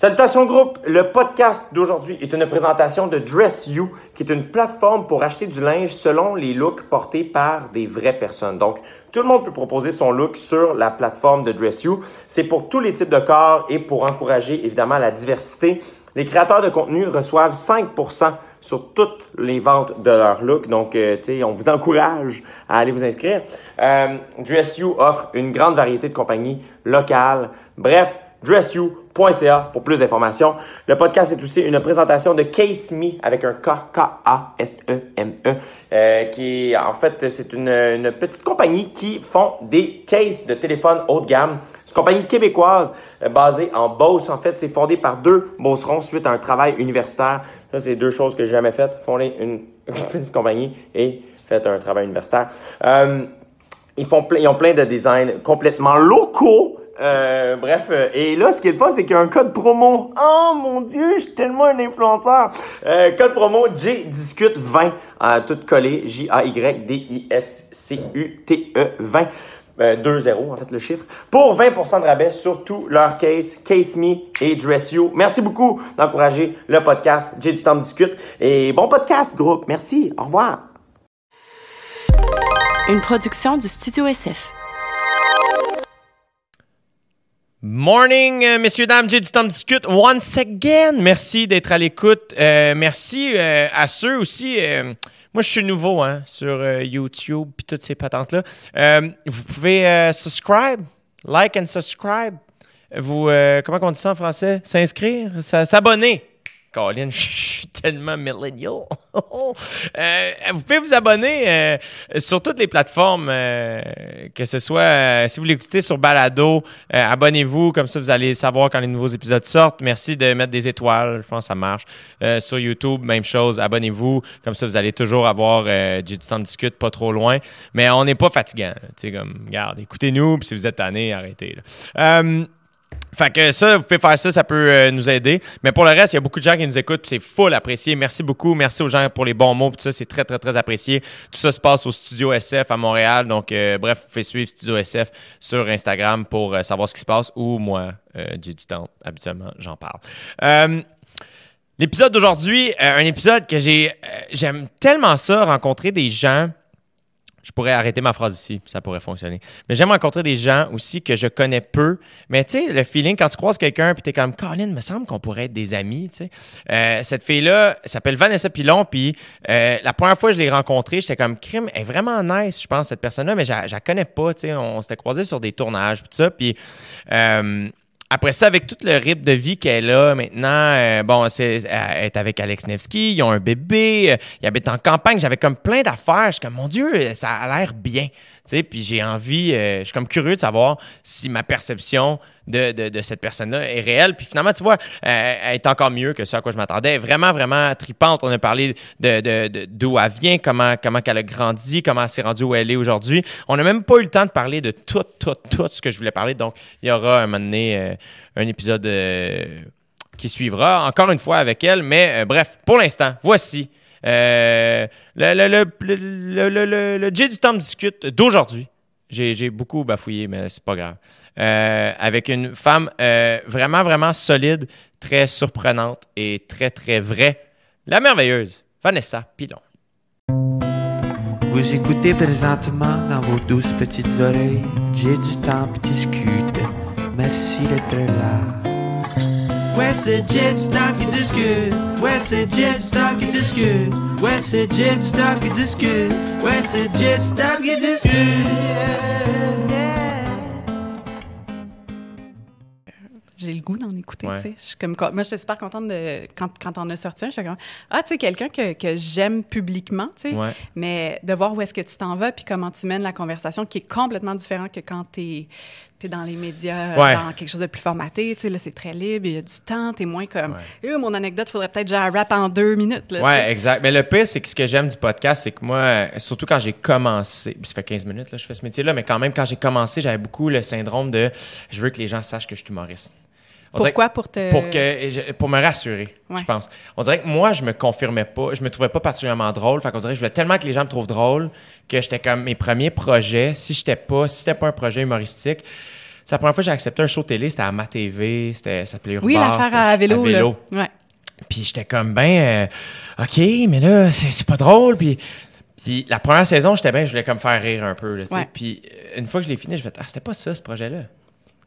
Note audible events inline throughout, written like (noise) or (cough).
Salutations groupe, le podcast d'aujourd'hui est une présentation de Dress You, qui est une plateforme pour acheter du linge selon les looks portés par des vraies personnes. Donc, tout le monde peut proposer son look sur la plateforme de Dress You. C'est pour tous les types de corps et pour encourager évidemment la diversité. Les créateurs de contenu reçoivent 5% sur toutes les ventes de leur look. Donc, euh, tu sais, on vous encourage à aller vous inscrire. Euh, Dress You offre une grande variété de compagnies locales. Bref, dressyou.ca pour plus d'informations. Le podcast est aussi une présentation de Case Me avec un K, K-A-S-E-M-E, euh, qui en fait, c'est une, une, petite compagnie qui font des cases de téléphone haut de gamme. C'est une compagnie québécoise euh, basée en Beauce. En fait, c'est fondé par deux Beaucerons suite à un travail universitaire. Ça, c'est deux choses que j'ai jamais faites. Fonder (laughs) une, petite compagnie et faire un travail universitaire. Euh, ils, font ils ont plein de designs complètement locaux euh, bref, euh, et là, ce qui est le fun, c'est qu'il y a un code promo. Oh mon Dieu, je suis tellement un influenceur. Euh, code promo JDiscute20, euh, tout collé, J-A-Y-D-I-S-C-U-T-E 20. 2-0 en fait le chiffre, pour 20% de rabais sur tout leur case, Case Me et Dress You. Merci beaucoup d'encourager le podcast J'ai du temps discute et bon podcast groupe. Merci, au revoir. Une production du Studio SF. Morning, euh, messieurs, dames, j'ai du temps de discute once again. Merci d'être à l'écoute. Euh, merci euh, à ceux aussi. moi, je suis nouveau hein, sur YouTube et toutes ces patentes-là. vous pouvez subscribe, like and subscribe. Vous, comment on dit ça en français? S'inscrire, s'abonner. Colin, (laughs) je suis tellement millennial. (laughs) Euh, vous pouvez vous abonner euh, sur toutes les plateformes, euh, que ce soit, si vous l'écoutez sur Balado, abonnez-vous, comme ça vous allez savoir quand les nouveaux épisodes sortent. Merci de mettre des étoiles, je pense que ça marche. sur YouTube, même chose, abonnez-vous, comme ça vous allez toujours avoir du temps de discute, pas trop loin. Mais on n'est pas fatigant. Tu sais, comme, regarde, écoutez-nous, puis si vous êtes tanné, arrêtez. Fait que ça, vous pouvez faire ça, ça peut euh, nous aider. Mais pour le reste, il y a beaucoup de gens qui nous écoutent, c'est full apprécié. Merci beaucoup. Merci aux gens pour les bons mots, ça, c'est très, très, très apprécié. Tout ça se passe au Studio SF à Montréal. Donc, euh, bref, vous pouvez suivre Studio SF sur Instagram pour euh, savoir ce qui se passe. Ou moi, du temps, habituellement, j'en parle. L'épisode d'aujourd'hui, un épisode que j'ai, j'aime tellement ça, rencontrer des gens je pourrais arrêter ma phrase ici, ça pourrait fonctionner. Mais j'aime rencontrer des gens aussi que je connais peu. Mais tu sais, le feeling, quand tu croises quelqu'un puis tu es comme, Colin, me semble qu'on pourrait être des amis, tu sais. Euh, cette fille-là s'appelle Vanessa Pilon, puis euh, la première fois que je l'ai rencontrée, j'étais comme, crime, elle est vraiment nice, je pense, cette personne-là, mais je la connais pas, tu sais. On, s'était croisés sur des tournages, puis tout ça. Puis euh, après ça, avec tout le rythme de vie qu'elle a maintenant, euh, bon, c'est, elle avec Alex Nevsky, ils ont un bébé, euh, ils habitent en campagne, j'avais comme plein d'affaires. Je suis comme, mon Dieu, ça a l'air bien puis j'ai envie, euh, je suis comme curieux de savoir si ma perception de, cette personne-là est réelle. Puis finalement, tu vois, euh, elle est encore mieux que ce à quoi je m'attendais. Vraiment, vraiment tripante. On a parlé de, d'où elle vient, comment, comment elle a grandi, comment elle s'est rendue où elle est aujourd'hui. On n'a même pas eu le temps de parler de tout, tout, tout ce que je voulais parler. Donc, il y aura un moment donné euh, un épisode qui suivra, encore une fois avec elle. Mais bref, pour l'instant, voici euh, le, J du temps discute d'aujourd'hui. J'ai beaucoup bafouillé, mais c'est pas grave. Euh, avec une femme euh, vraiment, vraiment solide, très surprenante et très, très vraie. La merveilleuse Vanessa Pilon. Vous écoutez présentement dans vos douces petites oreilles. J'ai du temps discute. Merci d'être là. Ouais, c'est Jet Stop qui discute. Ouais, c'est Jet Stop qui discute. Ouais, c'est Jet Stop qui discute. Ouais, c'est Jet Stop qui discute. j'ai le goût d'en écouter. sais. Je suis comme, moi, j'étais super contente de, quand, quand on a sorti un. J'étais comme, ah, tu sais, quelqu'un que, que j'aime publiquement, tu sais, mais de voir où est-ce que tu t'en vas puis comment tu mènes la conversation qui est complètement différent que quand tu es es dans les médias, dans quelque chose de plus formaté, tu sais, là, c'est très libre, il y a du temps, t'es moins comme, ouais. mon anecdote, faudrait peut-être genre rap en deux minutes, là, Ouais, exact. Mais le pire, c'est que ce que j'aime du podcast, c'est que moi, surtout quand j'ai commencé, ça fait 15 minutes, là, je fais ce métier-là, mais quand même, quand j'ai commencé, j'avais beaucoup le syndrome de, je veux que les gens sachent que je suis humoriste. Pourquoi? Pour te pour que pour me rassurer, je pense. On dirait que moi je me confirmais pas, je me trouvais pas particulièrement drôle, fait qu'on dirait que je voulais tellement que les gens me trouvent drôle que j'étais comme mes premiers projets, si j'étais pas si c'était pas un projet humoristique, c'est la première fois que j'ai accepté un show télé, c'était à ma TV, c'était, ça s'appelait Oui, l'affaire à vélo. À vélo. Ouais. Puis j'étais comme, ben, euh, OK, mais là, c'est pas drôle. Puis, puis la première saison, j'étais bien, je voulais comme faire rire un peu. Là, Puis une fois que je l'ai fini, je me fait, ah, c'était pas ça, ce projet-là.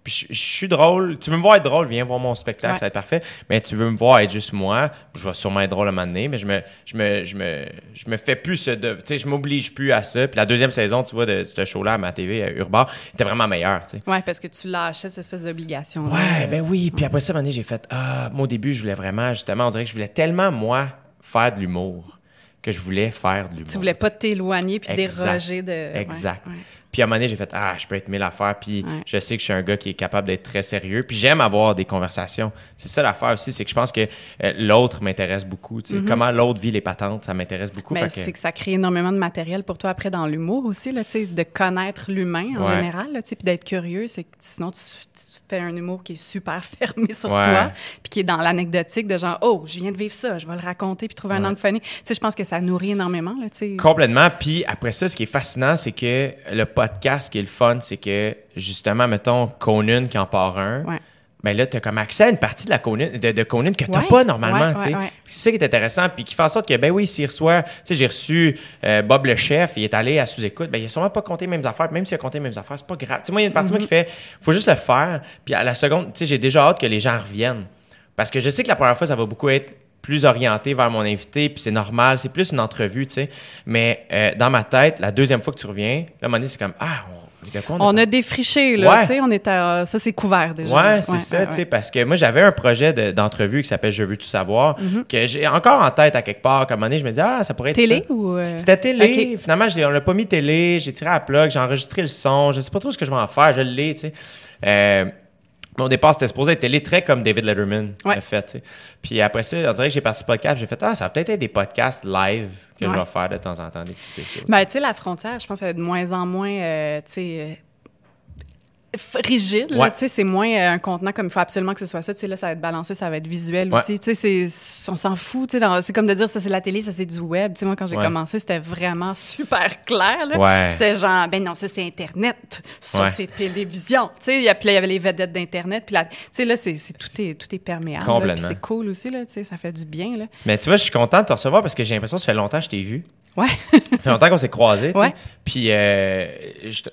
Puis je, suis drôle. Tu veux me voir être drôle, viens voir mon spectacle, ça va être parfait. Mais tu veux me voir être juste moi, je vais sûrement être drôle à un moment donné, mais je me, je me, je me, je me fais plus de. Tu sais, je m'oblige plus à ça. Puis la deuxième saison, tu vois, de, ce show-là à ma TV, à Urbain, était vraiment meilleur, tu sais. Ouais, parce que tu lâchais cette espèce d'obligation. Ouais, ben oui. Puis après ça, à un moment donné, j'ai fait, ah, moi au début, je voulais vraiment, justement, on dirait que je voulais tellement, moi, faire de l'humour que je voulais faire de l'humour. Tu voulais pas t'éloigner puis déroger de. Exact. Puis à un moment donné, j'ai fait Ah, je peux être mille affaires. Puis je sais que je suis un gars qui est capable d'être très sérieux. Puis j'aime avoir des conversations. C'est ça l'affaire aussi, c'est que je pense que euh, l'autre m'intéresse beaucoup. Mm-hmm. Comment l'autre vit les patentes, ça m'intéresse beaucoup. Mais c'est que... ça crée énormément de matériel pour toi après dans l'humour aussi, là, de connaître l'humain en général, puis d'être curieux. C'est sinon, tu, fais un humour qui est super (laughs) fermé sur toi, puis qui est dans l'anecdotique de genre, oh, je viens de vivre ça, je vais le raconter, puis trouver un angle funny. Tu sais, je pense que ça nourrit énormément. Là, Complètement. Puis après ça, ce qui est fascinant, c'est que le podcast qui est le fun, c'est que justement, mettons, Conan qui en part un. Ben là, tu as comme accès à une partie de la Conan, de, Conan que tu n'as pas normalement. c'est ça qui est intéressant. Puis qui fait en sorte que, ben oui, s'il reçoit, tu sais, j'ai reçu euh, Bob le chef, il est allé à sous-écoute, ben il n'a sûrement pas compté les mêmes affaires. Même s'il a compté les mêmes affaires, c'est pas grave. Tu sais, moi, il y a une partie de moi qui mm-hmm. fait, faut juste le faire. Puis à la seconde, tu sais, j'ai déjà hâte que les gens reviennent. Parce que je sais que la première fois, ça va beaucoup être plus orienté vers mon invité, puis c'est normal, c'est plus une entrevue, tu sais. Mais euh, dans ma tête, la deuxième fois que tu reviens, là, à un moment donné, c'est comme, ah, on, a défriché, là, tu sais, on est ça, c'est couvert déjà. Ouais, c'est ça, tu sais, parce que moi, j'avais un projet d'entrevue qui s'appelle Je veux tout savoir, mm-hmm. que j'ai encore en tête à quelque part. Comme un moment donné, je me dis, ah, ça pourrait être Télé ou... Euh? C'était télé. Finalement, on l'a pas mis télé, j'ai tiré à la plug, j'ai enregistré le son, je sais pas trop ce que je vais en faire, je l'ai, tu sais. Euh, au départ, c'était supposé être très comme David Letterman ouais. a fait. Puis après ça, on dirait que j'ai passé podcast, j'ai fait Ah, ça va peut-être être des podcasts live que je vais faire de temps en temps, des petits spéciaux. Ben, tu sais, la frontière, je pense qu'elle est de moins en moins, euh, tu sais, euh, rigide. Là, c'est moins euh, un contenant comme il faut absolument que ce soit ça. Là, ça va être balancé, ça va être visuel aussi. On s'en fout. C'est comme de dire ça, c'est la télé, ça, c'est du web. sais moi, quand j'ai commencé, c'était vraiment super clair. C'est genre, ben non, ça, c'est Internet. Ça, c'est télévision. Il y, avait les vedettes d'Internet. Puis là, là c'est, tout, est, tout est perméable. C'est cool aussi. Là, ça fait du bien. Là. Mais tu vois, je suis content de te recevoir parce que j'ai l'impression que ça fait longtemps que je t'ai vu. Ouais. ça fait longtemps qu'on s'est croisés, tu sais. Puis euh,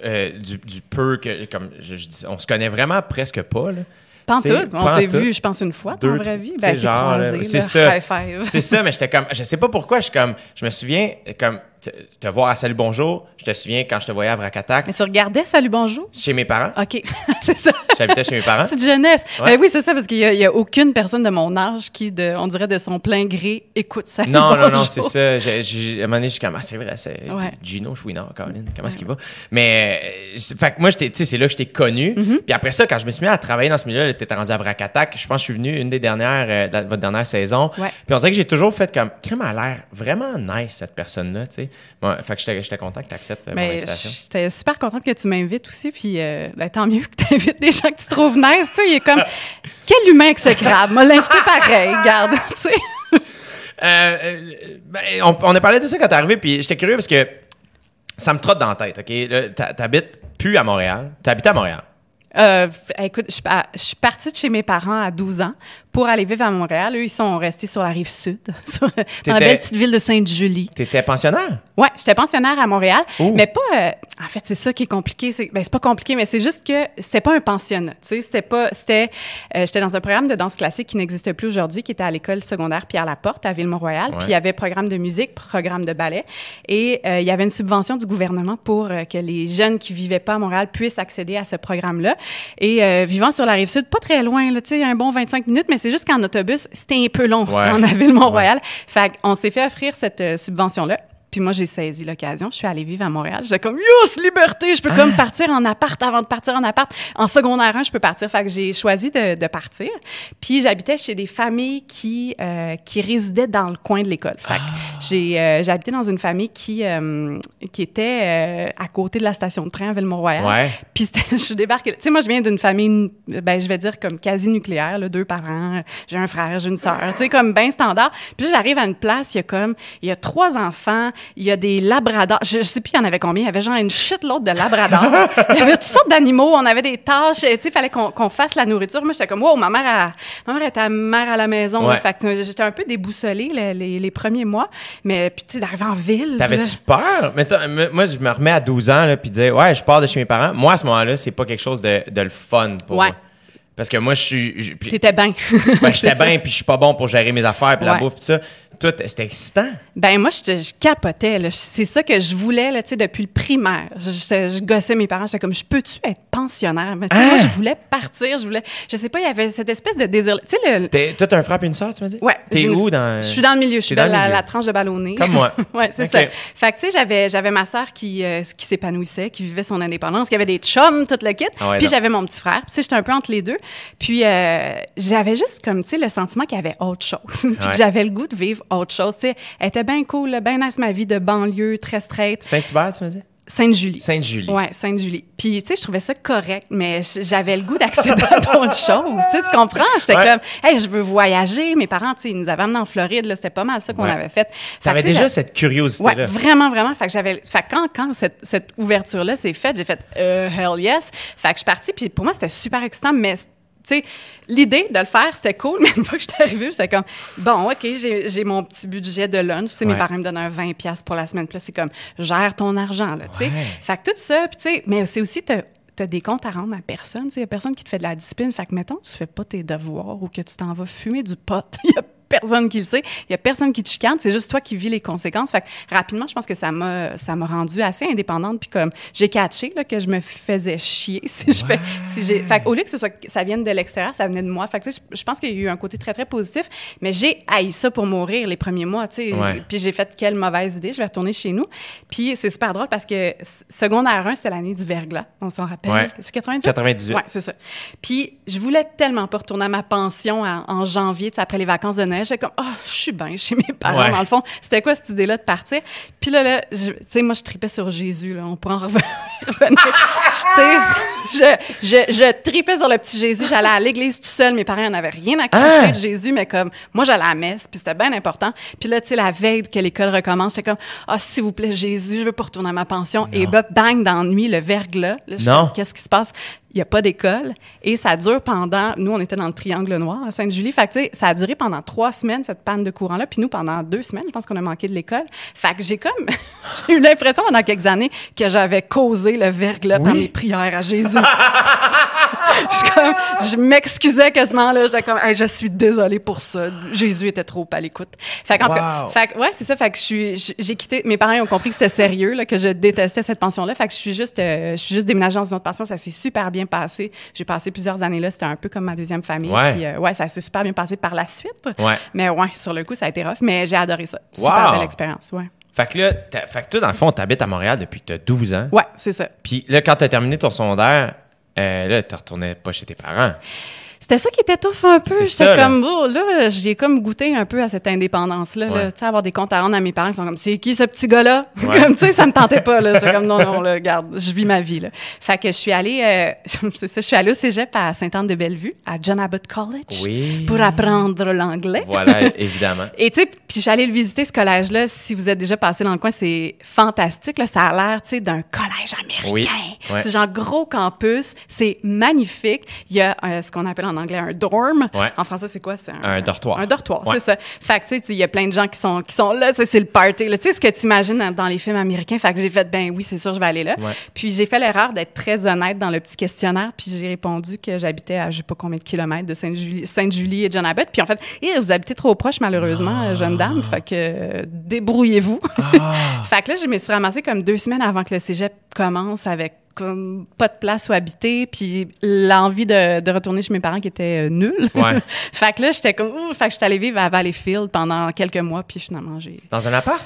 euh, du, du, peu que, comme je, je dis, on se connaît vraiment presque pas, là. Pas tout. On s'est vu, je pense, une fois dans la vraie vie. Ben, genre, c'est ça. C'est ça, mais j'étais comme, je sais pas pourquoi, je comme, je me souviens, comme, te, voir à Salut Bonjour, je te souviens quand je te voyais à Vracatak. Mais tu regardais Salut Bonjour? Chez mes parents. OK, (laughs) c'est ça. J'habitais chez mes parents. De jeunesse. Ben oui, c'est ça, parce qu'il n'y a, aucune personne de mon âge qui, de, on dirait de son plein gré, écoute Salut non, Bonjour. Non, non, c'est ça. à un moment donné, je suis comme, ah, c'est vrai, c'est Gino Chouinard, Caroline, comment est-ce qu'il va? Mais, euh, fait que moi, tu sais, c'est là que je t'ai connu. Mm-hmm. Puis après ça, quand je me suis mis à travailler dans ce milieu-là, tu étais rendu à Vracatak. Je pense que je suis venu une des dernières, euh, de votre dernière saison. Puis on dirait que j'ai toujours fait comme, crème a l'air vraiment nice, cette personne-là, tu sais. Bon, fait que j'étais content que tu acceptes euh, mon invitation. J'étais super contente que tu m'invites aussi. Puis euh, ben, tant mieux que tu invites des gens que tu trouves nice. Tu sais, il est comme, (laughs) quel humain exécrable. M'a l'invité pareil, garde. (laughs) Tu sais. Euh, ben, on, on, a parlé de ça quand t'es arrivé, puis j'étais curieux parce que ça me trotte dans la tête, OK? T'habites plus à Montréal. T'habites à Montréal. Euh, écoute, je, je, suis partie de chez mes parents à 12 ans pour aller vivre à Montréal. Eux, ils sont restés sur la rive sud, (laughs) dans la belle petite ville de Sainte-Julie. T'étais pensionnaire? Ouais, j'étais pensionnaire à Montréal, mais pas. Euh, en fait, c'est ça qui est compliqué. C'est ben, c'est pas compliqué, mais c'est juste que c'était pas un pensionnat. Tu sais, c'était pas. C'était. Euh, j'étais dans un programme de danse classique qui n'existe plus aujourd'hui, qui était à l'école secondaire Pierre Laporte à Ville-Mont-Royal. Puis il y avait programme de musique, programme de ballet, et euh, il y avait une subvention du gouvernement pour que les jeunes qui vivaient pas à Montréal puissent accéder à ce programme-là. Et vivant sur la rive sud, pas très loin, tu sais, un bon 25 minutes, mais c'est juste qu'en autobus, c'était un peu long ouais. on avait le Mont-Royal. Fait qu'on s'est fait offrir cette euh, subvention-là. Puis moi, j'ai saisi l'occasion. Je suis allée vivre à Montréal. J'étais comme, yes, liberté! Je peux comme ah. partir en appart avant de partir en appart. En secondaire 1, je peux partir. Fait que j'ai choisi de, de, partir. Puis j'habitais chez des familles qui, euh, qui résidaient dans le coin de l'école. Fait que ah. j'ai, euh, j'habitais dans une famille qui, euh, qui était euh, à côté de la station de train à Ville-Mont-Royal. Ouais. Puis (laughs) je suis débarquée. Tu sais, moi, je viens d'une famille, ben, je vais dire comme quasi nucléaire, là, deux parents. J'ai un frère, j'ai une sœur. Tu sais, comme bien standard. Puis j'arrive à une place, il y a comme, il y a trois enfants Il y a des labradors. Je, sais plus, il y en avait combien. Il y avait genre une shitload de labradors. il y avait toutes sortes d'animaux. On avait des tâches. Tu sais, il fallait qu'on fasse la nourriture. Moi, j'étais comme, wow, ma mère, ma mère était mère à la maison. Fait j'étais un peu déboussolée les, les, premiers mois. Mais puis, tu sais, d'arriver en ville. T'avais-tu peur? Mais moi, je me remets à 12 ans, là, puis disais, ouais, je pars de chez mes parents. Moi, à ce moment-là, c'est pas quelque chose de, de le fun pour ouais. moi. Parce que moi, je suis. T'étais bien. ben, j'étais (laughs) bien, puis je suis pas bon pour gérer mes affaires, puis la bouffe, tout ça. Toi, c'était excitant. Ben moi, je, je capotais. C'est ça que je voulais là, depuis le primaire. Je, je, gossais mes parents. J'étais comme, je peux-tu être pensionnaire? Mais moi, hein? je voulais partir. Je voulais... Je sais pas, il y avait cette espèce de désir... Tu sais, le... Toi, t'as un frère et une soeur, tu m'as dit? Ouais. T'es où dans... Je suis dans le milieu. Je suis dans, la, tranche de ballonné. Comme moi. (laughs) ouais, c'est ça. Fait que, tu sais, j'avais, j'avais ma soeur qui, euh, qui s'épanouissait, qui vivait son indépendance, qui avait des chums, tout le kit. Ah puis j'avais mon petit frère. Tu sais, j'étais un peu entre les deux. Puis euh, j'avais juste comme, tu sais, le sentiment qu'il y avait autre chose. (laughs) puis j'avais le goût de vivre autre chose. Tu sais, elle était bien cool, bien nice ma vie de banlieue, très straight. Saint-Hubert, tu m'as dit? Sainte-Julie. Sainte-Julie. Ouais, Sainte-Julie. Puis, tu sais, je trouvais ça correct, mais j'avais le goût d'accéder à d'autres (laughs) choses. Tu, sais, tu comprends? J'étais comme, hey, je veux voyager. Mes parents, tu sais, ils nous avaient amenés en Floride, là. C'était pas mal ça qu'on avait fait. T'avais déjà cette curiosité-là. Ouais, vraiment, vraiment. Fait que j'avais, fait que quand, quand cette, cette ouverture-là s'est faite, j'ai fait, euh, hell yes. Fait que je suis partie, puis pour moi, c'était super excitant, mais sais, l'idée de le faire, c'était cool, (laughs) mais une fois que j'étais arrivée, j'étais comme, bon, OK, j'ai mon petit budget de lunch. Tu sais, mes parents me donnent un 20 pour la semaine. Puis là, c'est comme, gère ton argent, là, tu sais. Fait que tout ça, puis tu sais, mais c'est aussi, tu as des comptes à rendre à personne. Il n'y a personne qui te fait de la discipline. Fait que, mettons, tu fais pas tes devoirs ou que tu t'en vas fumer du pot. Il (laughs) y a personne qui le sait. Il y a personne qui te chicane. C'est juste toi qui vis les conséquences. Fait que rapidement, je pense que ça m'a, ça m'a rendu assez indépendante. Puis comme j'ai catché là, que je me faisais chier (laughs) si je fais, si j'ai. Fait au lieu que ce soit, ça vienne de l'extérieur, ça venait de moi. Fait que je, je pense qu'il y a eu un côté très très positif. Mais j'ai haï ça pour mourir les premiers mois. Tu sais. Puis j'ai fait quelle mauvaise idée. Je vais retourner chez nous. Puis c'est super drôle parce que secondaire 1, c'est l'année du verglas. On s'en rappelle? C'est 98. 98. Ouais, c'est ça. Puis je voulais tellement pas retourner à ma pension en, janvier, après les vacances de J'étais comme, oh, je suis bien chez mes parents, dans le fond. C'était quoi cette idée-là de partir? Puis là, là tu sais, moi, je tripais sur Jésus, là. On pourrait en revenir. (laughs) je, je, je tripais sur le petit Jésus. J'allais à l'église tout seul. Mes parents n'avaient rien à crisser ah! de Jésus, mais comme, moi, j'allais à la messe, puis c'était bien important. Puis là, tu sais, la veille que l'école recommence, j'étais comme, ah, oh, s'il vous plaît, Jésus, je veux pas retourner à ma pension. Et bah, bang, dans la nuit, le verglas. Là, Qu'est-ce qui se passe? Il n'y a pas d'école. Et ça dure pendant nous on était dans le triangle noir à Sainte-Julie. Fait que ça a duré pendant trois semaines cette panne de courant là puis nous pendant deux semaines je pense qu'on a manqué de l'école. Fait que j'ai comme (laughs) j'ai eu l'impression pendant quelques années que j'avais causé le verglas dans mes prières à Jésus (laughs) comme, je m'excusais quasiment là j'étais comme je suis désolée pour ça Jésus était trop à l'écoute fait, en fait ouais c'est ça fait que je suis j'ai quitté mes parents ont compris que c'était sérieux là, que je détestais cette pension là fait que je suis juste euh, je suis juste déménagée dans une autre pension ça s'est super bien passé. J'ai passé plusieurs années là. C'était un peu comme ma deuxième famille. Ouais. Puis, euh, ouais, ça s'est super bien passé par la suite. Ouais. Mais ouais, sur le coup, ça a été rough. Mais j'ai adoré ça. Super belle expérience. Ouais. Fait que là, fait que toi, dans le fond, tu habites à Montréal depuis que tu as 12 ans. Ouais, c'est ça. Puis là, quand tu as terminé ton secondaire, euh, là, tu retournais pas chez tes parents. C'était ça qui était tough un peu. J'étais comme, oh, là, j'ai comme goûté un peu à cette indépendance-là. Tu sais, avoir des comptes à rendre à mes parents qui sont comme, c'est qui ce petit gars-là? (laughs) comme, tu sais, ça me tentait pas, là. (laughs) C'est comme, non, non, là, regarde, je vis ma vie, là. Fait que je suis allée, euh, (laughs) c'est ça, je suis allée au cégep à Sainte-Anne-de-Bellevue, à John Abbott College. Oui. Pour apprendre l'anglais. Voilà, évidemment. Et tu sais, puis allée le visiter, ce collège-là. Si vous êtes déjà passé dans le coin, c'est fantastique, là. Ça a l'air, tu sais, d'un collège américain. Oui. C'est genre gros campus. C'est magnifique. Il y a euh, ce qu'on appelle en anglais un dorm. En français, c'est quoi? C'est un, dortoir. Un dortoir, c'est ça. Fait que, tu sais, il y a plein de gens qui sont, qui sont là, c'est le party. Tu sais, ce que tu imagines dans, les films américains? Fait que j'ai fait, ben oui, c'est sûr, je vais aller là. Puis j'ai fait l'erreur d'être très honnête dans le petit questionnaire. Puis j'ai répondu que j'habitais à je sais pas combien de kilomètres de Sainte-Julie Sainte -Julie et John Abbott. Puis en fait, eh, vous habitez trop proche, malheureusement, ah. jeune dame. Fait que débrouillez-vous. Ah. (laughs) fait que là, je me suis ramassée comme deux semaines avant que le cégep commence avec comme pas de place où habiter, puis l'envie de, de, retourner chez mes parents qui était euh, nulle. Ouais. (laughs) fait que là, j'étais comme, fait que j'étais allée vivre à Valleyfield pendant quelques mois, puis finalement, j'ai... Dans un appart?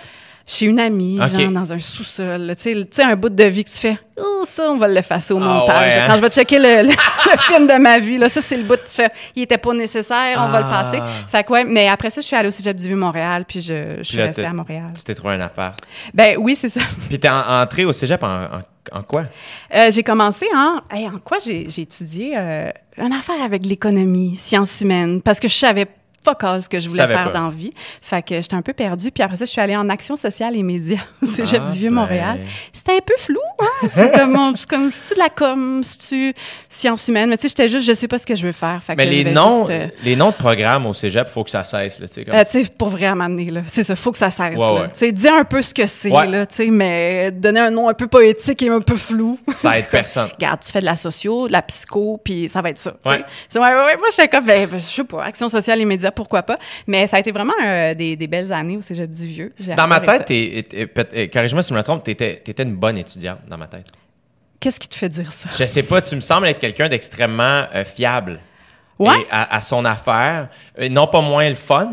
chez une amie, genre dans un sous-sol. Tu sais, un bout de vie que tu fais, oh, ça, on va l'effacer au ah montage. Quand je vais checker le, (laughs) le, film de ma vie, là, ça, c'est le bout que tu fais, il était pas nécessaire, on va le passer. Ah. Fait que ouais, mais après ça, je suis allée au Cégep du Vieux-Montréal, puis je, je suis restée à Montréal. Tu t'es trouvé un appart? Ben oui, c'est ça. Puis t'es entrée au Cégep en, en, quoi? Euh, j'ai commencé en... en quoi j'ai étudié? Euh, une affaire avec l'économie, sciences humaines, parce que je savais fuck all ce que je voulais faire dans la vie. Fait que j'étais un peu perdue. Puis après ça, je suis allée en action sociale et médias (laughs) au Cégep du Vieux-Montréal. Ah, ben. C'était un peu flou, hein? C'est (laughs) comme, comme si tu de la com, si tu sciences humaines? Mais tu sais, j'étais juste, je sais pas ce que je veux faire. Fait mais les noms, euh, les noms de programmes au Cégep, faut que ça cesse, là, tu sais. Comme... Euh, tu sais, pour vrai, à là. C'est ça, faut que ça cesse, là. Tu sais, dis un peu ce que c'est, là, tu sais, mais donner un nom un peu poétique et un peu flou. (laughs) Ça aide personne. Regarde, tu fais de la socio, de la psycho, puis ça va être ça. Ouais. ouais, ouais, Moi, j'étais comme, ben, je sais pas, action sociale et médias, pourquoi pas. Mais ça a été vraiment euh, des, des, belles années au Cégep du Vieux. Dans ma tête, corrige-moi si je me trompe, t'étais étais une bonne étudiante dans ma tête. Qu'est-ce qui te fait dire ça? Je sais pas, tu me sembles être quelqu'un d'extrêmement euh, fiable. Ouais. à, son affaire. Euh, non pas moins le fun,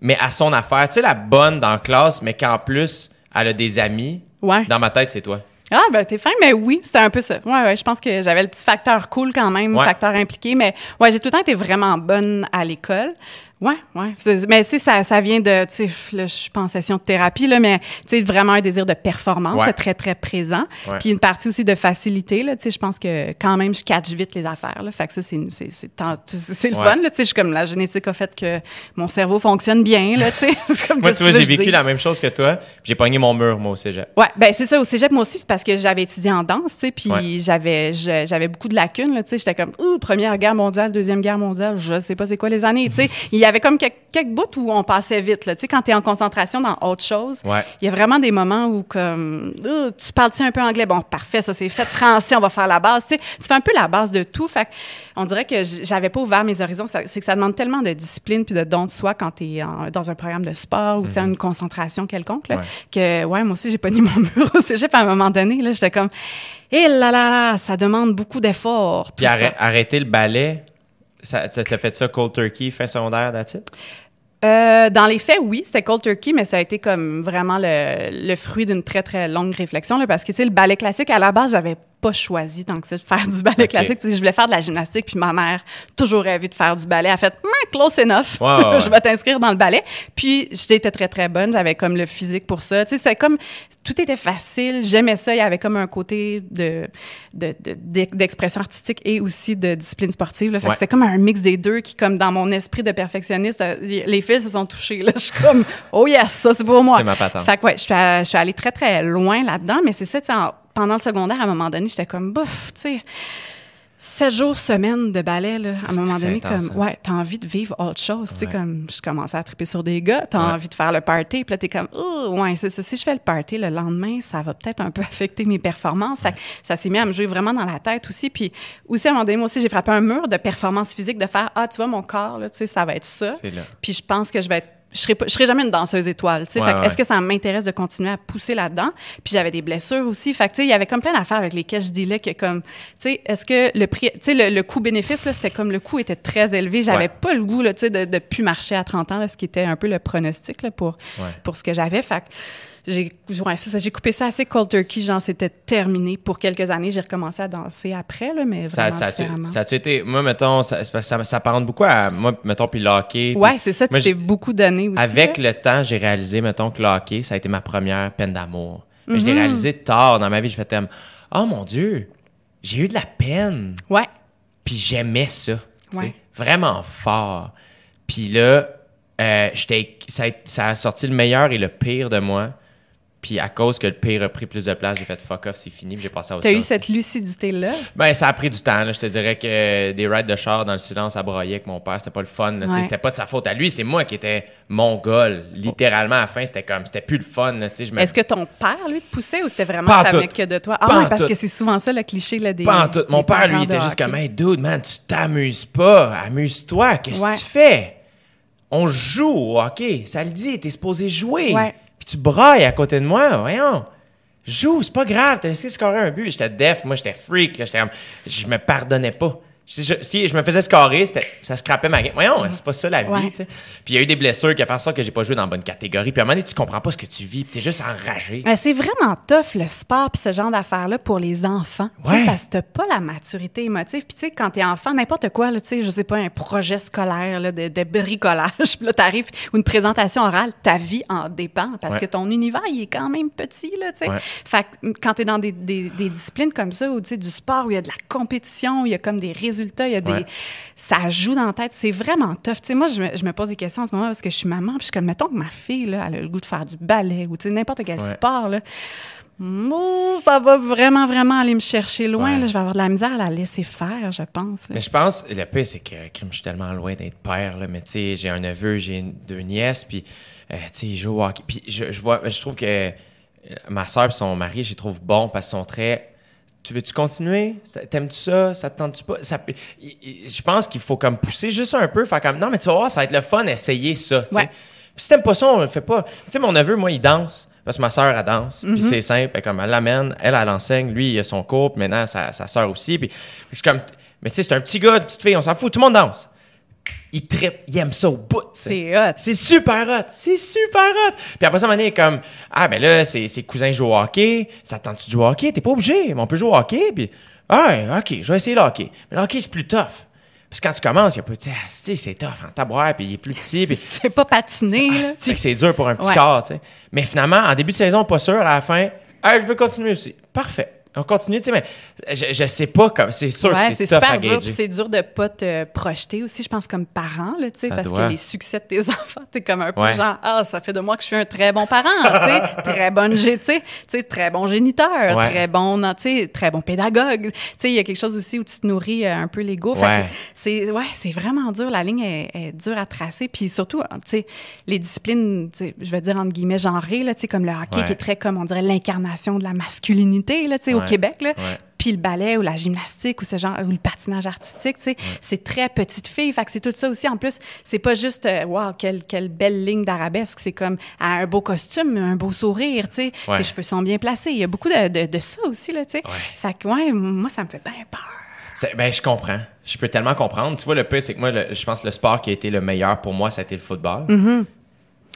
mais à son affaire. Tu sais, la bonne dans la classe, mais qu'en plus, elle a des amis. Ouais. Dans ma tête, c'est toi. Ah, ben, t'es fin, mais oui, c'était un peu ça. Ouais, ouais, je pense que j'avais le petit facteur cool quand même, facteur impliqué, mais ouais, j'ai tout le temps été vraiment bonne à l'école. Ouais, ouais. Mais tu sais, ça, ça vient de, tu sais, là, je pense session de thérapie, là, mais tu sais, vraiment un désir de performance, c'est très, très présent. Puis une partie aussi de facilité, là, tu sais, je pense que quand même, je catch vite les affaires, là. Fait que ça, c'est, c'est, c'est, le fun, là, tu sais, je suis comme, la génétique a fait que mon cerveau fonctionne bien, là, tu sais. (laughs) moi, tu vois, j'ai vécu la même chose que toi, j'ai pogné mon mur, moi, au cégep. Ouais, ben c'est ça, au cégep, moi aussi, c'est parce que j'avais étudié en danse, tu sais, puis j'avais, j'avais beaucoup de lacunes, là, tu sais, j'étais comme, ouh, première guerre mondiale, deuxième guerre mondiale, je sais pas c'est quoi les années, tu sais. Il y avait comme quelques, quelques bouts où on passait vite. Là. Tu sais, quand tu es en concentration dans autre chose, il y a vraiment des moments où comme tu parles un peu anglais? Bon, parfait, ça c'est fait. Français, on va faire la base. Tu, sais, tu fais un peu la base de tout. Fait on dirait que j'avais pas ouvert mes horizons. C'est que ça demande tellement de discipline puis de don de soi quand tu es dans un programme de sport ou tu as mhm. une concentration quelconque là, que, ouais, moi aussi, j'ai pas (laughs) ni mon mur au cégep à un moment donné. Là, j'étais comme, hé là là là, ça demande beaucoup d'efforts. Puis arrêter le ballet ça, t'as fait ça cold turkey, fin secondaire, that's euh, dans les faits, oui, c'était cold turkey, mais ça a été comme vraiment le, le fruit d'une très, très longue réflexion, parce que, tu sais, le ballet classique, à la base, j'avais pas choisi tant que ça de faire du ballet classique. je voulais faire de la gymnastique, puis ma mère toujours rêvé de faire du ballet. A fait close enough, (laughs) je vais t'inscrire dans le ballet. Puis j'étais très très bonne, j'avais comme le physique pour ça. Tu sais, c'est comme tout était facile, j'aimais ça. Il y avait comme un côté de d'expression artistique et aussi de discipline sportive. Là. Fait que c'était comme un mix des deux qui, comme dans mon esprit de perfectionniste, euh, les fils se sont touchés. Là. (laughs) Je suis comme, oh yes, ça c'est pour moi. C'est ma patente. Fait que ouais, je suis, je suis allée très très loin là-dedans, mais c'est ça, tu sais, pendant le secondaire, à un moment donné, j'étais comme, bouf, tu sais, sept jours semaine de ballet, là, à un moment donné, comme, hein. ouais, t'as envie de vivre autre chose, tu sais, comme, je commençais à triper sur des gars, t'as envie de faire le party, puis là, t'es comme, oh, ouais, c'est ça, si je fais le party le lendemain, ça va peut-être un peu (laughs) affecter mes performances. Fait ça s'est mis à me jouer vraiment dans la tête aussi, puis aussi, à un moment donné, moi aussi, j'ai frappé un mur de performance physique, de faire, ah, tu vois, mon corps, là, tu sais, ça va être ça. Puis je pense que je vais être je serais, je serais jamais une danseuse étoile. tu sais Est-ce que ça m'intéresse de continuer à pousser là-dedans? Puis j'avais des blessures aussi. Fait que, il y avait comme plein d'affaires avec lesquelles je disais que comme, tu sais, est-ce que le prix, tu sais, le, le coût-bénéfice, là, c'était comme le coût était très élevé. J'avais pas le goût, là, tu sais, de, de plus marcher à 30 ans, ce qui était un peu le pronostic, là, pour, pour ce que j'avais. Fait que, j'ai ouais, ça, j'ai coupé ça assez cold turkey, genre c'était terminé pour quelques années. J'ai recommencé à danser après, là, mais vraiment ça, ça, ça a été, moi, mettons, ça, ça, ça beaucoup à, moi, mettons, puis le hockey. Ouais, c'est ça, tu t'es beaucoup donné aussi. Avec le temps, j'ai réalisé, mettons, que le hockey, ça a été ma première peine d'amour. Mais je l'ai mm-hmm. réalisé tard dans ma vie. Je fait oh mon Dieu, j'ai eu de la peine. Ouais. Puis j'aimais ça. Ouais. Vraiment fort. Puis là, euh, ça, ça a sorti le meilleur et le pire de moi. Puis à cause que le pire a pris plus de place, j'ai fait fuck off, c'est fini, j'ai passé à autre chose. T'as eu cette lucidité-là? Ben, ça a pris du temps. Là. Je te dirais que des rides de char dans le silence à broyer avec mon père, c'était pas le fun. C'était pas de sa faute à lui, c'est moi qui étais mongol. Littéralement, à la fin, c'était comme, c'était plus le fun. Est-ce que ton père, lui, te poussait ou c'était vraiment ça que de toi? Ah oui, parce que c'est souvent ça le cliché là, des. Pas en tout. Mon père, lui, était juste comme, hey, dude, man, tu t'amuses pas. Amuse-toi. Qu'est-ce que tu fais? On joue ok Ça le dit, t'es supposé jouer. Tu brailles à côté de moi. Voyons joue, c'est pas grave, t'as laissé scorer un but. J'étais def, moi j'étais freak, j'étais je me pardonnais pas. Si je, me faisais scorer, ça scrapait ma game. Voyons, c'est pas ça la vie, tu sais. Puis il y a eu des blessures qui a fait ça que j'ai pas joué dans la bonne catégorie. Puis à un moment donné, tu comprends pas ce que tu vis, puis t'es juste enragé. c'est vraiment tough le sport puis ce genre d'affaires-là pour les enfants. Ouais. Parce que t'as pas la maturité émotive. Puis tu sais, quand t'es enfant, n'importe quoi, tu sais, je sais pas, un projet scolaire là, de, bricolage, (laughs) puis là t'arrives, ou une présentation orale, ta vie en dépend parce que ton univers, il est quand même petit, là, tu sais. Fait que quand t'es dans des, des, disciplines comme ça, ou tu sais, du sport où il y a de la compétition, où il y a comme des résultats résultats, il y a des... Ça joue dans la tête, c'est vraiment tough. Tu sais, moi, je me, je me, pose des questions en ce moment parce que je suis maman, puis je suis comme, mettons que ma fille, là, elle a le goût de faire du ballet ou, tu sais, n'importe quel sport, là. ça va vraiment, vraiment aller me chercher loin. Là. Je vais avoir de la misère à la laisser faire, je pense. Mais je pense, le pire, c'est que je suis tellement loin d'être père. Là, mais tu sais, j'ai un neveu, j'ai deux nièces, puis euh, tu sais, ils jouent au hockey. Puis je, je, vois, je trouve que ma soeur et son mari, je les trouve bons parce qu'ils sont très tu veux-tu continuer? T'aimes-tu ça? Ça te tente-tu pas? Ça, je pense qu'il faut comme pousser juste un peu, faire comme non, mais tu vas voir, ça va être le fun, essayer ça. Ouais. si t'aimes pas ça, on le fait pas. Tu sais, mon neveu, moi, il danse. Parce que ma soeur, elle danse. Puis mm-hmm. c'est simple. Elle, comme, elle l'amène, elle, elle enseigne. Lui, il a son cours. Puis maintenant, sa, sa soeur aussi. Puis, c'est comme. Mais tu sais, c'est un petit gars, une petite fille, on s'en fout. Tout le monde danse il trippe, il aime ça au bout. C'est hot. C'est super hot. C'est super hot. Puis après ça, un est comme Ah, ben là, ses, ses cousins jouent au hockey. Ça tente-tu de jouer au hockey? T'es pas obligé, mais on peut jouer au hockey. Puis, ah, ok, je vais essayer le hockey. Mais le hockey, c'est plus tough. Parce que quand tu commences, il y a pas, tu sais, c'est tough en tabouère, puis il est plus petit. Puis, (laughs) c'est pas patiner. C'est que c'est dur pour un petit corps, tu sais. Mais finalement, en début de saison, pas sûr, à la fin, ah, je veux continuer aussi. Parfait. On continue, tu sais, mais je, je sais pas comme. C'est sûr que c'est super dur, c'est dur de pas te projeter aussi, je pense, comme parent, là, tu sais, parce que les succès de tes enfants, t'es comme un peu genre, ah, ça fait de moi que je suis un très bon parent, tu sais, très bonne, tu sais, très bon géniteur, très bon, tu sais, très bon pédagogue. Tu sais, il y a quelque chose aussi où tu te nourris euh, un peu l'ego. C'est, ouais, c'est vraiment dur. La ligne est, dure à tracer. Puis surtout, tu sais, les disciplines, je vais dire entre guillemets genrées, là, tu sais, comme le hockey qui est très, comme on dirait, l'incarnation de la masculinité, là, tu sais, Québec, là. Puis le ballet ou la gymnastique ou ce genre ou le patinage artistique, tu sais, c'est très petite fille. Fait que c'est tout ça aussi. En plus, c'est pas juste waouh quelle, quelle belle ligne d'arabesque. C'est comme un beau costume, un beau sourire, tu sais. Ses cheveux sont bien placés. Il y a beaucoup de, de, de ça aussi là, tu sais. Fait que ouais, moi ça me fait bien peur. Ben, je comprends. Je peux tellement comprendre. Tu vois, le pire, c'est que moi, je pense que le sport qui a été le meilleur pour moi, ça a été le football. Mm-hmm.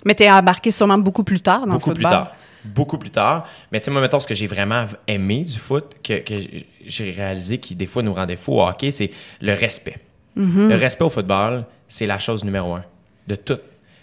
Mais tu es embarqué sûrement beaucoup plus tard dans le football. Beaucoup plus tard beaucoup plus tard. Mais tu sais, moi, mettons, ce que j'ai vraiment aimé du foot, que, j'ai réalisé qui, des fois, nous rendait fous au hockey, c'est le respect. Mm-hmm. Le respect au football, c'est la chose numéro un de tout.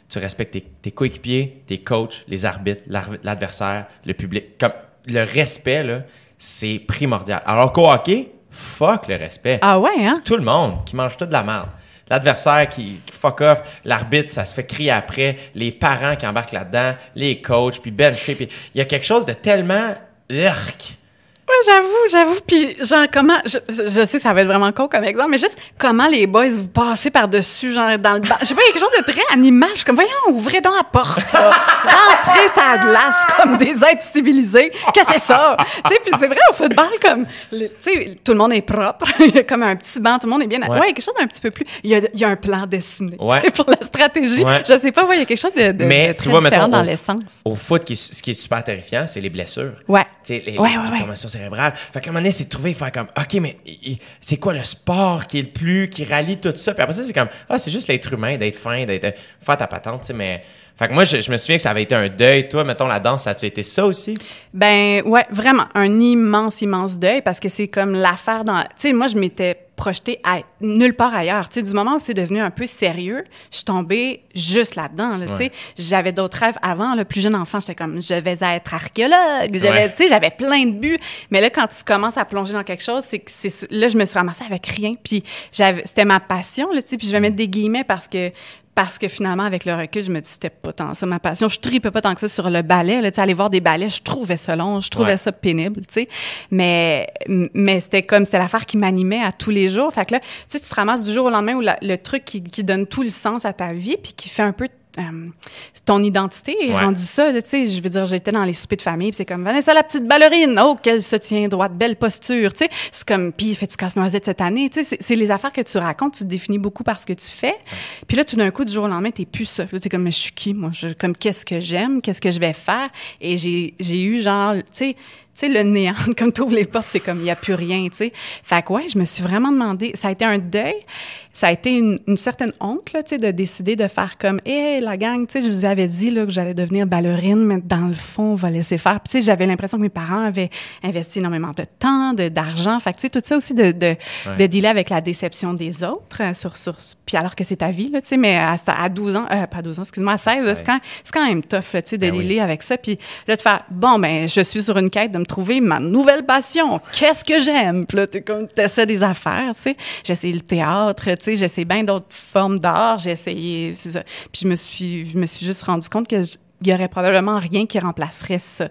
Tu respectes tes, coéquipiers, tes coachs, les arbitres, l'adversaire, le public. Comme le respect, là, c'est primordial. Alors qu'au hockey, fuck le respect. Ah ouais, hein? Tout le monde qui mange toute de la merde l'adversaire qui, fuck off, l'arbitre, ça se fait crier après, les parents qui embarquent là-dedans, les coachs, puis bencher, puis il y a quelque chose de tellement urk Ouais, j'avoue, j'avoue. Puis, genre, comment. Je, je, sais, ça va être vraiment con comme exemple, mais juste comment les boys vous passez par-dessus, genre, dans le bas. Je sais pas, il y a quelque chose de très animal. Je suis comme, voyons, ouvrez donc la porte, Rentrez sa glace comme des êtres civilisés. Qu'est-ce que c'est ça? tu sais, puis c'est vrai, au football, comme, tu sais, tout le monde est propre. (laughs) il y a comme un petit banc, tout le monde est bien. Ouais, il y a quelque chose d'un petit peu plus. Il y a, il y a un plan dessiné. Ouais. pour la stratégie. Je sais pas, ouais, il y a quelque chose de, de, mais, tu vois, différent dans l'essence. Au foot, ce qui est super terrifiant, c'est les blessures. Ouais. Tu sais, les, ouais, les cérébrale. Fait que un moment donné, c'est faire comme, OK, mais c'est quoi le sport qui est le plus, qui rallie tout ça? Puis après ça, c'est comme, ah, c'est juste l'être humain, d'être fin, d'être, faire ta patente, tu sais, mais. Fait que moi, je, me souviens que ça avait été un deuil. Toi, mettons, la danse, ça a-tu été ça aussi? Ben, ouais, vraiment. Un immense, immense deuil parce que c'est comme l'affaire dans. Tu sais, moi, je m'étais projeté à nulle part ailleurs. Tu sais, du moment où c'est devenu un peu sérieux, je suis tombée juste là-dedans. tu sais, j'avais d'autres rêves avant. Le plus jeune enfant, j'étais comme, je vais être archéologue. J'avais, tu sais, j'avais plein de buts. Mais là, quand tu commences à plonger dans quelque chose, c'est que c'est là, je me suis ramassée avec rien. Puis j'avais, c'était ma passion. Là, tu sais, puis je vais mettre des guillemets parce que parce que finalement, avec le recul, je me dis c'était pas tant ça ma passion. Je tripais pas tant que ça sur le ballet. Là, aller voir des ballets, je trouvais ça long, je trouvais ça pénible, tu sais. Mais, mais c'était comme, c'était l'affaire qui m'animait à tous les jours. Fait que là, tu sais, tu te ramasses du jour au lendemain où le truc qui, qui donne tout le sens à ta vie, puis qui fait un peu euh, ton identité est rendue ça. Tu sais, je veux dire, j'étais dans les soupers de famille, c'est comme Vanessa la petite ballerine, oh qu'elle se tient droite, belle posture. Tu sais, c'est comme puis fais tu casse-noisette cette année. Tu sais, c'est les affaires que tu racontes, tu te définis beaucoup par ce que tu fais. Puis là, tout d'un coup, du jour au lendemain, t'es plus ça. Là, t'es comme mais je suis qui moi? Je, Comme qu'est-ce que j'aime, qu'est-ce que je vais faire? Et j'ai j'ai eu genre, tu sais tu sais, le néant, (laughs) comme tu ouvres les portes, c'est comme, il n'y a plus rien, tu sais. Fait que, ouais, je me suis vraiment demandé, ça a été un deuil, ça a été une, certaine honte, là, tu de décider de faire comme, hé, la gang, tu sais, je vous avais dit, là, que j'allais devenir ballerine, mais dans le fond, on va laisser faire. Puis, tu j'avais l'impression que mes parents avaient investi énormément de temps, d'argent. Fait que, tu sais, tout ça aussi de, de, de dealer avec la déception des autres, euh, sur, sur, puis alors que c'est ta vie, là, tu sais, mais à, à 12 ans, euh, pas 12 ans, excuse-moi, à 16, c'est quand, quand, même tough, tu sais, de ben dealer avec ça. Puis là, de faire, bon, ben, je suis sur une quête de me trouver ma nouvelle passion. Qu'est-ce que j'aime? Puis là, t'es comme, t'essaies des affaires, tu sais. J'ai essayé le théâtre, tu sais, j'ai essayé bien d'autres formes d'art, j'ai essayé, c'est ça. Puis je me suis, je me suis juste rendu compte que il y aurait probablement rien qui remplacerait ça.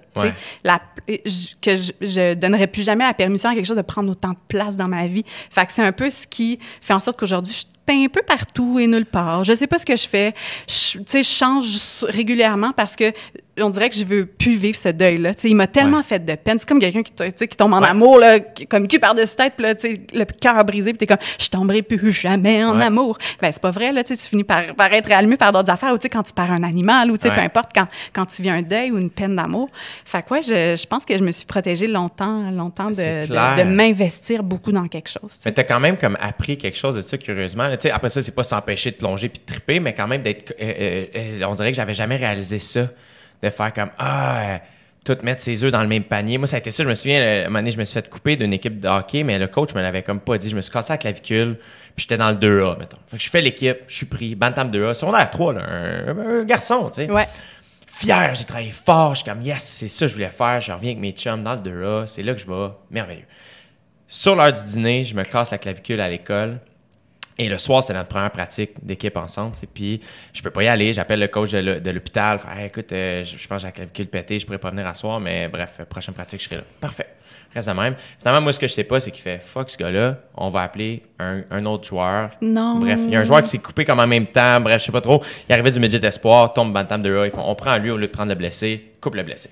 La, que je, je donnerais plus jamais la permission à quelque chose de prendre autant de place dans ma vie. Fait que c'est un peu ce qui fait en sorte qu'aujourd'hui, je un peu partout et nulle part. Je sais pas ce que je fais. Tu sais, je change régulièrement parce que on dirait que je veux plus vivre ce deuil-là. Tu sais, il m'a tellement fait de peine. C'est comme quelqu'un qui, qui tombe en amour, là, comme cul par-dessus tête, puis là, tu sais, le cœur brisé, puis t'es comme, je tomberai plus jamais en amour. Ben, c'est pas vrai, là, tu sais, tu finis par, par être allumé par d'autres affaires, ou tu sais, quand tu perds un animal, ou tu sais, peu importe, quand, quand tu vis un deuil ou une peine d'amour. Fait que, ouais, je, je pense que je me suis protégée longtemps, longtemps de, de, m'investir beaucoup dans quelque chose. Mais t'as quand même comme appris quelque chose de ça, curieusement après ça, c'est pas s'empêcher de plonger puis de triper, mais quand même d'être. Euh, euh, euh, on dirait que j'avais jamais réalisé ça. De faire comme Ah, tout mettre ses œufs dans le même panier. Moi, ça a été ça. Je me souviens, à un moment donné, je me suis fait couper d'une équipe de hockey, mais le coach me l'avait comme pas dit. Je me suis cassé la clavicule, puis j'étais dans le 2A, mettons. Fait que je fais l'équipe, je suis pris, Bantam 2A, secondaire 3, là, un, garçon, tu sais. Ouais. Fier, j'ai travaillé fort, je suis comme, yes, c'est ça que je voulais faire, je reviens avec mes chums dans le 2A, c'est là que je vais, merveilleux. Sur l'heure du dîner, je me casse la clavicule à l'école. Et le soir, c'est notre première pratique d'équipe ensemble. Puis je peux pas y aller. J'appelle le coach de l'hôpital. écoute, euh, je, pense que j'ai la clavicule pétée, je pourrais pas venir à soir, mais bref, prochaine pratique, je serai là. Parfait. Reste de même. Finalement, moi, ce que je sais pas, c'est qu'il fait fuck ce gars-là, on va appeler un, autre joueur. Non. Bref, il y a un joueur qui s'est coupé comme en même temps. Bref, je sais pas trop. Il arrivait du midget espoir, tombe bantam de là. Ils font, on prend lui au lieu de prendre le blessé, coupe le blessé.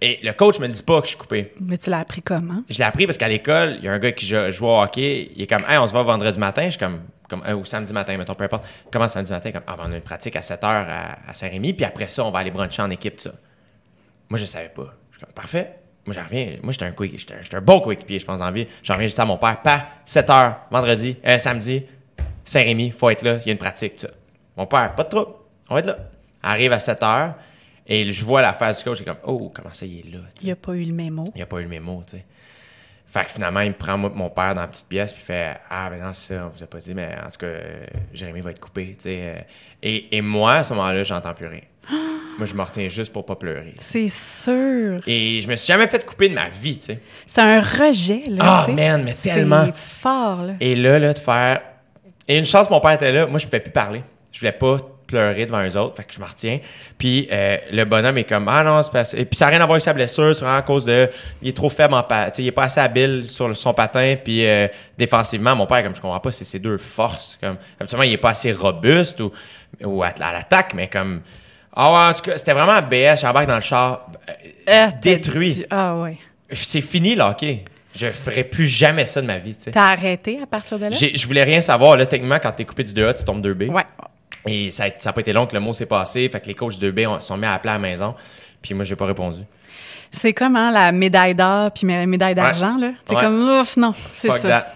Et le coach me dit pas que je suis coupé. Mais tu l'as appris comment? Je l'ai appris parce qu'à l'école, il y a un gars qui joue, au hockey. Il est comme, hey, on se voit vendredi matin. Je suis comme, comme euh, ou samedi matin, mettons, peu importe. Comment samedi matin? Comme, ah, ben, on a une pratique à 7 h à, Saint-Rémy. Puis après ça, on va aller bruncher en équipe, ça. Moi, je savais pas. Je suis comme, parfait. Moi, j'en reviens. Moi, j'étais un, quick, j'étais un, bon coéquipier, je pense, en vie. J'en reviens juste à mon père. Pas 7 h vendredi, euh, samedi, Saint-Rémy, faut être là. Il y a une pratique, ça. Mon père, pas de trouble. On va être là. Arrive à 7 h et je vois la face du coach, j'ai comme, oh, comment ça, il est là? Il a pas eu le mémo. Il a pas eu le mémo, tu sais. Fait que finalement, il me prend mon père dans la petite pièce, puis il fait Ah, ben non, c'est ça, on vous a pas dit, mais en tout cas, Jérémy va être coupé, tu sais. Euh. Et, et, moi, à ce moment-là, j'entends plus rien. (gasps) moi, je me retiens juste pour pas pleurer. C'est sûr. Et je me suis jamais fait couper de ma vie, tu sais. C'est un rejet, là. Ah, man, mais tellement. C'est fort, là. Et là, là, de faire. Et une chance, mon père était là. Moi, je pouvais plus parler. Je voulais pas pleurer devant eux autres. Fait que je me retiens. Puis euh, le bonhomme est comme Ah non, c'est pas Et puis ça n'a rien à voir avec sa blessure, c'est vraiment à cause de. Il est trop faible en patin. Il est pas assez habile sur son patin. Puis euh, défensivement, mon père, comme je comprends pas, c'est ses deux forces. Comme, absolument, il est pas assez robuste ou, ou à, l'attaque, mais comme. Ah ouais, en tout cas, c'était vraiment BS, j'embarque dans le char. Euh, détruit. Ah ouais. C'est fini, là, OK. Je ferais plus jamais ça de ma vie, tu sais. T'as arrêté à partir de là? Je voulais rien savoir. Là, techniquement, quand t'es coupé du 2A, tu tombes 2B. Ouais. Et ça n'a pas été long que le mot s'est passé. Fait que les coachs de b sont mis à appeler à la maison. Puis moi, j'ai pas répondu. C'est comme hein, la médaille d'or puis la médaille d'argent. là. C'est comme, ouf, non, c'est ça.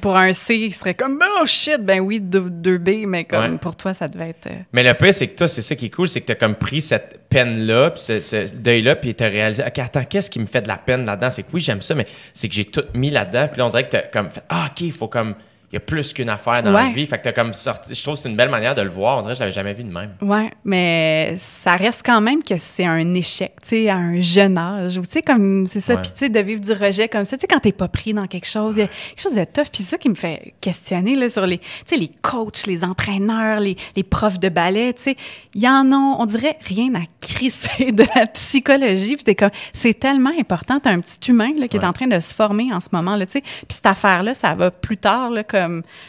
Pour un C, il serait comme, oh shit, ben oui, 2B, mais comme pour toi, ça devait être. Euh, mais le pire, c'est que toi, c'est ça qui est cool, c'est que tu as comme pris cette peine-là, puis ce, deuil-là, puis tu as réalisé, OK, attends, qu'est-ce qui me fait de la peine là-dedans? C'est que oui, j'aime ça, mais c'est que j'ai tout mis là-dedans, puis là, on dirait que tu as comme fait, ah, OK, il faut comme il y a plus qu'une affaire dans la vie. Fait que t'as comme sorti. Je trouve que c'est une belle manière de le voir. On dirait que je l'avais jamais vu de même. Ouais, mais ça reste quand même que c'est un échec, tu sais, à un jeune âge. Tu sais, comme, c'est ça. Puis, tu sais, de vivre du rejet comme ça. Tu sais, quand t'es pas pris dans quelque chose, il y a quelque chose de tough. Puis, c'est ça qui me fait questionner, là, sur les, tu sais, les coachs, les entraîneurs, les, les profs de ballet, tu sais. Il y en a, on dirait, rien à crisser de la psychologie. Puis, t'es comme, c'est tellement important. T'as un petit humain, là, qui est en train de se former en ce moment, là, tu sais. Puis, cette affaire-là, ça va plus tard, là,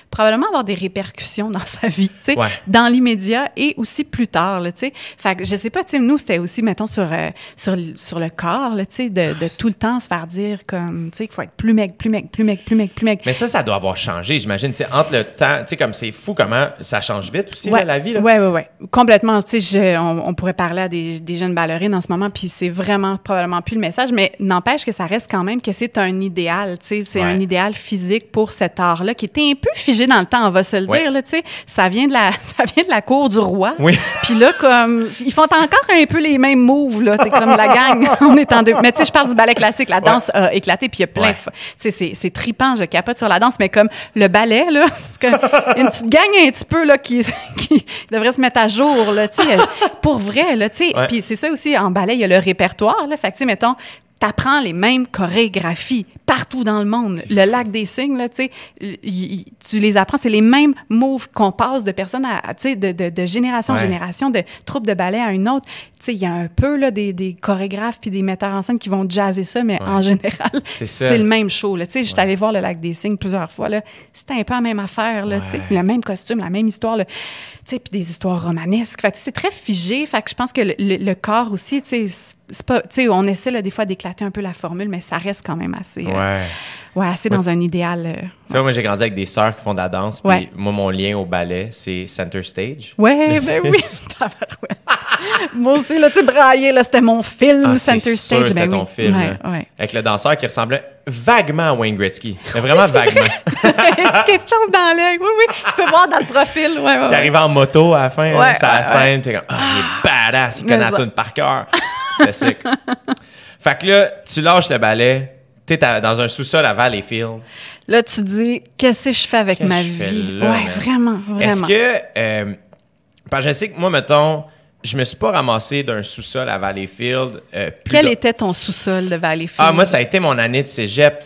probablement avoir des répercussions dans sa vie, tu sais, dans l'immédiat et aussi plus tard, tu sais. Fait que je sais pas, tu sais, nous c'était aussi mettons sur euh, sur sur le corps, tu sais, de, de, tout le temps se faire dire comme, tu sais, qu'il faut être plus mec, plus mec, plus mec, plus mec, plus mec. Mais ça, ça doit avoir changé, j'imagine, tu sais, entre le temps, tu sais, comme c'est fou comment ça change vite aussi ouais. la vie. Là. Ouais, ouais, ouais, complètement. Tu sais, on, on, pourrait parler à des, des jeunes ballerines en ce moment, puis c'est vraiment probablement plus le message, mais n'empêche que ça reste quand même que c'est un idéal, tu sais, c'est un idéal physique pour cet art-là qui était un peu figé dans le temps, on va se le dire là, tu sais, ça vient de la (laughs) ça vient de la cour du roi. Oui. Puis là comme ils font encore un peu les mêmes moves là, c'est comme la gang, (laughs) on est en deux. Mais tu sais, je parle du ballet classique, la danse a éclaté puis il y a plein sais c'est c'est tripant, je capote sur la danse. Mais comme le ballet là, (laughs) une petite gang un petit peu là qui qui devrait se mettre à jour là, tu sais, pour vrai là, tu sais. Puis c'est ça aussi en ballet, il y a le répertoire là, fait que mettons t'apprends les mêmes chorégraphies partout dans le monde. Le lac des signes, là, tu sais, tu les apprends, c'est les mêmes moves qu'on passe de personnes à, tu sais, de, de, de, génération en génération, de troupe de ballet à une autre. Tu sais, il y a un peu, là, des, des chorégraphes puis des metteurs en scène qui vont jazzer ça, mais en général, (laughs) c'est le même show, là. Tu sais, j'étais allée voir le lac des signes plusieurs fois, là. C'était un peu la même affaire, là, tu sais. Le même costume, la même histoire, là. Tu sais, puis des histoires romanesques. Fait c'est très figé. Fait que je pense que le, le corps aussi, tu sais, pas, tu sais, on essaie là, des fois d'éclater un peu la formule, mais ça reste quand même assez. Euh, ouais. ouais, assez dans un idéal. Euh, tu sais, moi, j'ai grandi avec des sœurs qui font de la danse, puis moi, mon lien au ballet, c'est Center Stage. Ouais, (laughs) ben oui. moi aussi, là, tu brailler, là, c'était mon film, ah, Center Stage. C'était ben ton film. Ouais, Avec le danseur qui ressemblait vaguement à Wayne Gretzky. Mais vraiment (laughs) vaguement. (laughs) quelque chose dans l'œil. Oui, oui. Tu peux voir dans le profil. Ouais, ouais, J'arrive en moto à la fin, ouais, ça la scène, puis comme, ah, il est badass, il connaît la par cœur. Sick. (laughs) fait que là, tu lâches le balai, t'es dans un sous-sol à Valleyfield. Là, tu dis, qu'est-ce que je fais avec ma vie? ouais, vraiment, vraiment. Est-ce que. Euh, je sais que moi, mettons, je me suis pas ramassé d'un sous-sol à Valleyfield. Euh, Quel était ton sous-sol de Valleyfield? Ah, moi, ça a été mon année de cégep.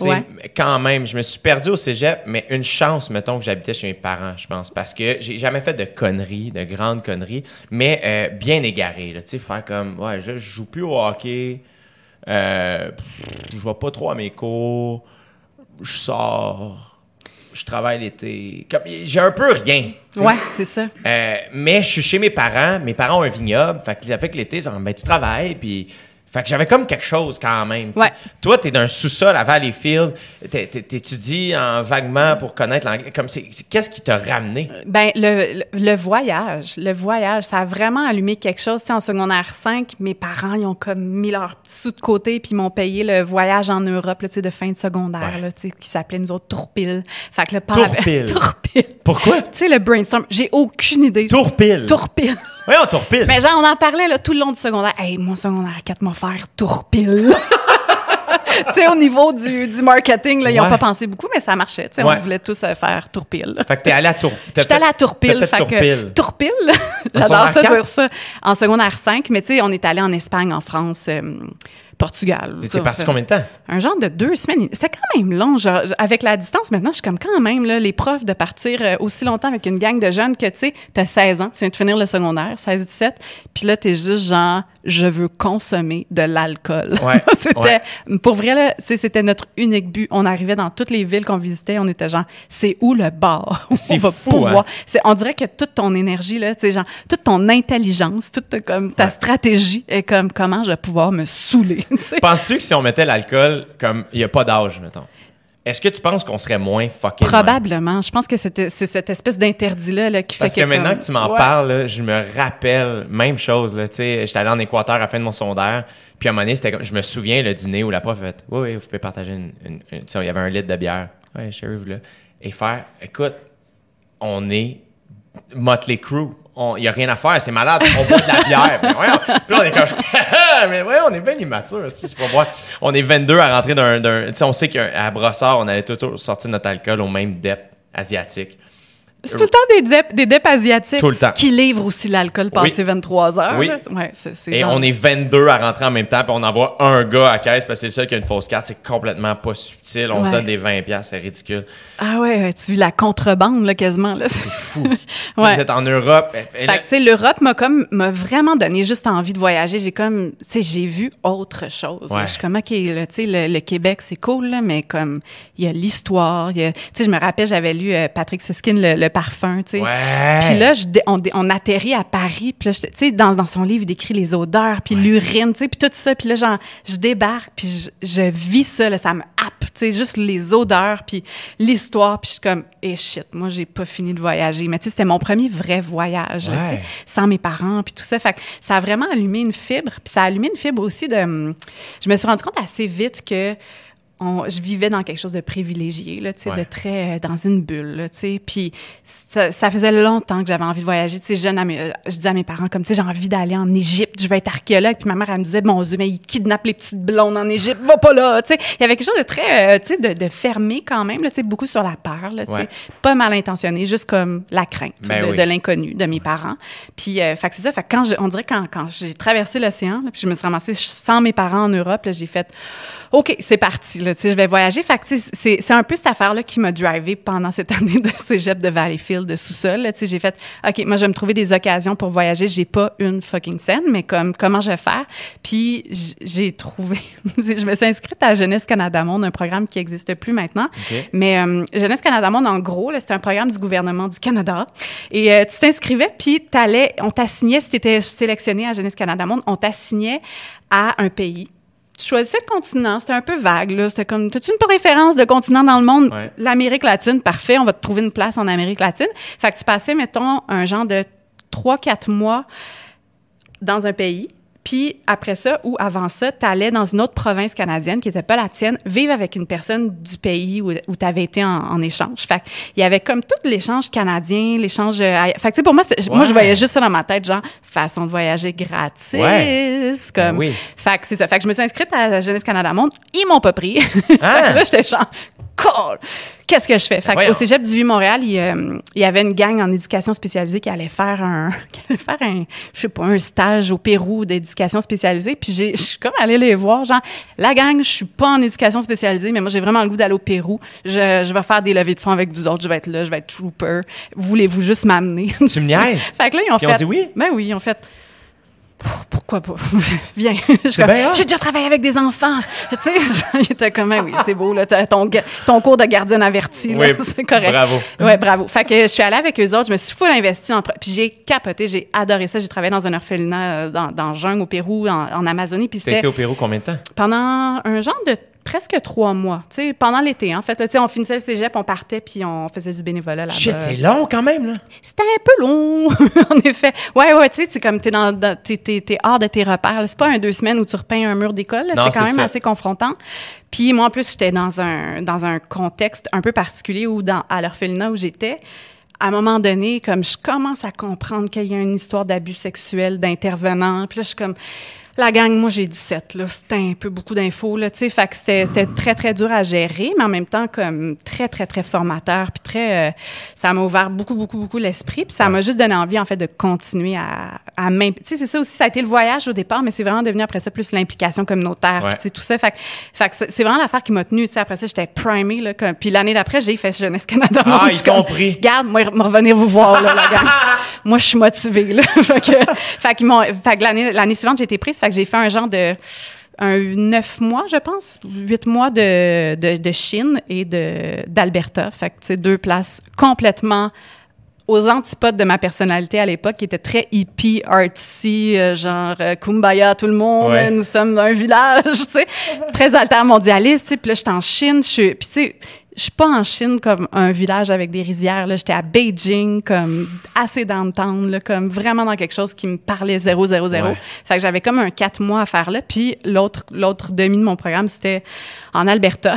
Quand même, je me suis perdu au cégep, mais une chance, mettons, que j'habitais chez mes parents, je pense, parce que j'ai jamais fait de conneries, de grandes conneries, mais euh, bien égaré. Tu sais, faire comme, ouais, je, je, joue plus au hockey, euh, je vais pas trop à mes cours, je sors je travaille l'été. J'ai un peu rien. Ouais, c'est ça. Euh, mais je suis chez mes parents. Mes parents ont un vignoble. Fait que, fait que l'été, ils ben, tu travailles, puis fait que j'avais comme quelque chose quand même. Ouais. Toi, tu es d'un sous-sol à Valleyfield, t'étudies en vaguement pour connaître l'anglais. Comme c'est, qu'est-ce qui t'a ramené? Ben le, le, voyage, le voyage, ça a vraiment allumé quelque chose. en secondaire 5, mes parents, ils ont comme mis leur petit sous de côté puis ils m'ont payé le voyage en Europe là, de fin de secondaire là, qui s'appelait nous autres Tourpile. Fait que le Tourpile. Tourpile. (laughs) Pourquoi? Tu sais le brainstorm, j'ai aucune idée. Tourpile. Tourpile. Oui, on tourpile. Mais genre, on en parlait là, tout le long du secondaire. Hey, mon secondaire 4 m'a faire tourpile. (laughs) tu sais, au niveau du, du marketing, là, ils n'ont pas pensé beaucoup, mais ça marchait. Tu sais, on voulait tous euh, faire tourpile. Fait que t'es allé à Tourpile. J'étais allée à Tourpile. Fait, fait tourpile. tourpile. (laughs) J'adore ça dire ça. En secondaire 5, mais tu sais, on est allé en Espagne, en France. Euh, Portugal. T'es parti combien de temps? Un genre de deux semaines. C'était quand même long. Genre, avec la distance, maintenant, je suis comme quand même, là, les profs de partir euh, aussi longtemps avec une gang de jeunes que, tu sais, t'as 16 ans, tu viens de finir le secondaire, 16-17, puis là, t'es juste genre, je veux consommer de l'alcool. Ouais, (laughs) c'était, pour vrai, là, c'était notre unique but. On arrivait dans toutes les villes qu'on visitait, on était genre, c'est où le bar? (laughs) C'est fou, hein? On dirait que toute ton énergie, là, tu genre, toute ton intelligence, toute comme, ta stratégie est comme, comment je vais pouvoir me saouler. (laughs) Penses-tu que si on mettait l'alcool comme il n'y a pas d'âge, mettons? Est-ce que tu penses qu'on serait moins fucking Probablement. Je pense que c'est cette espèce d'interdit-là qui fait que... Parce que maintenant que tu m'en parles, je me rappelle, même chose, là, tu sais, j'étais allé en Équateur à la fin de mon secondaire, puis à un moment donné, comme, je me souviens le dîner où la prof a fait « Oui, oui, vous pouvez partager une... tu sais, il y avait un litre de bière. Ouais, chérie, vous là. Et faire « Écoute, on est Motley Crue il n'y a rien à faire, c'est malade, on boit de la bière. Mais puis là, on est comme, (laughs) mais ouais, on est bien immature, c'est pas. On est 22 à rentrer d'un, tu sais, on sait qu'à Brossard, on allait toujours sortir notre alcool au même dep asiatique. C'est tout le temps des DEP, des DEP asiatiques qui livrent aussi l'alcool passé 23 heures. Oui. Ouais, Et on est 22 à rentrer en même temps, puis on envoie un gars à caisse parce que c'est le seul qui a une fausse carte. C'est complètement pas subtil. On se donne des 20 pièces, c'est ridicule. Ah ouais, tu vis la contrebande là quasiment là. C'est fou. (laughs) ouais. Vous êtes en Europe. Fait que tu sais l'Europe m'a comme m'a vraiment donné juste envie de voyager. J'ai comme tu sais j'ai vu autre chose. Je suis comme OK, tu sais le, Québec c'est cool là, mais comme il y a l'histoire, tu sais je me rappelle j'avais lu euh, Patrick Siskin le parfum, tu sais. Puis là, je, on, on, atterrit à Paris, puis là, tu sais, dans, dans, son livre, il décrit les odeurs, puis l'urine, tu sais, puis tout ça. Puis là, genre, je débarque, puis je, je, vis ça, là, ça me happe, tu sais, juste les odeurs, puis l'histoire, puis je suis comme, eh shit, moi, j'ai pas fini de voyager. Mais tu sais, c'était mon premier vrai voyage, tu sais, sans mes parents, puis tout ça. Fait que ça a vraiment allumé une fibre, puis ça a allumé une fibre aussi de... Je me suis rendu compte assez vite que je vivais dans quelque chose de privilégié, là, tu sais, de très euh, dans une bulle, tu sais. Puis ça, ça, faisait longtemps que j'avais envie de voyager. Tu sais, jeune, à mes, euh, je disais à mes parents comme, tu sais, j'ai envie d'aller en Égypte, je vais être archéologue. Puis ma mère elle me disait, mon Dieu, mais ils kidnappent les petites blondes en Égypte, va pas là, tu sais. Il y avait quelque chose de très, euh, tu sais, de, de, fermé quand même, tu sais, beaucoup sur la peur, là, tu sais, pas mal intentionné, juste comme la crainte ben de, l'inconnu de mes parents. Puis, euh, fait que c'est ça. Fait que quand je, on dirait quand quand j'ai traversé l'océan, puis je me suis ramassée sans mes parents en Europe, j'ai fait OK, c'est parti. Là, je vais voyager. Fait que c'est, c'est un peu cette affaire-là qui m'a drivé pendant cette (laughs) année de cégep de Valleyfield, de sous-sol. J'ai fait, OK, moi, je vais me trouver des occasions pour voyager. J'ai pas une fucking scène, mais comme comment je vais faire? Puis j'ai trouvé... (laughs) je me suis inscrite à Jeunesse Canada Monde, un programme qui n'existe plus maintenant. Mais euh, Jeunesse Canada Monde, en gros, c'est un programme du gouvernement du Canada. Et euh, tu t'inscrivais, puis t'allais, on t'assignait, si tu étais sélectionné à Jeunesse Canada Monde, on t'assignait à un pays tu choisissais le continent, c'était un peu vague, là. C'était comme, as-tu une préférence de continent dans le monde? L'Amérique latine, parfait, on va te trouver une place en Amérique latine. Fait que tu passais, mettons, un genre de trois, quatre mois dans un pays. Puis après ça, ou avant ça, tu allais dans une autre province canadienne qui n'était pas la tienne, vivre avec une personne du pays où, où tu avais été en, échange. Fait il y avait comme tout l'échange canadien, l'échange... Euh, fait que pour moi, moi, je voyais juste ça dans ma tête, genre, façon de voyager gratis. Comme, ben Fait que c'est ça. Fait que je me suis inscrite à la Jeunesse Canada Monde. Ils m'ont pas pris. (laughs) Ah. là, j'étais genre, cool! Qu'est-ce que je fais? Fait ben au Cégep du Vieux-Montréal, euh, il, y avait une gang en éducation spécialisée qui allait faire un, (laughs) qui allait faire un, je sais pas, un stage au Pérou d'éducation spécialisée. Puis j'ai, (laughs) je suis comme allée les voir, genre, la gang, je suis pas en éducation spécialisée, mais moi, j'ai vraiment le goût d'aller au Pérou. Je, je vais faire des levées de fonds avec vous autres. Je vais être là, je vais être trooper. Voulez-vous juste m'amener? Tu me niaises? (laughs) fait que là, ils ont fait. Ont dit oui? Ben oui, ils ont fait pourquoi pas? (laughs) Viens. (laughs) J'ai déjà travaillé avec des enfants. (laughs) tu sais, il était comme, ah oui, c'est beau, là, ton, ton cours de gardienne avertie, oui, c'est correct. Bravo. Ouais, bravo. Fait que je suis allée avec eux autres, je me suis full investi en, puis j'ai capoté, j'ai adoré ça. J'ai travaillé dans un orphelinat euh, dans, dans jungle au Pérou, en, en Amazonie. Puis c'était. au Pérou combien de temps? Pendant un genre de presque trois mois, tu sais, pendant l'été. En fait, tu sais, on finissait le cégep, on partait, puis on faisait du bénévolat là-bas. Shit, c'est long quand même, là. C'était un peu long, (laughs) en effet. Ouais, ouais, tu sais, c'est comme t'es dans, t'es, t'es, hors de tes repères. C'est pas un deux semaines où tu repeins un mur d'école. C'était quand même assez confrontant. Puis moi, en plus, j'étais dans un dans un contexte un peu particulier où dans à l'orphelinat où j'étais à un moment donné, comme je commence à comprendre qu'il y a une histoire d'abus sexuel d'intervenants, puis là je suis comme la gang, moi, j'ai 17, là. C'était un peu beaucoup d'infos, là, tu sais. Fait que c'était très, très dur à gérer, mais en même temps, comme très, très, très formateur. Puis très... Euh, ça m'a ouvert beaucoup, beaucoup, beaucoup l'esprit. Puis ça m'a juste donné envie, en fait, de continuer à, à Tu sais, c'est ça aussi, ça a été le voyage au départ, mais c'est vraiment devenu après ça plus l'implication communautaire, tu sais, tout ça. Fait, fait que c'est vraiment l'affaire qui m'a tenue, tu sais. Après ça, j'étais primée, là. Comme, puis l'année d'après, j'ai fait Jeunesse Canada. Ah, (laughs) ils t'ont pris. Garde, moi, revenir vous voir, là, la gang. (laughs) moi, je suis motivée, là. (laughs) fait que, fait, que l'année, l'année suivante, j'ai été prise que j'ai fait un genre de un neuf mois, je pense, huit mois de, de, Chine et de d'Alberta. Fait que, tu deux places complètement aux antipodes de ma personnalité à l'époque, qui était très hippie, artsy, euh, genre euh, kumbaya tout le monde, nous sommes un village, (laughs) tu sais, très altermondialiste, puis là, j'étais en Chine, je suis, puis tu sais, je suis pas en Chine comme un village avec des rizières. J'étais à Beijing, comme assez downtown, là, comme vraiment dans quelque chose qui me parlait zéro, zéro, zéro. Fait que j'avais comme un quatre mois à faire là. Puis l'autre, l'autre demi de mon programme, c'était en Alberta.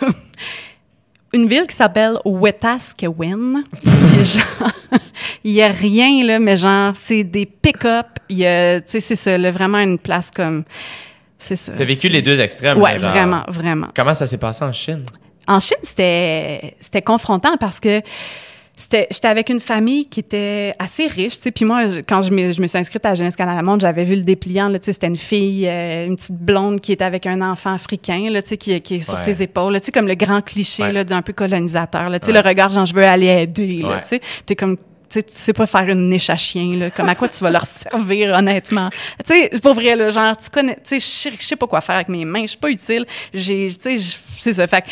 (laughs) une ville qui s'appelle Wetaskiwin. (laughs) Il y a rien, là, mais genre, c'est des pick-up. Il y a, tu sais, c'est ça, là, vraiment une place comme... C'est ça. T'as vécu les deux extrêmes. Ouais, vraiment, vraiment. Comment ça s'est passé en Chine? En Chine, c'était c'était confrontant parce que c'était j'étais avec une famille qui était assez riche, tu sais. Puis moi, quand je me, je me suis inscrite à Jeunesse Canada Monde, j'avais vu le dépliant, là, tu sais, c'était une fille, euh, une petite blonde qui était avec un enfant africain, là, tu sais, qui, qui est sur ses épaules, tu sais, comme le grand cliché, là, d'un peu colonisateur, là, tu sais, le regard, genre, je veux aller aider, là, tu sais. T'es comme, tu sais pas faire une niche à chien, là. Comme à quoi tu vas leur (laughs) servir, honnêtement? Tu sais, pour vrai, là, genre, tu connais, tu sais, je sais pas quoi faire avec mes mains, je suis pas utile. J'ai, tu sais, c'est ça. Fait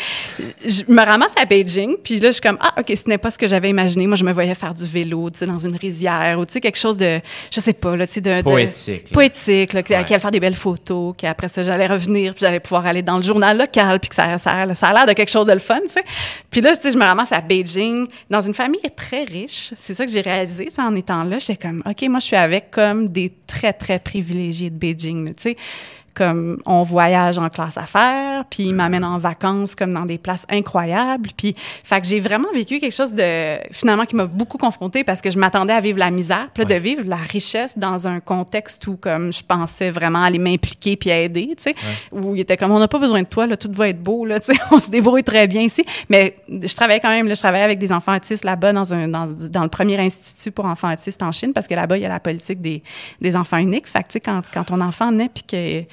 je me ramasse à Beijing, puis là, je suis comme, ah, OK, ce n'est pas ce que j'avais imaginé. Moi, je me voyais faire du vélo, tu sais, dans une rizière, ou tu sais, quelque chose de, je sais pas, là, tu sais, de, Poétique. poétique, là, qui allait faire des belles photos, qu'après ça, j'allais revenir, puis j'allais pouvoir aller dans le journal local, puis que ça, ça, ça a l'air de quelque chose de le fun, tu sais. Puis là, tu sais, je me ramasse à Beijing, dans une famille très riche. C'est ça que j'ai réalisé, en étant là. J'étais comme, OK, moi, je suis avec comme des très, très privilégiés de Beijing, tu sais comme on voyage en classe affaires, puis ils m'amènent en vacances comme dans des places incroyables. Puis, fait que j'ai vraiment vécu quelque chose de finalement qui m'a beaucoup confrontée parce que je m'attendais à vivre la misère, puis de vivre la richesse dans un contexte où comme je pensais vraiment aller m'impliquer puis aider, tu sais, où il était comme on n'a pas besoin de toi, là, tout va être beau, là, (laughs) tu sais, on se débrouille très bien ici. Mais je travaillais quand même, là, je travaillais avec des enfants autistes là-bas dans un dans, dans, le premier institut pour enfants autistes en Chine parce que là-bas il y a la politique des, des enfants uniques. Fait que tu sais quand quand ton enfant naît puis que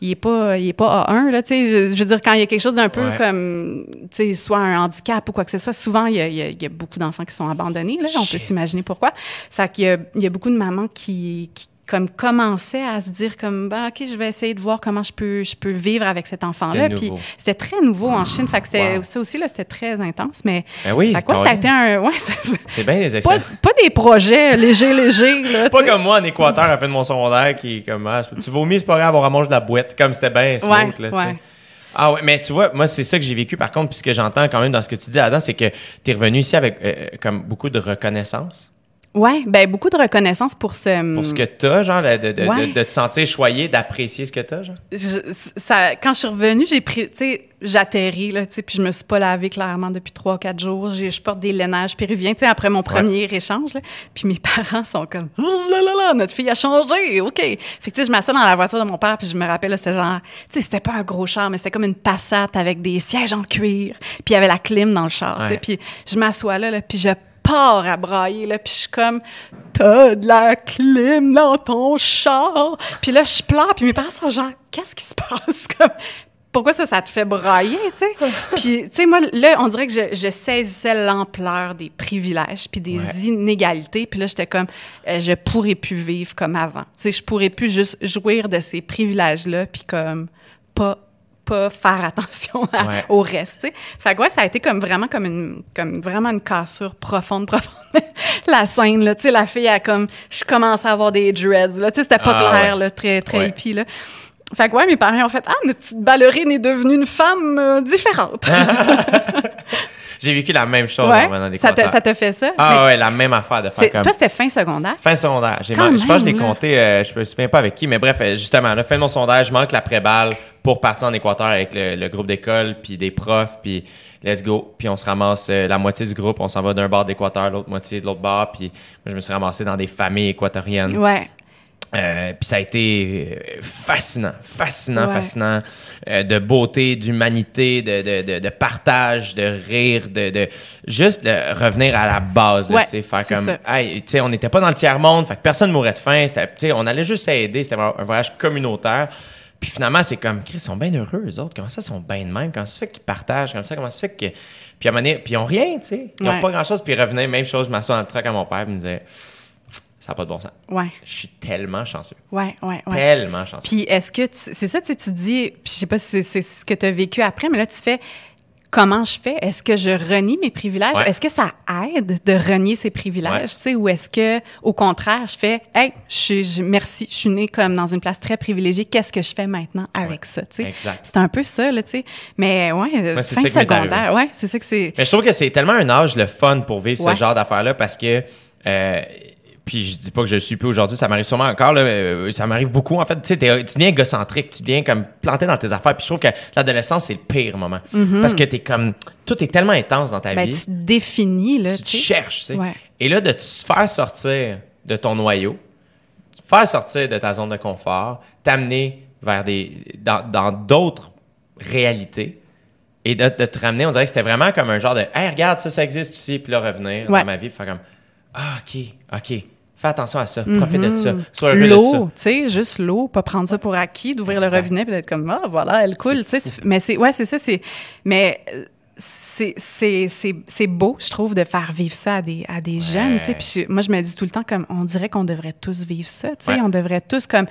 il est pas il est pas A1 là tu sais. Je, veux dire quand il y a quelque chose d'un peu comme tu sais soit un handicap ou quoi que ce soit souvent il y a, il y a, beaucoup d'enfants qui sont abandonnés là. On peut s'imaginer pourquoi. Fait qu'il y a, il y a beaucoup de mamans qui, qui comme commençait à se dire comme bah ok je vais essayer de voir comment je peux je peux vivre avec cet enfant là puis c'était très nouveau en Chine. Fait que c'était ça aussi là c'était très intense mais ben oui quoi, ça a été un ouais c'est bien des pas, pas, des projets légers légers là pas comme moi en Équateur à la fin de mon secondaire qui comme ah, tu vomis c'est pas grave on ramasse de la boîte. Comme c'était bien smooth là tu sais. Ah ouais, mais tu vois, moi, c'est ça que j'ai vécu par contre, puisque j'entends quand même dans ce que tu dis là-dedans, c'est que tu es revenu ici avec euh, comme beaucoup de reconnaissance. Ouais, ben beaucoup de reconnaissance pour ce pour ce que t'as, genre de, de, de, de, te sentir choyé, d'apprécier ce que t'as, genre? ça, quand je suis revenue, j'ai pris, tu sais, j'atterris là, tu sais, puis je me suis pas lavé clairement depuis trois quatre jours. Je porte des lainages péruviens, tu sais, après mon premier échange, là. Puis mes (laughs) parents sont comme, oh là là là, notre fille a changé, ok. Fait que tu sais, je m'assois dans la voiture de mon père, puis je me rappelle, c'était genre, tu sais, c'était pas un gros char, mais c'était comme une Passat avec des sièges en cuir, puis il y avait la clim dans le char, tu sais. Puis je m'assois là, là, puis je pars à brailler, là, puis je suis comme « T'as de la clim dans ton char! » Puis là, je pleure, puis mes parents sont genre « Qu'est-ce qui se passe? (laughs) » comme pourquoi ça, ça te fait brailler, tu sais? (laughs) puis, tu sais, moi, là, on dirait que je, je saisissais l'ampleur des privilèges puis des inégalités. Puis là, j'étais comme, euh, je pourrais plus vivre comme avant. Tu sais, je pourrais plus juste jouir de ces privilèges-là puis comme pas pas faire attention au reste, tu sais. Fait que ouais, ça a été comme vraiment comme une comme vraiment une cassure profonde (laughs) profonde. la scène là, tu sais la fille a comme je commence à avoir des dreads là, tu sais c'était pas ah, clair là, très très hippie là. Fait que ouais, mes parents ont fait ah notre petite ballerine est devenue une femme euh, différente. (laughs) (laughs) J'ai vécu la même chose ouais? dans des ça te, ça te fait ça? Ah ouais, la même affaire de faire comme... Toi, c'était fin secondaire? Fin secondaire. je pense que je l'ai compté, euh, je me souviens pas avec qui, mais bref, euh, justement, là, fin de mon sondage, je manque l'après-balle pour partir en Équateur avec le, groupe d'école, puis des profs, puis let's go. Puis on se ramasse euh, la moitié du groupe, on s'en va d'un bord d'Équateur, l'autre moitié de l'autre bord, puis moi, je me suis ramassé dans des familles équatoriennes. Ouais. Euh, puis ça a été euh, fascinant, fascinant, fascinant, euh, de beauté, d'humanité, de, de, de, de, partage, de rire, de, de juste de revenir à la base, tu sais, faire comme, hey, tu sais, on n'était pas dans le tiers monde, fait que personne mourrait de faim, tu sais, on allait juste s'aider, c'était un voyage communautaire. Puis finalement, c'est comme, ils sont bien heureux, eux autres. Comment ça, ils sont bien de même? Comment ça se fait qu'ils partagent? Comment ça, comment ça fait que. Puis à un moment donné, puis ils ont rien, tu sais. Ils n'ont pas grand-chose. Puis ils revenaient, même chose, je m'assois dans le truck à mon père, il me disait, ça n'a pas de bon sens. Ouais. Je suis tellement chanceux. Ouais, ouais, ouais. Tellement chanceux. Puis est-ce que c'est ça, tu sais, tu dis, puis je sais pas si c'est ce que tu as vécu après, mais là, tu fais comment je fais? Est-ce que je renie mes privilèges? Est-ce que ça aide de renier ces privilèges, tu sais, ou est-ce que, au contraire, je fais, hey, je, je, merci, je suis née comme dans une place très privilégiée, qu'est-ce que je fais maintenant avec ça, tu sais? Exact. C'est un peu ça, là, tu sais. Mais ouais, fin secondaire, ouais, c'est ça que c'est. Mais je trouve que c'est tellement un âge le fun pour vivre ce genre d'affaires-là parce que, euh, puis je dis pas que je le suis plus aujourd'hui, ça m'arrive sûrement encore, là, euh, ça m'arrive beaucoup. En fait, tu deviens égocentrique, tu deviens comme planté dans tes affaires. Puis je trouve que l'adolescence, c'est le pire moment. Mm-hmm. Parce que t'es comme, tout est tellement intense dans ta ben, vie. Tu définis, là. Tu te cherches, tu sais. Et là, de te faire sortir de ton noyau, faire sortir de ta zone de confort, t'amener vers des, dans d'autres réalités, et de, te ramener, on dirait que c'était vraiment comme un genre de, hey, regarde, ça, ça existe aussi, puis là, revenir dans ma vie, faire comme, ah, OK, OK. Fais attention à ça. Profite de ça. Mhm. Sois L'eau, tu sais, juste l'eau, pas prendre ça pour acquis, d'ouvrir le robinet et d'être comme, ah, voilà, elle coule, tu sais. Mais c'est, ouais, c'est ça, c'est, mais c'est, c'est, c'est, c'est beau, je trouve, de faire vivre ça à des, à des jeunes, tu sais. Puis moi, je me dis tout le temps comme, on dirait qu'on devrait tous vivre ça, tu sais. On devrait tous comme,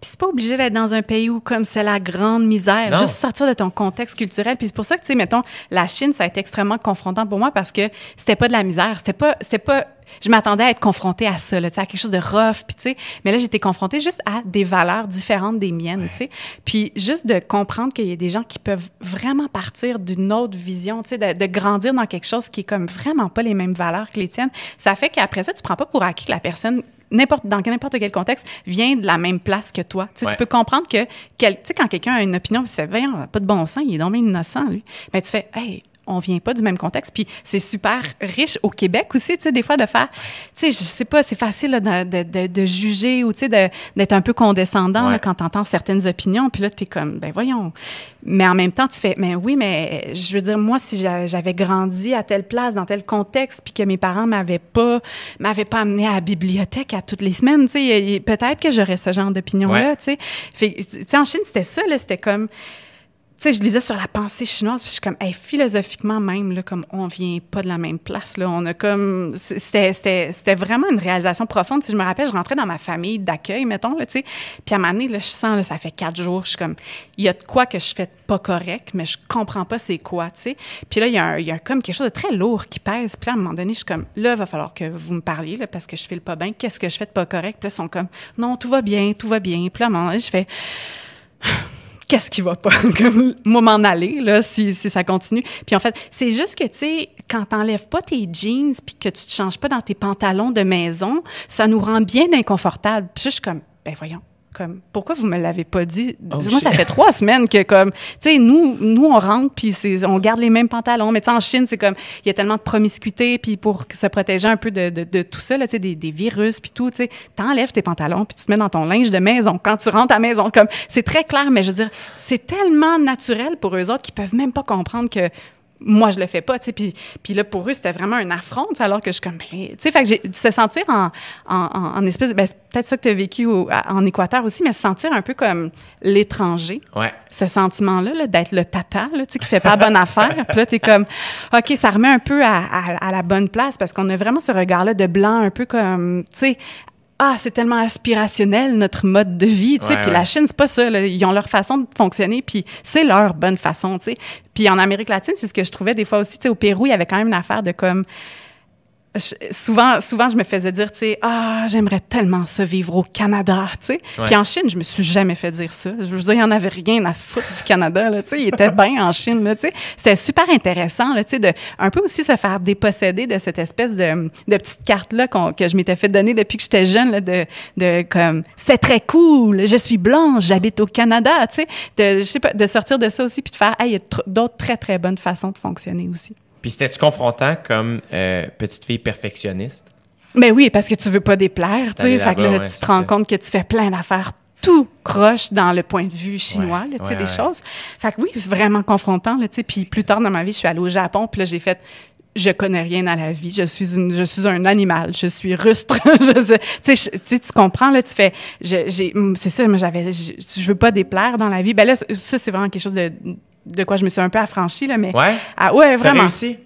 puis c'est pas obligé d'être dans un pays où comme c'est la grande misère, juste sortir de ton contexte culturel. Puis c'est pour ça que tu sais mettons la Chine ça a été extrêmement confrontant pour moi parce que c'était pas de la misère, c'était pas c'était pas je m'attendais à être confrontée à ça, là, à quelque chose de rough, puis tu sais, mais là j'étais confrontée juste à des valeurs différentes des miennes, tu sais, puis juste de comprendre qu'il y a des gens qui peuvent vraiment partir d'une autre vision, tu sais, de, de, grandir dans quelque chose qui est comme vraiment pas les mêmes valeurs que les tiennes, ça fait qu'après ça tu prends pas pour acquis que la personne n'importe dans n'importe quel contexte vient de la même place que toi. Tu peux comprendre que, tu sais, quand quelqu'un a une opinion, tu fais, ben, pas de bon sens, il est donc innocent, lui. Ben, tu fais, hey, on vient pas du même contexte. Puis c'est super riche au Québec aussi, tu sais, des fois de faire, tu sais, je sais pas, c'est facile de, de, de, juger ou, tu sais, d'être un peu condescendant là, quand t'entends certaines opinions. Puis là, t'es comme, ben voyons. Mais en même temps, tu fais, mais oui, mais je veux dire, moi, si j'avais grandi à telle place, dans tel contexte, puis que mes parents m'avaient pas, m'avaient pas amené à la bibliothèque à toutes les semaines, tu sais, peut-être que j'aurais ce genre d'opinion-là, tu sais. Tu sais, en Chine, c'était ça, là, c'était comme sais, je lisais sur la pensée chinoise, puis je suis comme, philosophiquement même, là, comme on vient pas de la même place, là, on a comme, c'était, vraiment une réalisation profonde. Si je me rappelle, je rentrais dans ma famille d'accueil, mettons, là, tu sais, puis à un moment donné, là, je sens, là, ça fait quatre jours, je suis comme, il y a de quoi que je fais pas correct, mais je comprends pas c'est quoi, tu sais. Puis là, il y, a il y a comme quelque chose de très lourd qui pèse. Puis à un moment donné, je suis comme, là, va falloir que vous me parliez, là, parce que je fais le pas bien. Qu'est-ce que je fais de pas correct? Puis là, ils sont comme, non, tout va bien, tout va bien. Puis là, à un moment donné, je fais, qu'est-ce qui va pas? (laughs) moi, m'en aller, là, si, si ça continue. Puis en fait, c'est juste que, tu sais, quand t'enlèves pas tes jeans puis que tu te changes pas dans tes pantalons de maison, ça nous rend bien inconfortable. Puis comme, ben voyons, comme pourquoi vous me l'avez pas dit? Oh, Dis-moi, ça fait trois semaines que comme tu sais nous nous on rentre puis c'est on garde les mêmes pantalons. Mais tu sais en Chine c'est comme il y a tellement de promiscuité puis pour se protéger un peu de, de, de tout ça là tu sais des, des, virus puis tout tu sais t'enlèves tes pantalons puis tu te mets dans ton linge de maison quand tu rentres à la maison. Comme c'est très clair mais je veux dire c'est tellement naturel pour eux autres qu'ils peuvent même pas comprendre que moi je le fais pas tu sais. Puis puis là pour eux c'était vraiment un affront alors que je suis comme ben, tu sais fait que j'ai se sentir en en, en espèce ben, c'est peut-être ça que tu as vécu en Équateur aussi mais se sentir un peu comme l'étranger. Ouais. Ce sentiment là, d'être le tata là tu sais qui fait pas bonne affaire. Puis là tu es comme OK ça remet un peu à, à, à la bonne place parce qu'on a vraiment ce regard là de blanc un peu comme tu sais ah, c'est tellement aspirationnel notre mode de vie, tu sais. puis la Chine, c'est pas ça. Ils ont leur façon de fonctionner, puis c'est leur bonne façon, tu sais. Puis en Amérique latine, c'est ce que je trouvais des fois aussi, tu sais. Au Pérou, il y avait quand même une affaire de comme souvent, souvent, je me faisais dire, tu sais, ah, j'aimerais tellement ça vivre au Canada, tu sais. Puis en Chine, je me suis jamais fait dire ça. Je veux dire, il y en avait rien à foutre du Canada, là, tu sais. Il était bien en Chine, là, tu sais. C'est super intéressant, là, tu sais, de un peu aussi se faire déposséder de cette espèce de, de petite carte-là que je m'étais fait donner depuis que j'étais jeune, là, de, de comme, c'est très cool, je suis blanche, j'habite au Canada, tu sais. De, je sais pas, de sortir de ça aussi puis de faire, il y a d'autres très, très bonnes façons de fonctionner aussi. Puis c'était-tu confrontant comme euh, petite fille perfectionniste? Mais oui, parce que tu veux pas déplaire, tu sais. Fait que là, tu te rends compte que tu fais plein d'affaires tout croche dans le point de vue chinois, tu sais, des choses. Fait que oui, c'est vraiment confrontant, tu sais. Puis plus tard dans ma vie, je suis allée au Japon, puis là, j'ai fait je connais rien à la vie, je suis une, je suis un animal, je suis rustre, (laughs) tu sais, tu comprends là, tu fais, j'ai, c'est ça, mais j'avais, je, je, veux pas déplaire dans la vie. Ben là, ça c'est vraiment quelque chose de de quoi je me suis un peu affranchie, là, mais. Ouais? Ah, ouais, vraiment. réussi?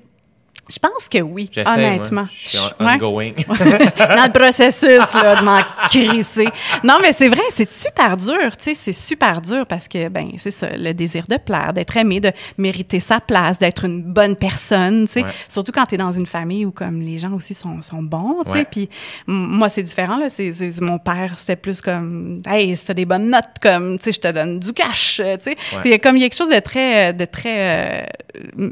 Je pense que oui, honnêtement. Je suis ongoing. (laughs) Dans le processus là, de m'en crisser. Non, mais c'est vrai, c'est super dur, tu sais, c'est super dur parce que, ben, c'est ça, le désir de plaire, d'être aimé, de mériter sa place, d'être une bonne personne, tu sais. Surtout quand tu es dans une famille où, comme, les gens aussi sont, sont bons, tu sais. Puis moi, c'est différent, là. C'est, mon père, c'est plus comme, hey, c'est des bonnes notes, comme, tu sais, je te donne du cash, tu sais. Il y a comme, il y a quelque chose de très, de très, euh,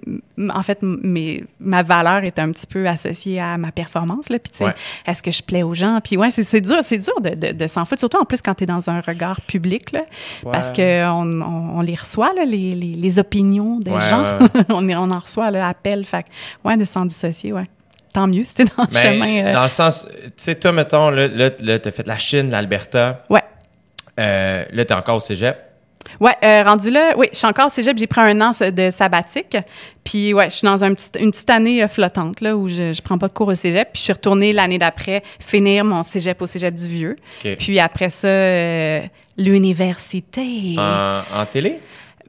en fait, mes, ma valeur est un petit peu associée à ma performance. Là. Puis, tu sais, est-ce que je plais aux gens? Puis, ouais, c'est dur, c'est dur de, de, de s'en foutre, surtout en plus quand tu es dans un regard public, là, parce qu'on on, on, les reçoit, là, les, les, les opinions des gens. (laughs) on, on en reçoit, là, appel. Fait ouais, de s'en dissocier, ouais tant mieux, c'était dans le ben, chemin. Euh. Dans le sens, tu sais, toi, mettons, là, là, là tu as fait la Chine, l'Alberta. Ouais. Euh, là, tu es encore au cégep. Ouais, euh, rendu là, oui, je suis encore au cégep, j'ai pris un an de sabbatique. Puis ouais, je suis dans un petit, une petite année euh, flottante là où je, je prends pas de cours au cégep, puis je suis retournée l'année d'après finir mon cégep au cégep du Vieux. Puis après ça euh, l'université. En, en, télé?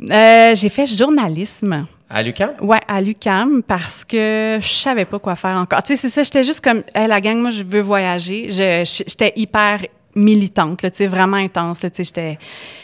Euh, j'ai fait journalisme. À l'UCAM? Ouais, à l'UCAM parce que je savais pas quoi faire encore. Tu sais, c'est ça, j'étais juste comme la gang, moi je veux voyager. J'étais hyper militante, tu sais, vraiment intense, tu sais, j'étais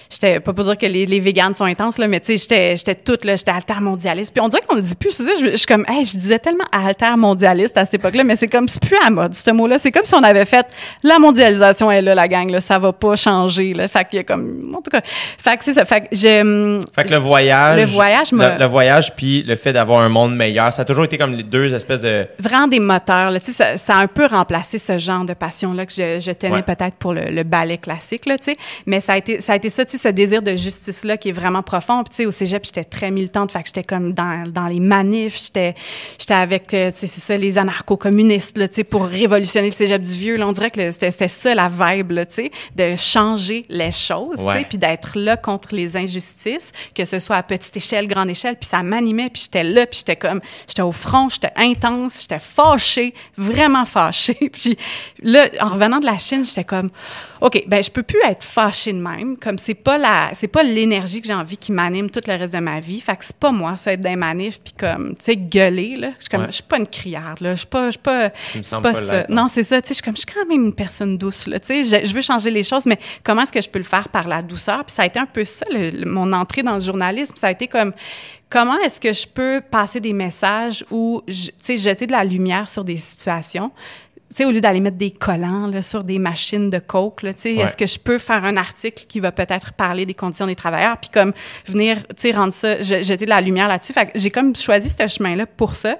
j'étais pas pour dire que les, les véganes sont intenses, là, mais tu sais, j'étais, j'étais toute, là, j'étais altermondialiste. Puis on dirait qu'on ne dit plus, je, je, je suis comme, hey, je disais tellement altermondialiste à cette époque-là, mais c'est comme, c'est plus à mode, ce mot-là. C'est comme si on avait fait, la mondialisation est là, la gang, là, ça va pas changer, là. Fait qu'il y a comme, en tout cas, fait que c'est ça. Fait que j'ai. Hum, fait que le voyage. Le voyage, le, le, voyage, puis le fait d'avoir un monde meilleur, ça a toujours été comme les deux espèces de. Vraiment des moteurs, là. Tu sais, ça, ça, a un peu remplacé ce genre de passion-là que je, je tenais peut-être pour le, le, ballet classique, là, tu sais. Mais ça a été, ça a été ça, tu ce désir de justice-là qui est vraiment profond. Puis, tu sais, au cégep, j'étais très militante. Fait que j'étais comme dans, dans les manifs. J'étais, j'étais avec, euh, tu sais, c'est ça, les anarcho-communistes, là, tu sais, pour révolutionner le cégep du vieux. Là, on dirait que c'était, c'était ça la vibe, là, tu sais, de changer les choses, tu sais, puis d'être là contre les injustices, que ce soit à petite échelle, grande échelle. Puis ça m'animait. Puis j'étais là. Puis j'étais comme, j'étais au front, j'étais intense, j'étais fâchée, vraiment fâchée. (laughs) puis là, en revenant de la Chine, j'étais comme, OK, ben je peux plus être fâchée de même. Comme c'est pas la, c'est pas l'énergie que j'ai envie qui m'anime tout le reste de ma vie. Fait que c'est pas moi, ça être des manifs puis comme, tu sais, gueuler là. Je suis comme, je suis pas une criarde là. Je suis pas, je suis pas, tu me sens pas, ça. Non, c'est ça. Tu sais, je suis comme, je suis quand même une personne douce là. Tu sais, je, veux changer les choses, mais comment est-ce que je peux le faire par la douceur? Puis ça a été un peu ça, mon entrée dans le journalisme. Ça a été comme comment est-ce que je peux passer des messages ou, tu sais, jeter de la lumière sur des situations? tu sais, au lieu d'aller mettre des collants là, sur des machines de coke, tu sais, est-ce que je peux faire un article qui va peut-être parler des conditions des travailleurs, puis comme venir, tu sais, rendre ça, jeter de la lumière là-dessus. Fait que j'ai comme choisi ce chemin-là pour ça.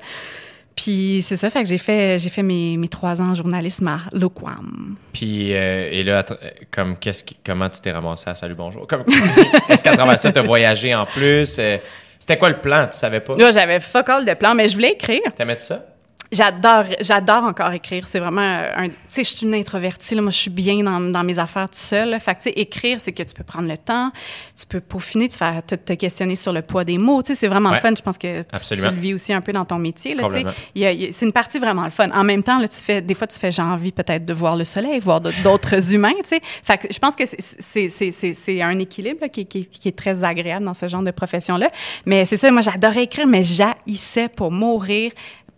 Puis c'est ça, fait que j'ai fait, j'ai fait mes, mes trois ans en journalisme à Loquam. Puis, euh, et là, comme, qu'est-ce comment tu t'es ramassé à Salut Bonjour? (laughs) est-ce qu'à travers ça, tu as voyagé en plus? Euh, c'était quoi le plan? Tu savais pas? Là, j'avais fuck all de plan, mais je voulais écrire. T'aimais ça? J'adore, j'adore encore écrire. C'est vraiment un, tu sais, je suis une introvertie. Là, moi, je suis bien dans, dans mes affaires tout seul. Fait que, tu sais, écrire, c'est que tu peux prendre le temps, tu peux peaufiner, tu vas te, te questionner sur le poids des mots. Tu sais, c'est vraiment le fun. Je pense que tu, tu, le vis aussi un peu dans ton métier. Là, tu sais, c'est une partie vraiment le fun. En même temps, là, tu fais, des fois, tu fais, j'ai envie peut-être de voir le soleil, voir d'autres (laughs) humains. Tu sais, fait que je pense que c'est un équilibre là, qui, qui, qui, est très agréable dans ce genre de profession-là. Mais c'est ça, moi, j'adorais écrire, mais j'haïssais pour mourir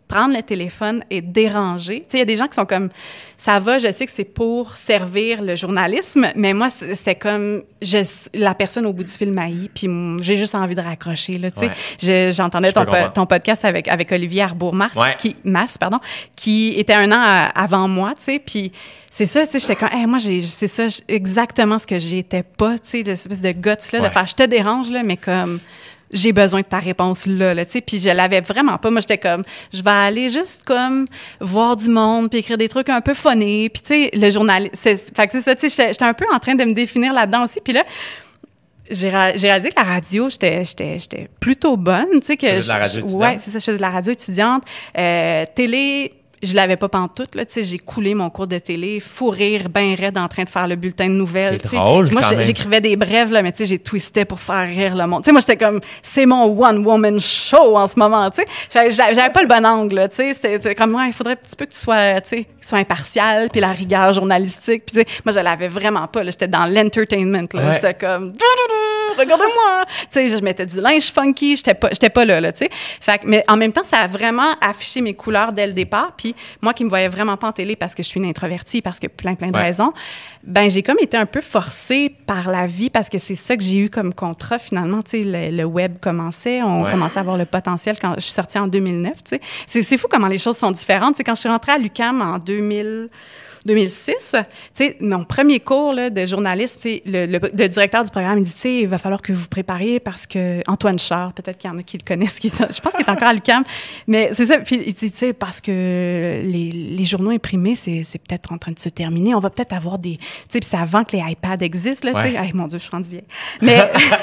prendre le téléphone et déranger. Tu sais, il y a des gens qui sont comme, ça va, je sais que c'est pour servir le journalisme, mais moi, c'était comme, je, la personne au bout du fil maillit, puis j'ai juste envie de raccrocher, là, tu sais. J'entendais ton, ton, podcast avec, avec Olivier Arbour-Mars, qui, Mass, pardon, qui était un an avant moi, tu sais, puis c'est ça, tu sais, j'étais comme, hey, moi, c'est ça exactement ce que j'étais pas, tu sais, l'espèce de guts, là, de faire, je te dérange, là, mais comme, j'ai besoin de ta réponse là, là tu sais. Puis je l'avais vraiment pas. Moi, j'étais comme, je vais aller juste comme voir du monde, puis écrire des trucs un peu phonés. Puis tu sais, le journal, c'est, fait que c'est ça, tu sais, j'étais un peu en train de me définir là-dedans aussi. Puis là, j'ai réalisé que la radio, j'étais j'étais plutôt bonne, tu sais que je, de la radio étudiante? ouais, c'est ça, je faisais de la radio étudiante, euh, télé je l'avais pas pantoute là tu sais j'ai coulé mon cours de télé fou rire ben raide en train de faire le bulletin de nouvelles c'est drôle moi j'écrivais des brèves là mais tu sais j'ai twisté pour faire rire le monde. Tu sais moi j'étais comme c'est mon one woman show en ce moment tu sais. J'avais pas le bon angle tu sais. C'était comme moi il faudrait un petit peu que tu sois tu sais que tu sois impartial puis la rigueur journalistique puis tu sais. Moi je l'avais vraiment pas là j'étais dans l'entertainment là. J'étais comme regardez-moi. Tu sais, je mettais du linge funky, j'étais pas, j'étais pas là, là, tu sais. Fait que, mais en même temps, ça a vraiment affiché mes couleurs dès le départ. Puis moi qui me voyais vraiment pas en télé parce que je suis une introvertie, parce que plein, plein de raisons, ben j'ai comme été un peu forcée par la vie parce que c'est ça que j'ai eu comme contrat finalement. Tu sais, le, web commençait, on commençait à avoir le potentiel quand je suis sortie en 2009. Tu sais, c'est, c'est fou comment les choses sont différentes. Tu sais, quand je suis rentrée à l'UCAM en 2000 2006, tu sais, mon premier cours là, de journaliste, le, le, le, directeur du programme, il dit, tu sais, il va falloir que vous vous prépariez parce que Antoine Char, peut-être qu'il y en a qui le connaissent, (laughs) qui, je pense qu'il est encore à l'UQAM, mais c'est ça. Puis il dit, tu sais, parce que les, les journaux imprimés, c'est, peut-être en train de se terminer. On va peut-être avoir des, tu sais, c'est avant que les iPads existent, là, tu sais. mon Dieu, je suis rendue vieille. Mais,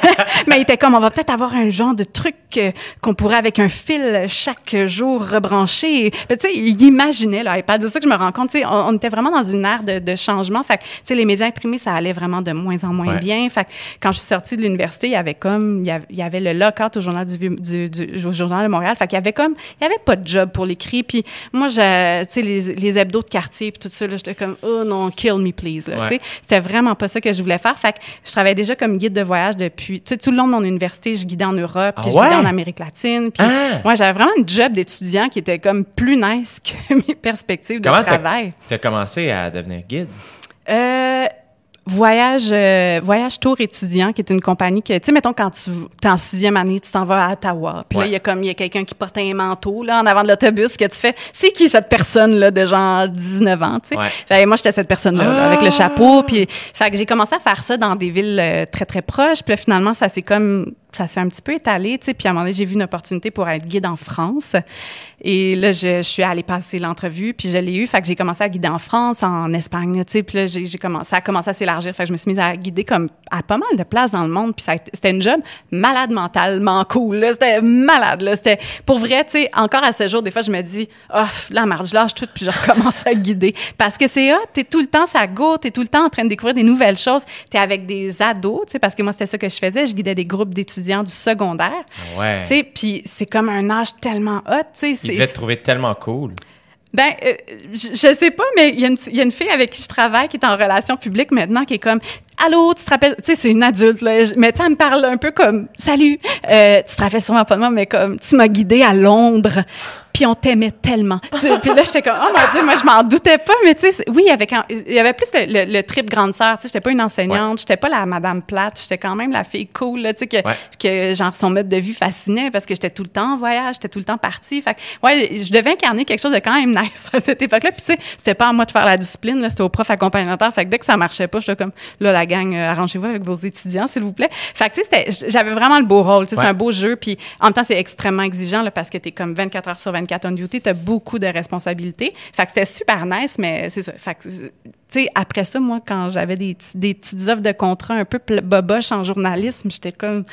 (laughs) mais il était comme, on va peut-être avoir un genre de truc qu'on pourrait avec un fil chaque jour rebrancher. Tu sais, il imaginait l'iPad. C'est ça que je me rends compte. Tu sais, on, on était vraiment dans une ère de, de changement. Fait tu sais, les médias imprimés, ça allait vraiment de moins en moins bien. Fait quand je suis sortie de l'université, il y avait comme, il y avait, le lockout au journal du, du, du, au journal de Montréal. Fait qu'il y avait comme, il y avait pas de job pour l'écrit. Puis moi, tu sais, les, les hebdos de quartier puis tout ça, j'étais comme, oh non, kill me please. Tu sais, c'était vraiment pas ça que je voulais faire. Fait que je travaillais déjà comme guide de voyage depuis, tu sais, tout le long de mon université, je guidais en Europe, puis ah je guidais en Amérique latine. Puis ah! moi, j'avais vraiment un job d'étudiant qui était comme plus nice que (laughs) mes perspectives de travail. Tu as commencé à devenir guide? Euh, Voyage, euh, Voyage Tour étudiant, qui est une compagnie que, tu sais, mettons, quand tu es en sixième année, tu t'en vas à Ottawa. Puis là, il y a comme, il y a quelqu'un qui porte un manteau, là, en avant de l'autobus, que tu fais, c'est qui cette personne-là de genre 19 ans, tu sais? moi, j'étais cette personne-là, avec le chapeau. Puis, fait que j'ai commencé à faire ça dans des villes euh, très, très proches. Puis là, finalement, ça s'est comme ça s'est un petit peu étalé, tu sais. Puis à un moment donné, j'ai vu une opportunité pour être guide en France. Et là, je, suis allée passer l'entrevue, puis je l'ai eu. Fait que j'ai commencé à guider en France, en Espagne, tu sais. Puis là, j'ai, commencé, ça a commencé à s'élargir. Fait que je me suis mise à guider comme à pas mal de places dans le monde. Puis c'était une job malade mentalement cool. Là. C'était malade. Là. C'était pour vrai, tu sais. Encore à ce jour, des fois, je me dis, oh, la marge, je lâche tout, puis je recommence à guider. Parce que c'est hot. T'es tout le temps, ça goûte. T'es tout le temps en train de découvrir des nouvelles choses. T'es avec des ados, tu sais. Parce que moi, c'était ça que je faisais. Je guidais des groupes d'étudiants du secondaire. Ouais. Tu sais, puis c'est comme un âge tellement hot, tu sais. Ils te trouver tellement cool. Ben, euh, je, sais pas, mais il y, y, a une fille avec qui je travaille qui est en relation publique maintenant qui est comme Allô, tu te rappelles, tu sais, c'est une adulte, là, mais tu elle me parle un peu comme Salut, euh, tu te rappelles sûrement pas de moi, mais comme tu m'as guidée à Londres puis on t'aimait tellement. puis là, j'étais comme, oh mon Dieu, moi, je m'en doutais pas, mais tu sais, oui, il y avait, il y avait plus le, trip grande sœur, tu sais, j'étais pas une enseignante, j'étais pas la madame plate, j'étais quand même la fille cool, tu sais, que, que, genre, son mode de vie fascinait parce que j'étais tout le temps en voyage, j'étais tout le temps partie. Fait ouais, je devais incarner quelque chose de quand même nice à cette époque-là. Puis tu sais, c'était pas à moi de faire la discipline, là, c'était au prof accompagnateur. Fait que dès que ça marchait pas, j'étais comme, là, la gang, euh, arrangez-vous avec vos étudiants, s'il vous plaît. Fait que tu sais, j'avais vraiment le beau rôle, tu c'est un beau jeu. Puis en même temps, c'est extrêmement exigeant, là, parce que t'es comme 24 heures sur 24 on duty, beaucoup de responsabilités. Fait que c'était super nice, mais c'est ça. Fait que, tu après ça, moi, quand j'avais des, des petites offres de contrat un peu boboche en journalisme, j'étais comme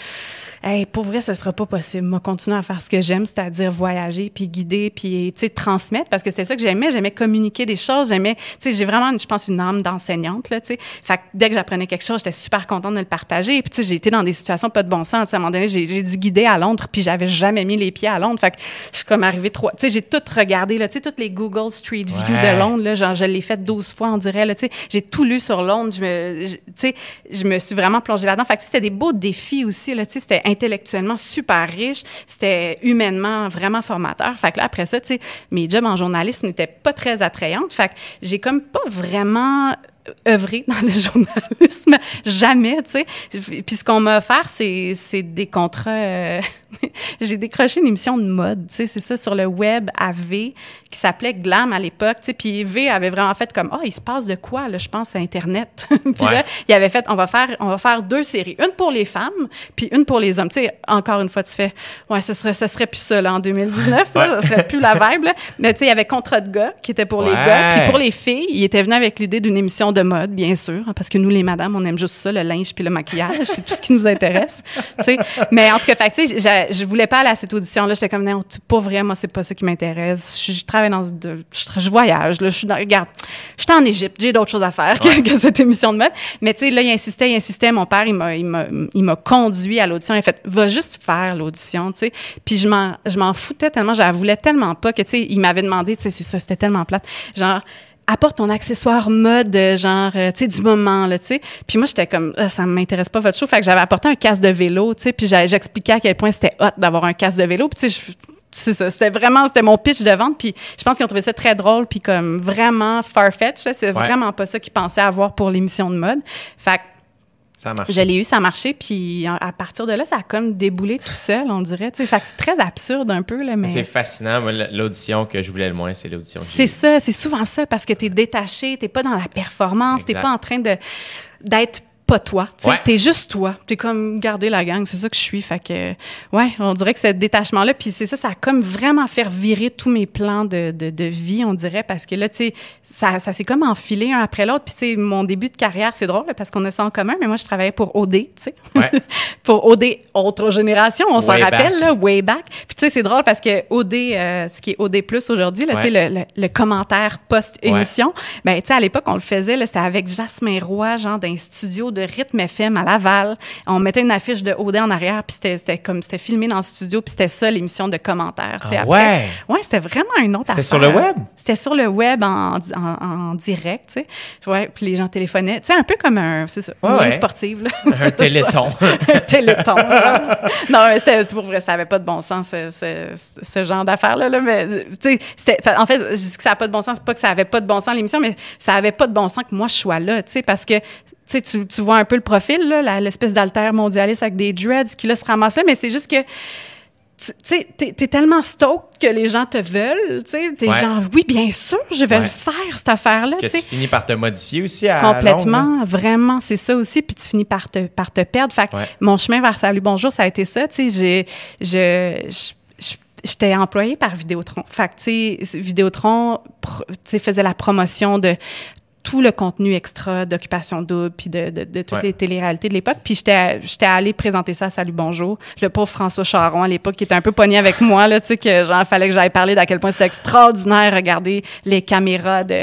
hey, pour vrai, ce sera pas possible. Moi, continuer à faire ce que j'aime, c'est-à-dire voyager, puis guider, puis, tu sais, transmettre, parce que c'était ça que j'aimais. J'aimais communiquer des choses. J'aimais, tu sais, j'ai vraiment, je pense, une âme d'enseignante, là, tu sais. Fait que dès que j'apprenais quelque chose, j'étais super contente de le partager. Puis, tu sais, j'ai été dans des situations pas de bon sens. À un moment donné, j'ai dû guider à Londres, puis j'avais jamais mis les pieds à Londres. Fait que je suis comme arrivée trois, tu sais, j'ai tout regardé, là, tu sais, toutes les Google Street View de Londres, là, genre, je l'ai fait 12 fois, on dirait, là, tu sais. J'ai tout lu sur Londres. Je me, tu sais, je me suis vraiment plongée là-dedans. Fait que c'était des beaux défis aussi, là, tu sais, c'était intellectuellement super riche. C'était humainement vraiment formateur. Fait que là, après ça, tu sais, mes jobs en journalisme n'étaient pas très attrayantes. Fait que j'ai comme pas vraiment œuvrer dans le (laughs) journalisme, jamais, tu sais. Puis ce qu'on m'a offert, c'est, c'est des contrats. Euh, (laughs) j'ai décroché une émission de mode, tu sais, c'est ça, sur le web à V, qui s'appelait Glam à l'époque, tu sais. Puis V avait vraiment fait comme, oh, il se passe de quoi, là, je pense, à Internet. (laughs) puis là, il avait fait, on va faire, on va faire deux séries, une pour les femmes, puis une pour les hommes. Tu sais, encore une fois, tu fais, ouais, ce serait, ce serait plus ça, là, en 2019, là, ça serait plus la vibe, là. Mais tu sais, il y avait Contrat de gars, qui était pour les gars, puis pour les filles, il était venu avec l'idée d'une émission de mode, bien sûr, hein, parce que nous, les madames, on aime juste ça, le linge puis le maquillage. c'est tout ce qui nous intéresse. (laughs) sais. Mais en tout cas, tu sais, je voulais pas aller à cette audition-là. J'étais comme, non, pas vrai, moi, c'est pas ça qui m'intéresse. Je, travaille dans. De, je, voyage, là. Je suis dans, regarde, j'étais en Égypte, j'ai d'autres choses à faire que, cette émission de mode. Mais tu sais, là, il insistait, il insistait. Mon père, il m'a, il m'a, il m'a conduit à l'audition. Il a fait, va juste faire l'audition, tu sais. Puis je m'en, je m'en foutais tellement, je la voulais tellement pas que, tu sais, il m'avait demandé, tu sais, ça, c'était tellement plate. Genre, apporte ton accessoire mode genre euh, tu sais du moment là tu sais. Puis moi j'étais comme ah, ça m'intéresse pas votre show. Fait que j'avais apporté un casque de vélo tu sais puis j'expliquais à quel point c'était hot d'avoir un casque de vélo. Puis tu sais c'est ça c'était vraiment c'était mon pitch de vente. Puis je pense qu'ils ont trouvé ça très drôle puis comme vraiment farfetch c'est vraiment pas ça qu'ils pensaient avoir pour l'émission de mode. Fait ça Je l'ai eu, ça a marché, puis à partir de là, ça a comme déboulé tout seul, on dirait. Fait que c'est très absurde un peu. Là, mais... C'est fascinant. Moi, l'audition que je voulais le moins, c'est l'audition. C'est ça, c'est souvent ça, parce que tu es détaché, tu pas dans la performance, tu pas en train de d'être pas toi. Tu ouais. T'es juste toi. T'es comme garder la gang. C'est ça que je suis. Fait que, ouais, on dirait que ce détachement-là, puis c'est ça, ça a comme vraiment fait virer tous mes plans de, de, de vie, on dirait, parce que là, tu sais, ça, ça s'est comme enfilé un après l'autre. Puis, tu sais, mon début de carrière, c'est drôle parce qu'on a ça en commun, mais moi, je travaillais pour OD, tu sais. Ouais. (laughs) pour OD, autre génération, on s'en rappelle, là, way back. Puis, tu sais, c'est drôle parce que OD, euh, ce qui est OD Plus aujourd'hui, là, tu sais, le, le, commentaire post-émission, ben, tu sais, à l'époque, on le faisait, là, c'était avec Jasmin Roy, genre, d'un studio de rythme FM à Laval. On mettait une affiche de OD en arrière, puis c'était comme c'était filmé dans le studio, puis c'était ça l'émission de commentaires. Ah ouais? Ouais, c'était vraiment une autre C'était sur le web? C'était sur le web en, en, direct, tu sais. Ouais, puis les gens téléphonaient, tu sais, un peu comme un, c'est ça, une sportive là. (laughs) Un téléthon. (laughs) un téléthon. non, mais c'était pour vrai, ça avait pas de bon sens ce, ce, genre d'affaires là, là, mais tu sais, en fait, je dis que ça a pas de bon sens, pas que ça avait pas de bon sens l'émission, mais ça avait pas de bon sens que moi je sois là, tu sais, parce que tu, tu vois un peu le profil, là, l'espèce d'alter mondialiste avec des dreads qui là se ramasse là, mais c'est juste que tu sais, t'es, es tellement stoked que les gens te veulent, tu sais, t'es genre, oui, bien sûr, je vais le faire, cette affaire-là, Que tu finis par te modifier aussi à Complètement, vraiment, c'est ça aussi, puis tu finis par te, par te perdre. Fait que mon chemin vers Salut Bonjour, ça a été ça, tu sais, j'ai, j'étais employée par Vidéotron. Fait que, tu sais, Vidéotron, faisait la promotion de tout le contenu extra d'Occupation Double puis de, de, de toutes les téléréalités de l'époque. Puis j'étais j'étais allée présenter ça à Salut Bonjour. Le pauvre François Charon à l'époque qui était un peu pogné avec moi là, tu sais que genre fallait que j'aille parler d'à quel point c'était extraordinaire regarder les caméras de,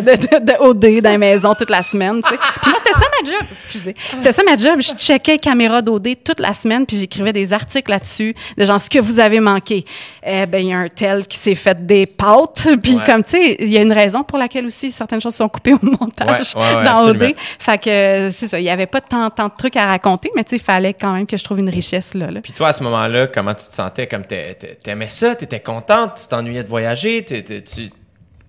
de, de, OD dans les maisons toute la semaine, tu sais. Puis moi c'était ça ma job, excusez. C'était ça ma job, je checkais caméras d'OD toute la semaine puis j'écrivais des articles là-dessus de genre ce que vous avez manqué. Eh ben il y a un tel qui s'est fait des pâtes (laughs) puis comme tu sais, il y a une raison pour laquelle aussi certaines choses sont coupées au montage dans OD. Fait que c'est ça, il y avait pas tant, tant de trucs à raconter, mais tu sais, il fallait quand même que je trouve une richesse là. Puis toi, à ce moment-là, comment tu te sentais? Comme t'aimais ça, t'étais contente, tu t'ennuyais de voyager, tu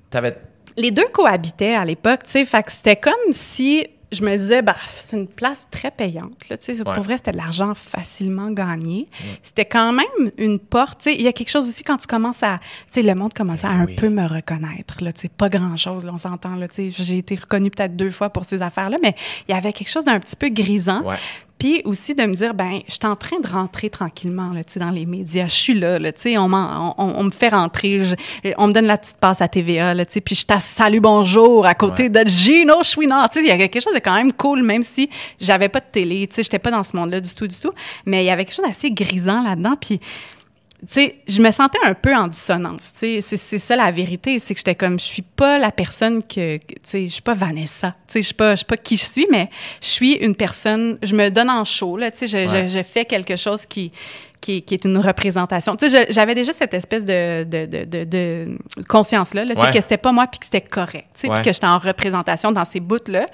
t'avais... Les deux cohabitaient à l'époque, tu sais, fait que c'était comme si je me disais, bah, c'est une place très payante. Là, Pour vrai, c'était de l'argent facilement gagné. C'était quand même une porte. Il y a quelque chose aussi quand tu commences à... Le monde commençait à ben un peu me reconnaître. Là, pas grand-chose, on s'entend. J'ai été reconnue peut-être deux fois pour ces affaires-là, mais il y avait quelque chose d'un petit peu grisant. Puis aussi de me dire, ben, je suis en train de rentrer tranquillement là, dans les médias. Je suis là, là on, on, on, me fait rentrer. on me donne la petite passe à TVA, là, puis je t'assale salut bonjour à côté de Gino Chouinard. Il y a quelque chose de quand même cool, même si j'avais pas de télé. Je n'étais pas dans ce monde-là du tout, du tout. Mais il y avait quelque chose d'assez grisant là-dedans. Puis sais, je me sentais un peu en dissonance. Tu sais, c'est ça la vérité, c'est que j'étais comme, je suis pas la personne que, tu sais, je suis pas Vanessa. Tu sais, je suis pas, je suis pas qui je suis, mais je suis une personne. Je me donne en show là. Tu sais, je, je, fais quelque chose qui, qui, qui, est une représentation. Tu sais, j'avais déjà cette espèce de, de, de, de conscience là, là tu sais, que c'était pas moi puis que c'était correct. Tu sais, puis que j'étais en représentation dans ces bouts là.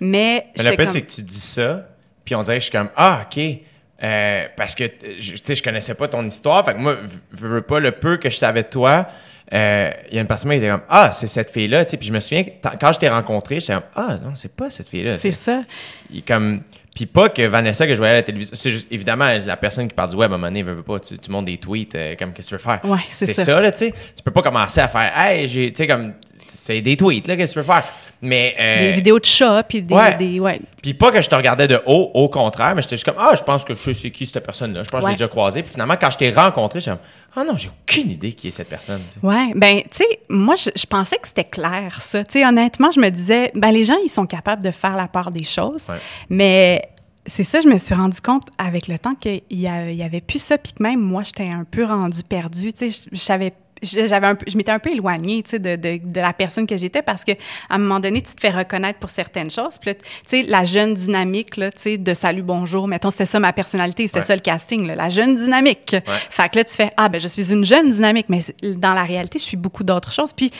Mais, mais le pire, c'est que tu dis ça, puis on dirait que je suis comme, ah, ok euh, parce que je, je connaissais pas ton histoire. Fait que moi, je veux pas le peu que je savais de toi. Euh, il y a une personne qui était comme Ah, c'est cette fille-là. Puis je me souviens, quand je t'ai rencontré, j'étais comme Ah, non, c'est pas cette fille-là. C'est ça. Il, comme, puis pas que Vanessa que je voyais à la télévision. C'est juste, évidemment, la personne qui parle du web à un moment donné, veut, pas, tu, tu montes des tweets, euh, comme qu'est-ce que tu veux faire? Ouais, c'est ça. C'est ça, là, tu sais. Tu peux pas commencer à faire Hey, j'ai, tu sais, comme, c'est des tweets, là, qu'est-ce que tu veux faire? Mais. Euh, des vidéos de chat, puis des. Ouais. Puis pas que je te regardais de haut, au contraire, mais j'étais juste comme, ah, je pense que je sais qui cette personne-là. Je pense que je l'ai déjà croisé. Puis finalement, quand je t'ai rencontré, j'étais comme, ah non, j'ai aucune idée qui est cette personne. Ouais, ben, tu sais, moi, je, pensais que c'était clair, ça. Tu sais, honnêtement, je me disais, ben, les gens, ils sont capables de faire la part des choses. Mais c'est ça, je me suis rendu compte avec le temps qu'il y, avait, y avait plus ça, puis que même moi, j'étais un peu rendue perdue. Tu sais, je, je savais j'avais un peu, je m'étais un peu éloignée, tu sais, de, de, de, la personne que j'étais parce que à un moment donné, tu te fais reconnaître pour certaines choses. Puis tu sais, la jeune dynamique, là, tu sais, de salut, bonjour, mettons, c'était ça ma personnalité, c'était ça le casting, là, la jeune dynamique. Fait que là, tu fais, ah, ben, je suis une jeune dynamique, mais dans la réalité, je suis beaucoup d'autres choses. Puis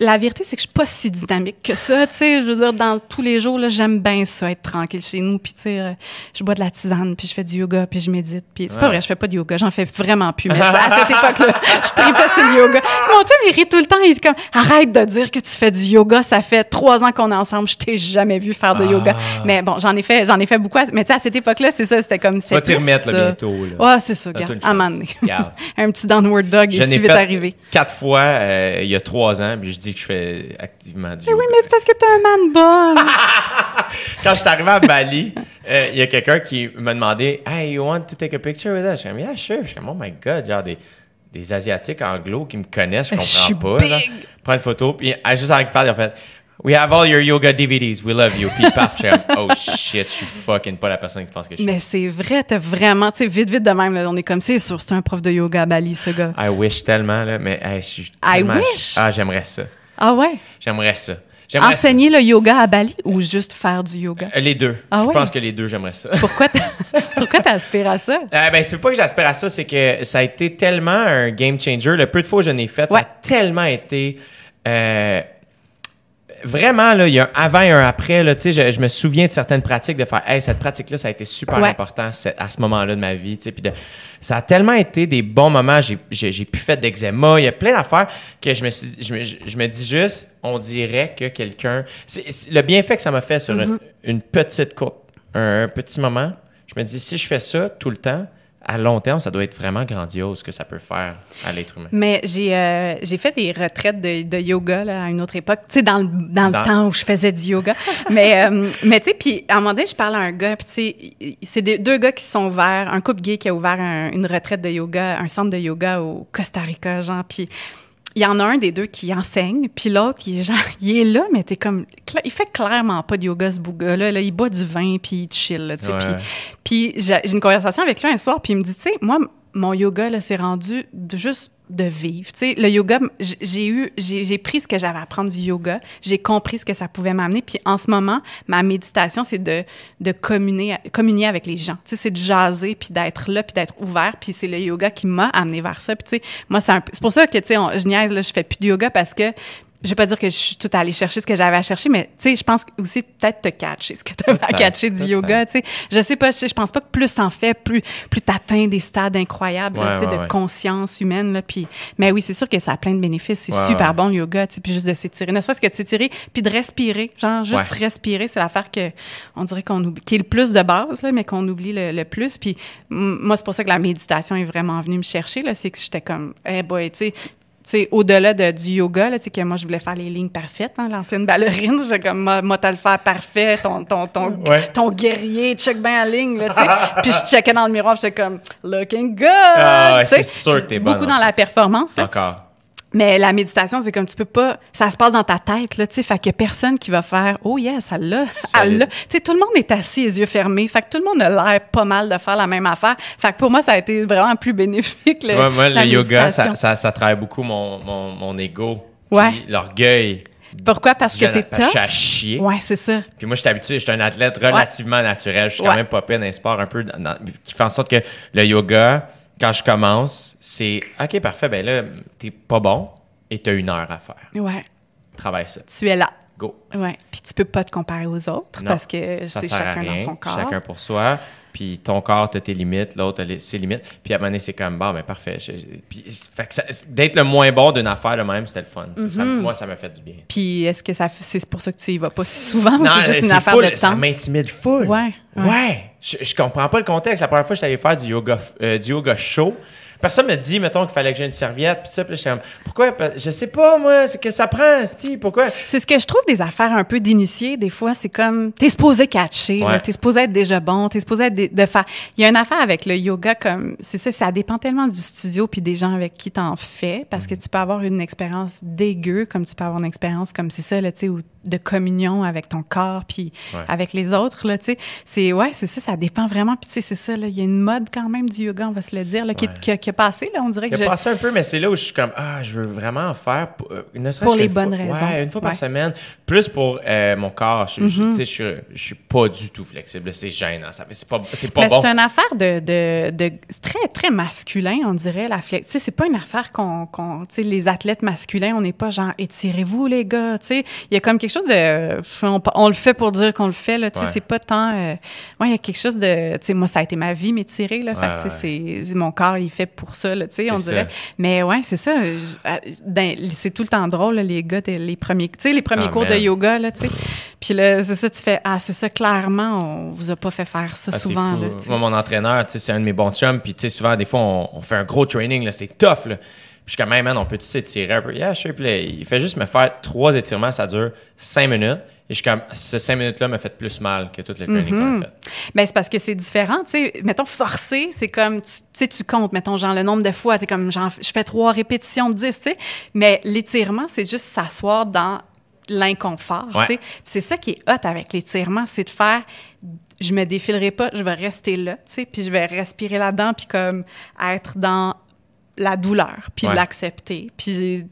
la vérité, c'est que je suis pas si dynamique que ça, tu sais. Je veux dire, dans tous les jours, là, j'aime bien ça, être tranquille chez nous. Puis, tu sais, euh, je bois de la tisane, puis je fais du yoga, puis je médite. Puis, c'est pas vrai, je fais pas de yoga, j'en fais vraiment plus. Mais (laughs) à cette époque-là, je tripais sur le yoga. Mon chum, il rit tout le temps. Il est comme, arrête de dire que tu fais du yoga. Ça fait trois ans qu'on est ensemble. Je t'ai jamais vu faire de yoga. Ah. Mais bon, j'en ai fait, j'en ai fait beaucoup. Mais tu sais, à cette époque-là, c'est ça, c'était comme, c'est. Tu vas t'y remettre, là, bientôt, là. Ouais, c'est ça, gars. À un moment donné. (laughs) un petit downward dog est si vite arrivé. Quatre fois, euh, il y a trois ans, puis je dis que je fais activement du mais Oui, mais c'est parce que t'es un man bon. (laughs) Quand je suis arrivé à Bali, euh, il y a quelqu'un qui m'a demandé Hey, you want to take a picture with us? Je suis comme, yeah, sure. Je suis comme, oh my god, genre des, des Asiatiques anglo qui me connaissent, je comprends pas. Big. Prends une photo, puis juste en parle, en fait. We have all your yoga DVDs. We love you. Puis oh shit, je suis fucking pas la personne qui pense que je suis. Mais c'est vrai, t'as vraiment, tu sais, vite, vite de même, là, on est comme, c'est sûr, c'est un prof de yoga à Bali, ce gars. I wish tellement, là, mais hey, je suis. I wish? Ah, j'aimerais ça. Ah ouais? J'aimerais ça. Enseigner le yoga à Bali ou juste faire du yoga? Euh, les deux. Ah je pense que les deux, j'aimerais ça. Pourquoi (laughs) t'aspires à ça? Euh, ben, c'est pas que j'aspire à ça, c'est que ça a été tellement un game changer. Le peu de fois que je n'ai fait, ça a tellement été euh, vraiment, là, il y a un avant et un après. Là, je, je me souviens de certaines pratiques, de faire hey, cette pratique-là, ça a été super important à ce moment-là de ma vie. Puis de, ça a tellement été des bons moments. J'ai, j'ai, pu faire d'eczéma. Il y a plein d'affaires que je me, suis, je, me, je me dis juste, on dirait que quelqu'un. C'est, le bienfait que ça m'a fait sur une, mm-hmm. une, petite coupe, un petit moment, je me dis, si je fais ça tout le temps, à long terme, ça doit être vraiment grandiose ce que ça peut faire à l'être humain. Mais j'ai euh, j'ai fait des retraites de, de yoga là, à une autre époque, tu sais, dans, le, dans, le temps où je faisais du yoga. mais euh, mais tu sais, puis à un moment donné, je parle à un gars, puis tu sais, c'est deux gars qui sont ouverts, un couple gay qui a ouvert une retraite de yoga, un centre de yoga au Costa Rica, genre, puis il y en a un des deux qui enseigne, puis l'autre, il est genre, (laughs) il est là, mais t'es comme, il fait clairement pas de yoga, ce bouga là, là, il boit du vin, puis il chill, tu sais. Puis, j'ai une conversation avec lui un soir, puis il me dit, tu sais, moi, mon yoga, là, c'est rendu de juste de vivre. Tu sais, le yoga, j'ai eu, j'ai pris ce que j'avais à apprendre du yoga, j'ai compris ce que ça pouvait m'amener, puis en ce moment, ma méditation, c'est de, de communier, avec les gens. Tu sais, c'est de jaser, puis d'être là, puis d'être ouvert, puis c'est le yoga qui m'a amené vers ça. Puis tu sais, moi, c'est pour ça que, tu sais, je niaise, là, je fais plus de yoga parce que je vais pas dire que je suis tout allée chercher ce que j'avais à chercher, mais tu sais, je pense aussi peut-être te catcher ce que tu avais à catcher du yoga, tu sais. Je sais pas, je, pense pas que plus t'en fais, plus plus t'atteins des stades incroyables, tu sais, de conscience humaine, là. Puis, mais oui, c'est sûr que ça a plein de bénéfices. C'est super bon le yoga, tu sais, puis juste de s'étirer, ne serait-ce que de s'étirer, puis de respirer, genre juste respirer, c'est l'affaire que on dirait qu'on oublie, qui est le plus de base, là, mais qu'on oublie le, plus. Puis moi, c'est pour ça que la méditation est vraiment venue me chercher, là, c'est que j'étais comme, eh boy, tu sais au-delà de, du yoga, là, que moi, je voulais faire les lignes parfaites, hein, l'ancienne ballerine, (laughs) j'ai comme, moi, t'as le faire parfait, ton, ton, ton, ton guerrier, check bien la ligne, là. (laughs) Puis je checkais dans le miroir, j'étais comme, looking good! Ah, c'est sûr que t'es bonne. Beaucoup dans la performance. Encore. Mais la méditation, c'est comme tu peux pas, ça se passe dans ta tête, là, tu sais, fait qu'il y a personne qui va faire, oh yes, elle l'a, elle l'a. Tu sais, tout le monde est assis, les yeux fermés, fait que tout le monde a l'air pas mal de faire la même affaire. Fait que pour moi, ça a été vraiment plus bénéfique. Tu vois, moi, le yoga, ça, ça, ça, travaille beaucoup mon, mon, mon ego. Ouais. L'orgueil. Pourquoi? Parce que c'est tough? Je chier. Ouais, c'est ça. Puis moi, je suis habitué, je suis un athlète relativement naturel. Je suis quand même pas peine un sport un peu qui fait en sorte que le yoga, quand je commence, c'est OK, parfait, ben là, t'es pas bon et t'as une heure à faire. Ouais. Travaille ça. Tu es là. Go. Ouais. Puis tu peux pas te comparer aux autres parce que c'est chacun dans son corps. Chacun pour soi. Puis ton corps, t'as tes limites, l'autre a ses limites. Puis à un moment donné, c'est comme, bon, ben parfait. puis, d'être le moins bon d'une affaire, le même, c'était le fun. Mm-hmm. moi, ça m'a fait du bien. Puis est-ce que ça, c'est pour ça que tu y vas pas si souvent ou c'est juste une affaire de temps? Ça m'intimide full. Ouais. Ouais. Je, je, comprends pas le contexte. La première fois j'étais allé faire du yoga, euh, du yoga show, Personne me dit, mettons, qu'il fallait que j'ai une serviette, puis ça, puis je pourquoi? Je sais pas, moi, c'est que ça prend, Steve, pourquoi? C'est ce que je trouve des affaires un peu d'initiés, des fois, c'est comme, t'es supposé catcher, t'es supposé être déjà bon, t'es supposé être de, faire. Il y a une affaire avec le yoga, comme, c'est ça, ça dépend tellement du studio puis des gens avec qui t'en fais, parce que tu peux avoir une expérience dégueu, comme tu peux avoir une expérience comme c'est ça, là, tu sais, où de communion avec ton corps puis avec les autres là tu sais. C'est ouais c'est ça ça dépend vraiment. Puis tu sais c'est ça là il y a une mode quand même du yoga on va se le dire là qui, qui, a passé là on dirait que qui a passé un peu mais c'est là où je suis comme ah je veux vraiment en faire pour, euh, ne serait-ce pour les bonnes raisons. ouais une fois par semaine plus pour euh, mon corps. Je, tu sais je, suis pas du tout flexible c'est gênant ça c'est pas c'est pas bon. c'est une affaire de de, de très très masculin on dirait la flex tu sais c'est pas une affaire qu'on tu sais les athlètes masculins on n'est pas genre étirez-vous les gars tu sais. Il y a comme quelque chose de. On, le fait pour dire qu'on le fait, là. Tu sais, c'est pas tant. Euh, ouais, il y a quelque chose de. Tu sais, moi, ça a été ma vie, m'étirer, là. fait c'est. Mon corps, il fait pour ça, là. Tu sais, on dirait. Mais ouais, c'est ça. Ben, c'est tout le temps drôle, les gars, les premiers. Tu sais, les premiers ah, cours de yoga, là, tu sais. Puis là, c'est ça, tu fais. Ah, c'est ça, clairement, on vous a pas fait faire ça ah, souvent, là. Moi, mon entraîneur, tu sais, c'est un de mes bons chums. Puis, tu sais, souvent, des fois, on, on fait un gros training, là. C'est tough, là. Puis je suis comme, man, on peut tous s'étirer un peu? Yeah, sure. Puis il fait juste me faire trois étirements, ça dure cinq minutes. Et je suis comme, ce cinq minutes-là m'a fait plus mal que toutes les trainings qu'on a mhm. fait. Ben, c'est parce que c'est différent, tu sais. Mettons, forcer, c'est comme, tu sais, tu comptes, mettons, genre, le nombre de fois, tu es comme, genre, je fais trois répétitions de dix, tu sais. Mais l'étirement, c'est juste s'asseoir dans l'inconfort, tu sais. C'est ça qui est hot avec l'étirement, c'est de faire, je me défilerai pas, je vais rester là, tu sais, puis je vais respirer là-dedans, puis comme être dans la douleur, puis l'accepter, puis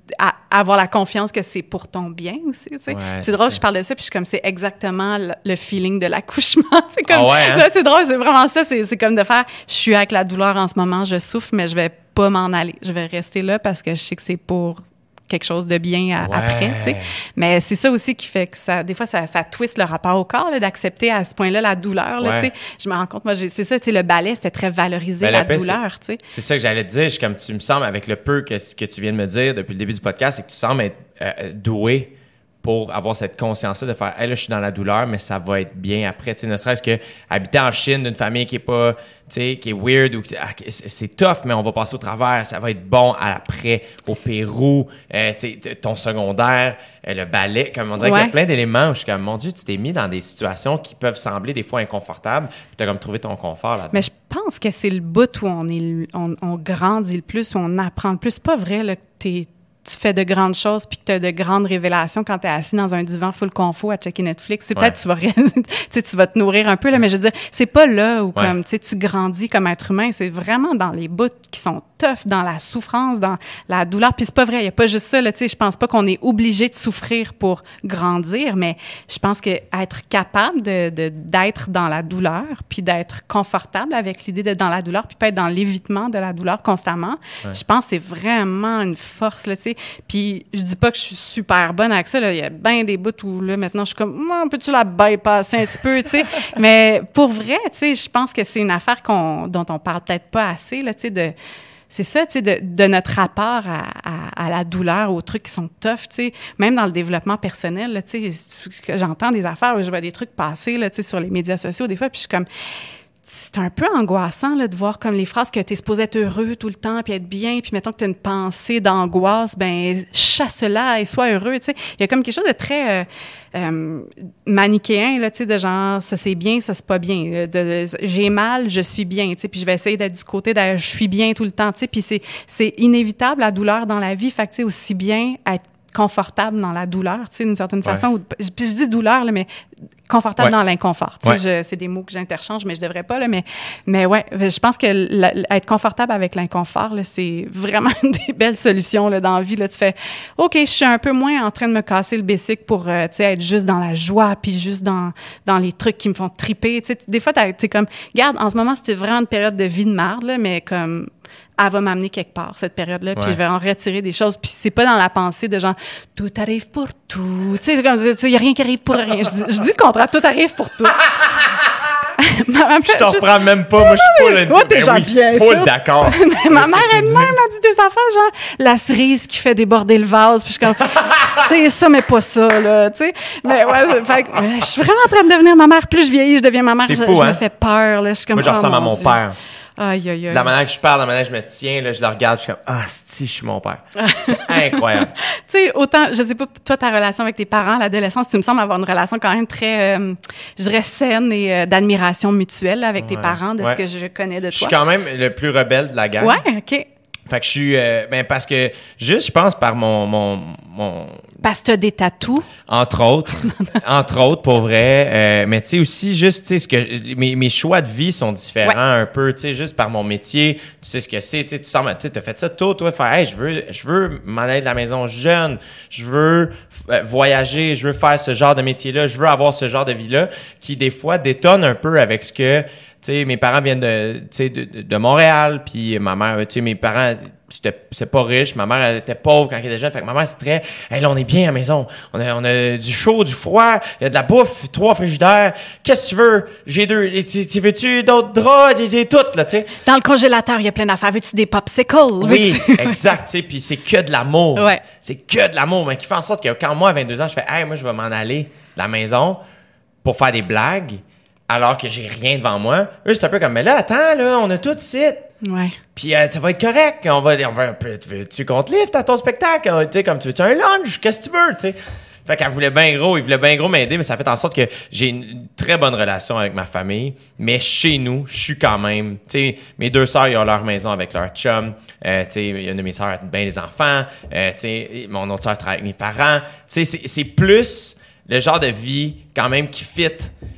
avoir la confiance que c'est pour ton bien aussi. Tu sais. c'est drôle, je parle de ça, puis je suis comme c'est exactement le, feeling de l'accouchement. (laughs) c'est comme, ah hein? c'est drôle, c'est vraiment ça. C'est, comme de faire, je suis avec la douleur en ce moment, je souffre, mais je vais pas m'en aller. Je vais rester là parce que je sais que c'est pour quelque chose de bien après, tu sais. Mais c'est ça aussi qui fait que ça, des fois, ça, ça twist le rapport au corps, d'accepter à ce point-là la douleur, là, tu sais. Je me rends compte, moi, c'est ça, tu sais, le ballet, c'était très valorisé, ben, la douleur, tu sais. C'est ça que j'allais te dire, je, comme tu me sembles, avec le peu que, que tu viens de me dire depuis le début du podcast, c'est que tu sembles être euh, doué pour avoir cette conscience-là de faire, hey, là, je suis dans la douleur, mais ça va être bien après. Tu sais, ne serait-ce que habiter en Chine d'une famille qui est pas, tu sais, qui est weird ou ah, c'est tough, mais on va passer au travers, ça va être bon après. Au Pérou, euh, tu sais, ton secondaire, euh, le ballet, comme on dirait qu'il y a plein d'éléments où je suis comme, mon Dieu, tu t'es mis dans des situations qui peuvent sembler des fois inconfortables, puis tu as comme trouvé ton confort là-dedans. Mais je pense que c'est le bout où on, est, on, on, grandit le plus, où on apprend le plus. C'est pas vrai, là, que t'es tu fais de grandes choses puis que tu as de grandes révélations quand tu es assis dans un divan full confort à checker Netflix. C'est peut-être tu vas (laughs) tu vas te nourrir un peu là mais je veux dire, c'est pas là où comme tu tu grandis comme être humain, c'est vraiment dans les bouts qui sont tough, dans la souffrance, dans la douleur. Puis c'est pas vrai, il y a pas juste ça là, je pense pas qu'on est obligé de souffrir pour grandir, mais je pense que être capable de d'être dans la douleur puis d'être confortable avec l'idée d'être dans la douleur puis pas être dans l'évitement de la douleur constamment, je pense que c'est vraiment une force là, puis je dis pas que je suis super bonne avec ça. Il y a bien des bouts où là, maintenant, je suis comme, peux-tu la bypasser un petit peu, tu sais? (laughs) Mais pour vrai, tu sais, je pense que c'est une affaire qu'on, dont on parle peut-être pas assez, là, tu sais, de c'est ça, tu sais, de, de, notre rapport à, à, la douleur, aux trucs qui sont tough, tu sais, même dans le développement personnel, tu sais, j'entends des affaires où je vois des trucs passer, là, tu sais, sur les médias sociaux des fois, puis je suis comme, c'est un peu angoissant là, de voir comme les phrases que tu es supposé être heureux tout le temps puis être bien puis mettons que tu as une pensée d'angoisse ben chasse-la et sois heureux sais. Il y a comme quelque chose de très euh, euh, manichéen là de genre ça c'est bien ça c'est pas bien. J'ai mal je suis bien puis je vais essayer d'être du côté de je suis bien tout le temps puis c'est c'est inévitable la douleur dans la vie. Fait que aussi bien être confortable dans la douleur, tu sais, d'une certaine façon. Puis je dis douleur, là, mais confortable dans l'inconfort. Tu sais, c'est des mots que j'interchange, mais je devrais pas, là, mais, mais ouais, je pense que être confortable avec l'inconfort, c'est vraiment une (laughs) des belles solutions, là, dans la vie, là. Tu fais, OK, je suis un peu moins en train de me casser le basic pour, euh, tu sais, être juste dans la joie, puis juste dans, dans les trucs qui me font triper, tu sais. Des fois, tu comme, garde, en ce moment, c'est vraiment une période de vie de merde, là, mais comme, elle va m'amener quelque part, cette période-là, puis je vais en retirer des choses. Puis c'est pas dans la pensée de genre, tout arrive pour tout. Tu sais, il n'y a rien qui arrive pour rien. Je dis, je dis le contraire, tout arrive pour tout. (laughs) je t'en reprends même pas. Moi, je suis full. Moi, t'es genre bien Full d'accord. (laughs) ma mère elle-même a dit des affaires, genre, la cerise qui fait déborder le vase. Puis je suis comme, (laughs) c'est ça, mais pas ça, là, tu sais. Mais ouais, fait, je suis vraiment en train de devenir ma mère. Plus je vieillis, je deviens ma mère. Je, je me hein? fais peur, là. Je suis comme, Moi, je ressemble oh, à mon père. Aïe, aïe, aïe. La manière que je parle, la manière que je me tiens, là, je le regarde, je suis comme, ah, si, je suis mon père. C'est (laughs) incroyable. tu sais, autant, je sais pas, toi, ta relation avec tes parents, l'adolescence, tu me sembles avoir une relation quand même très, euh, je dirais, saine et euh, d'admiration mutuelle avec tes parents, de ce que je connais de toi. Je suis quand même le plus rebelle de la gang. Ouais, OK. Fait que je suis, euh, ben parce que juste, je pense par mon, mon, mon parce que tu as des tatous. Entre autres. (laughs) entre autres, pour vrai. Euh, mais tu sais aussi, juste, tu sais, ce que mes, mes, choix de vie sont différents un peu, tu sais, juste par mon métier. Tu sais ce que c'est, tu sais, tu sens, tu as fait ça tôt, toi, faire, hey, je veux, je veux m'en aller de la maison jeune, je veux euh, voyager, je veux faire ce genre de métier-là, je veux avoir ce genre de vie-là, qui des fois détonne un peu avec ce que, sais, mes parents viennent de, de, de, de Montréal, puis ma mère, tu sais, mes parents c'est pas riche. Ma mère elle était pauvre quand elle était jeune. Fait que ma mère, c'est très, hey, là, on est bien à la maison. On a, on a du chaud, du froid, il y a de la bouffe, trois frigidaires. Qu'est-ce que tu veux? J'ai deux. Tu veux-tu d'autres draps? J'ai tout, là, tu sais. Dans le congélateur, il y a plein d'affaires. Veux-tu des popsicles? Oui, (laughs) exact, tu sais. Puis c'est que de l'amour. Ouais. C'est que de l'amour, mais qui fait en sorte que quand moi, à 22 ans, je fais, hey, moi, je vais m'en aller de la maison pour faire des blagues alors que j'ai rien devant moi. Eux, c'est un peu comme, mais là, attends, là, on a tout site. Ouais. Puis euh, ça va être correct. On va, on va tu comptes lift à ton spectacle. Tu sais, comme tu veux, tu un lunch, qu'est-ce que tu veux, tu sais. Fait qu'elle voulait bien gros, il voulait bien gros m'aider, mais ça fait en sorte que j'ai une très bonne relation avec ma famille. Mais chez nous, je suis quand même, tu sais, mes deux sœurs, ils ont leur maison avec leur chum. Euh, tu sais, une de mes sœurs a bien les enfants. Euh, tu sais, mon autre sœur travaille avec mes parents. Tu sais, c'est plus le genre de vie quand même qui fit.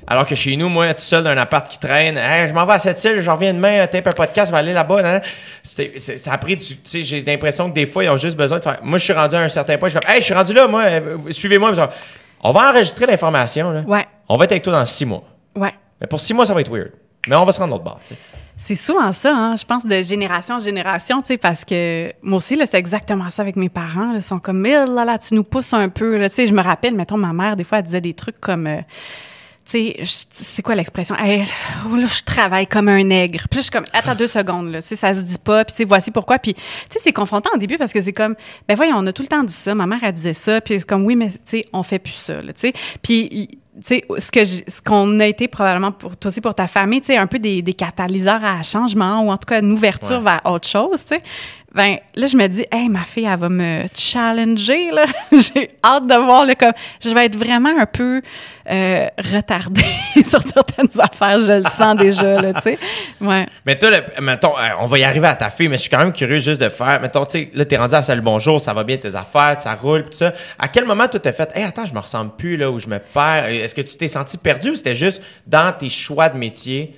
Alors que chez nous, moi, tout seul dans un appart qui traîne, je m'en vais à cette île, j'en reviens demain, tape un podcast, je vais aller là-bas. ça a pris tu sais, j'ai l'impression que des fois, ils ont juste besoin de faire. Moi, je suis rendu à un certain point, je suis comme, hey, je suis rendu là, moi, euh, suivez-moi. On va enregistrer l'information, Ouais. On va être avec toi dans six mois. Ouais. Mais pour six mois, ça va être weird. Mais on va se rendre l'autre bord, tu sais. C'est souvent ça, hein, je pense, de génération en génération, tu sais, parce que moi aussi, là, c'est exactement ça avec mes parents. Ils sont comme, là, là, tu nous pousses un peu. Tu sais, je me rappelle, mettons, ma mère, des fois, elle disait des trucs comme... Euh, tu sais, c'est quoi l'expression? Hey, je travaille comme un nègre. Puis là, je suis comme, attends deux secondes, là. Tu sais, ça se dit pas. Puis, tu sais, voici pourquoi. Puis, tu sais, c'est confrontant au début parce que c'est comme, ben voyons, on a tout le temps dit ça. Ma mère, elle disait ça. Puis, c'est comme, oui, mais, tu sais, on fait plus ça, là, tu sais. Puis, sais, ce que ce qu'on a été probablement pour toi aussi pour ta famille, tu sais, un peu des, des catalyseurs à changement ou en tout cas une ouverture vers autre chose, tu sais. Ben là, je me dis, hey, ma fille, elle va me challenger là. (laughs) J'ai hâte de voir le comme, je vais être vraiment un peu euh, retardée (laughs) sur certaines affaires. Je le sens déjà là, tu sais. Ouais. Mais toi, mettons, euh, on va y arriver à ta fille, mais je suis quand même curieux juste de faire, mettons, tu sais, là, t'es rendu à Salut Bonjour, ça va bien tes affaires, ça roule, tout ça. À quel moment tu t'es fait, hey, attends, je me ressemble plus là, où je me perds? Est-ce que tu t'es senti perdu ou c'était juste dans tes choix de métier?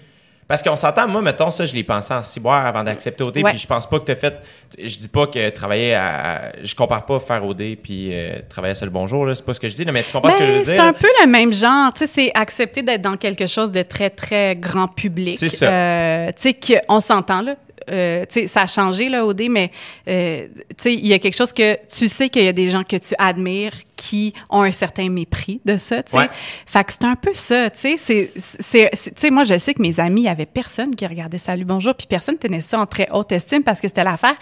Parce qu'on s'entend, moi, mettons, ça, je l'ai pensé en ciboire avant d'accepter OD, puis je pense pas que tu as fait. Je dis pas que travailler à. Je compare pas faire OD puis euh, travailler à Seul Bonjour, là, c'est pas ce que je dis, mais tu comprends ce que je veux dire? C'est un peu le même genre, tu sais, c'est accepter d'être dans quelque chose de très, très grand public. C'est ça. Euh, tu sais, qu'on s'entend, là. Euh, ça a changé, là, OD, mais euh, il y a quelque chose que tu sais qu'il y a des gens que tu admires qui ont un certain mépris de ça, tu sais. Fait que c'est un peu ça, tu sais. C'est, moi, je sais que mes amis, il y avait personne qui regardait Salut Bonjour, puis personne tenait ça en très haute estime parce que c'était l'affaire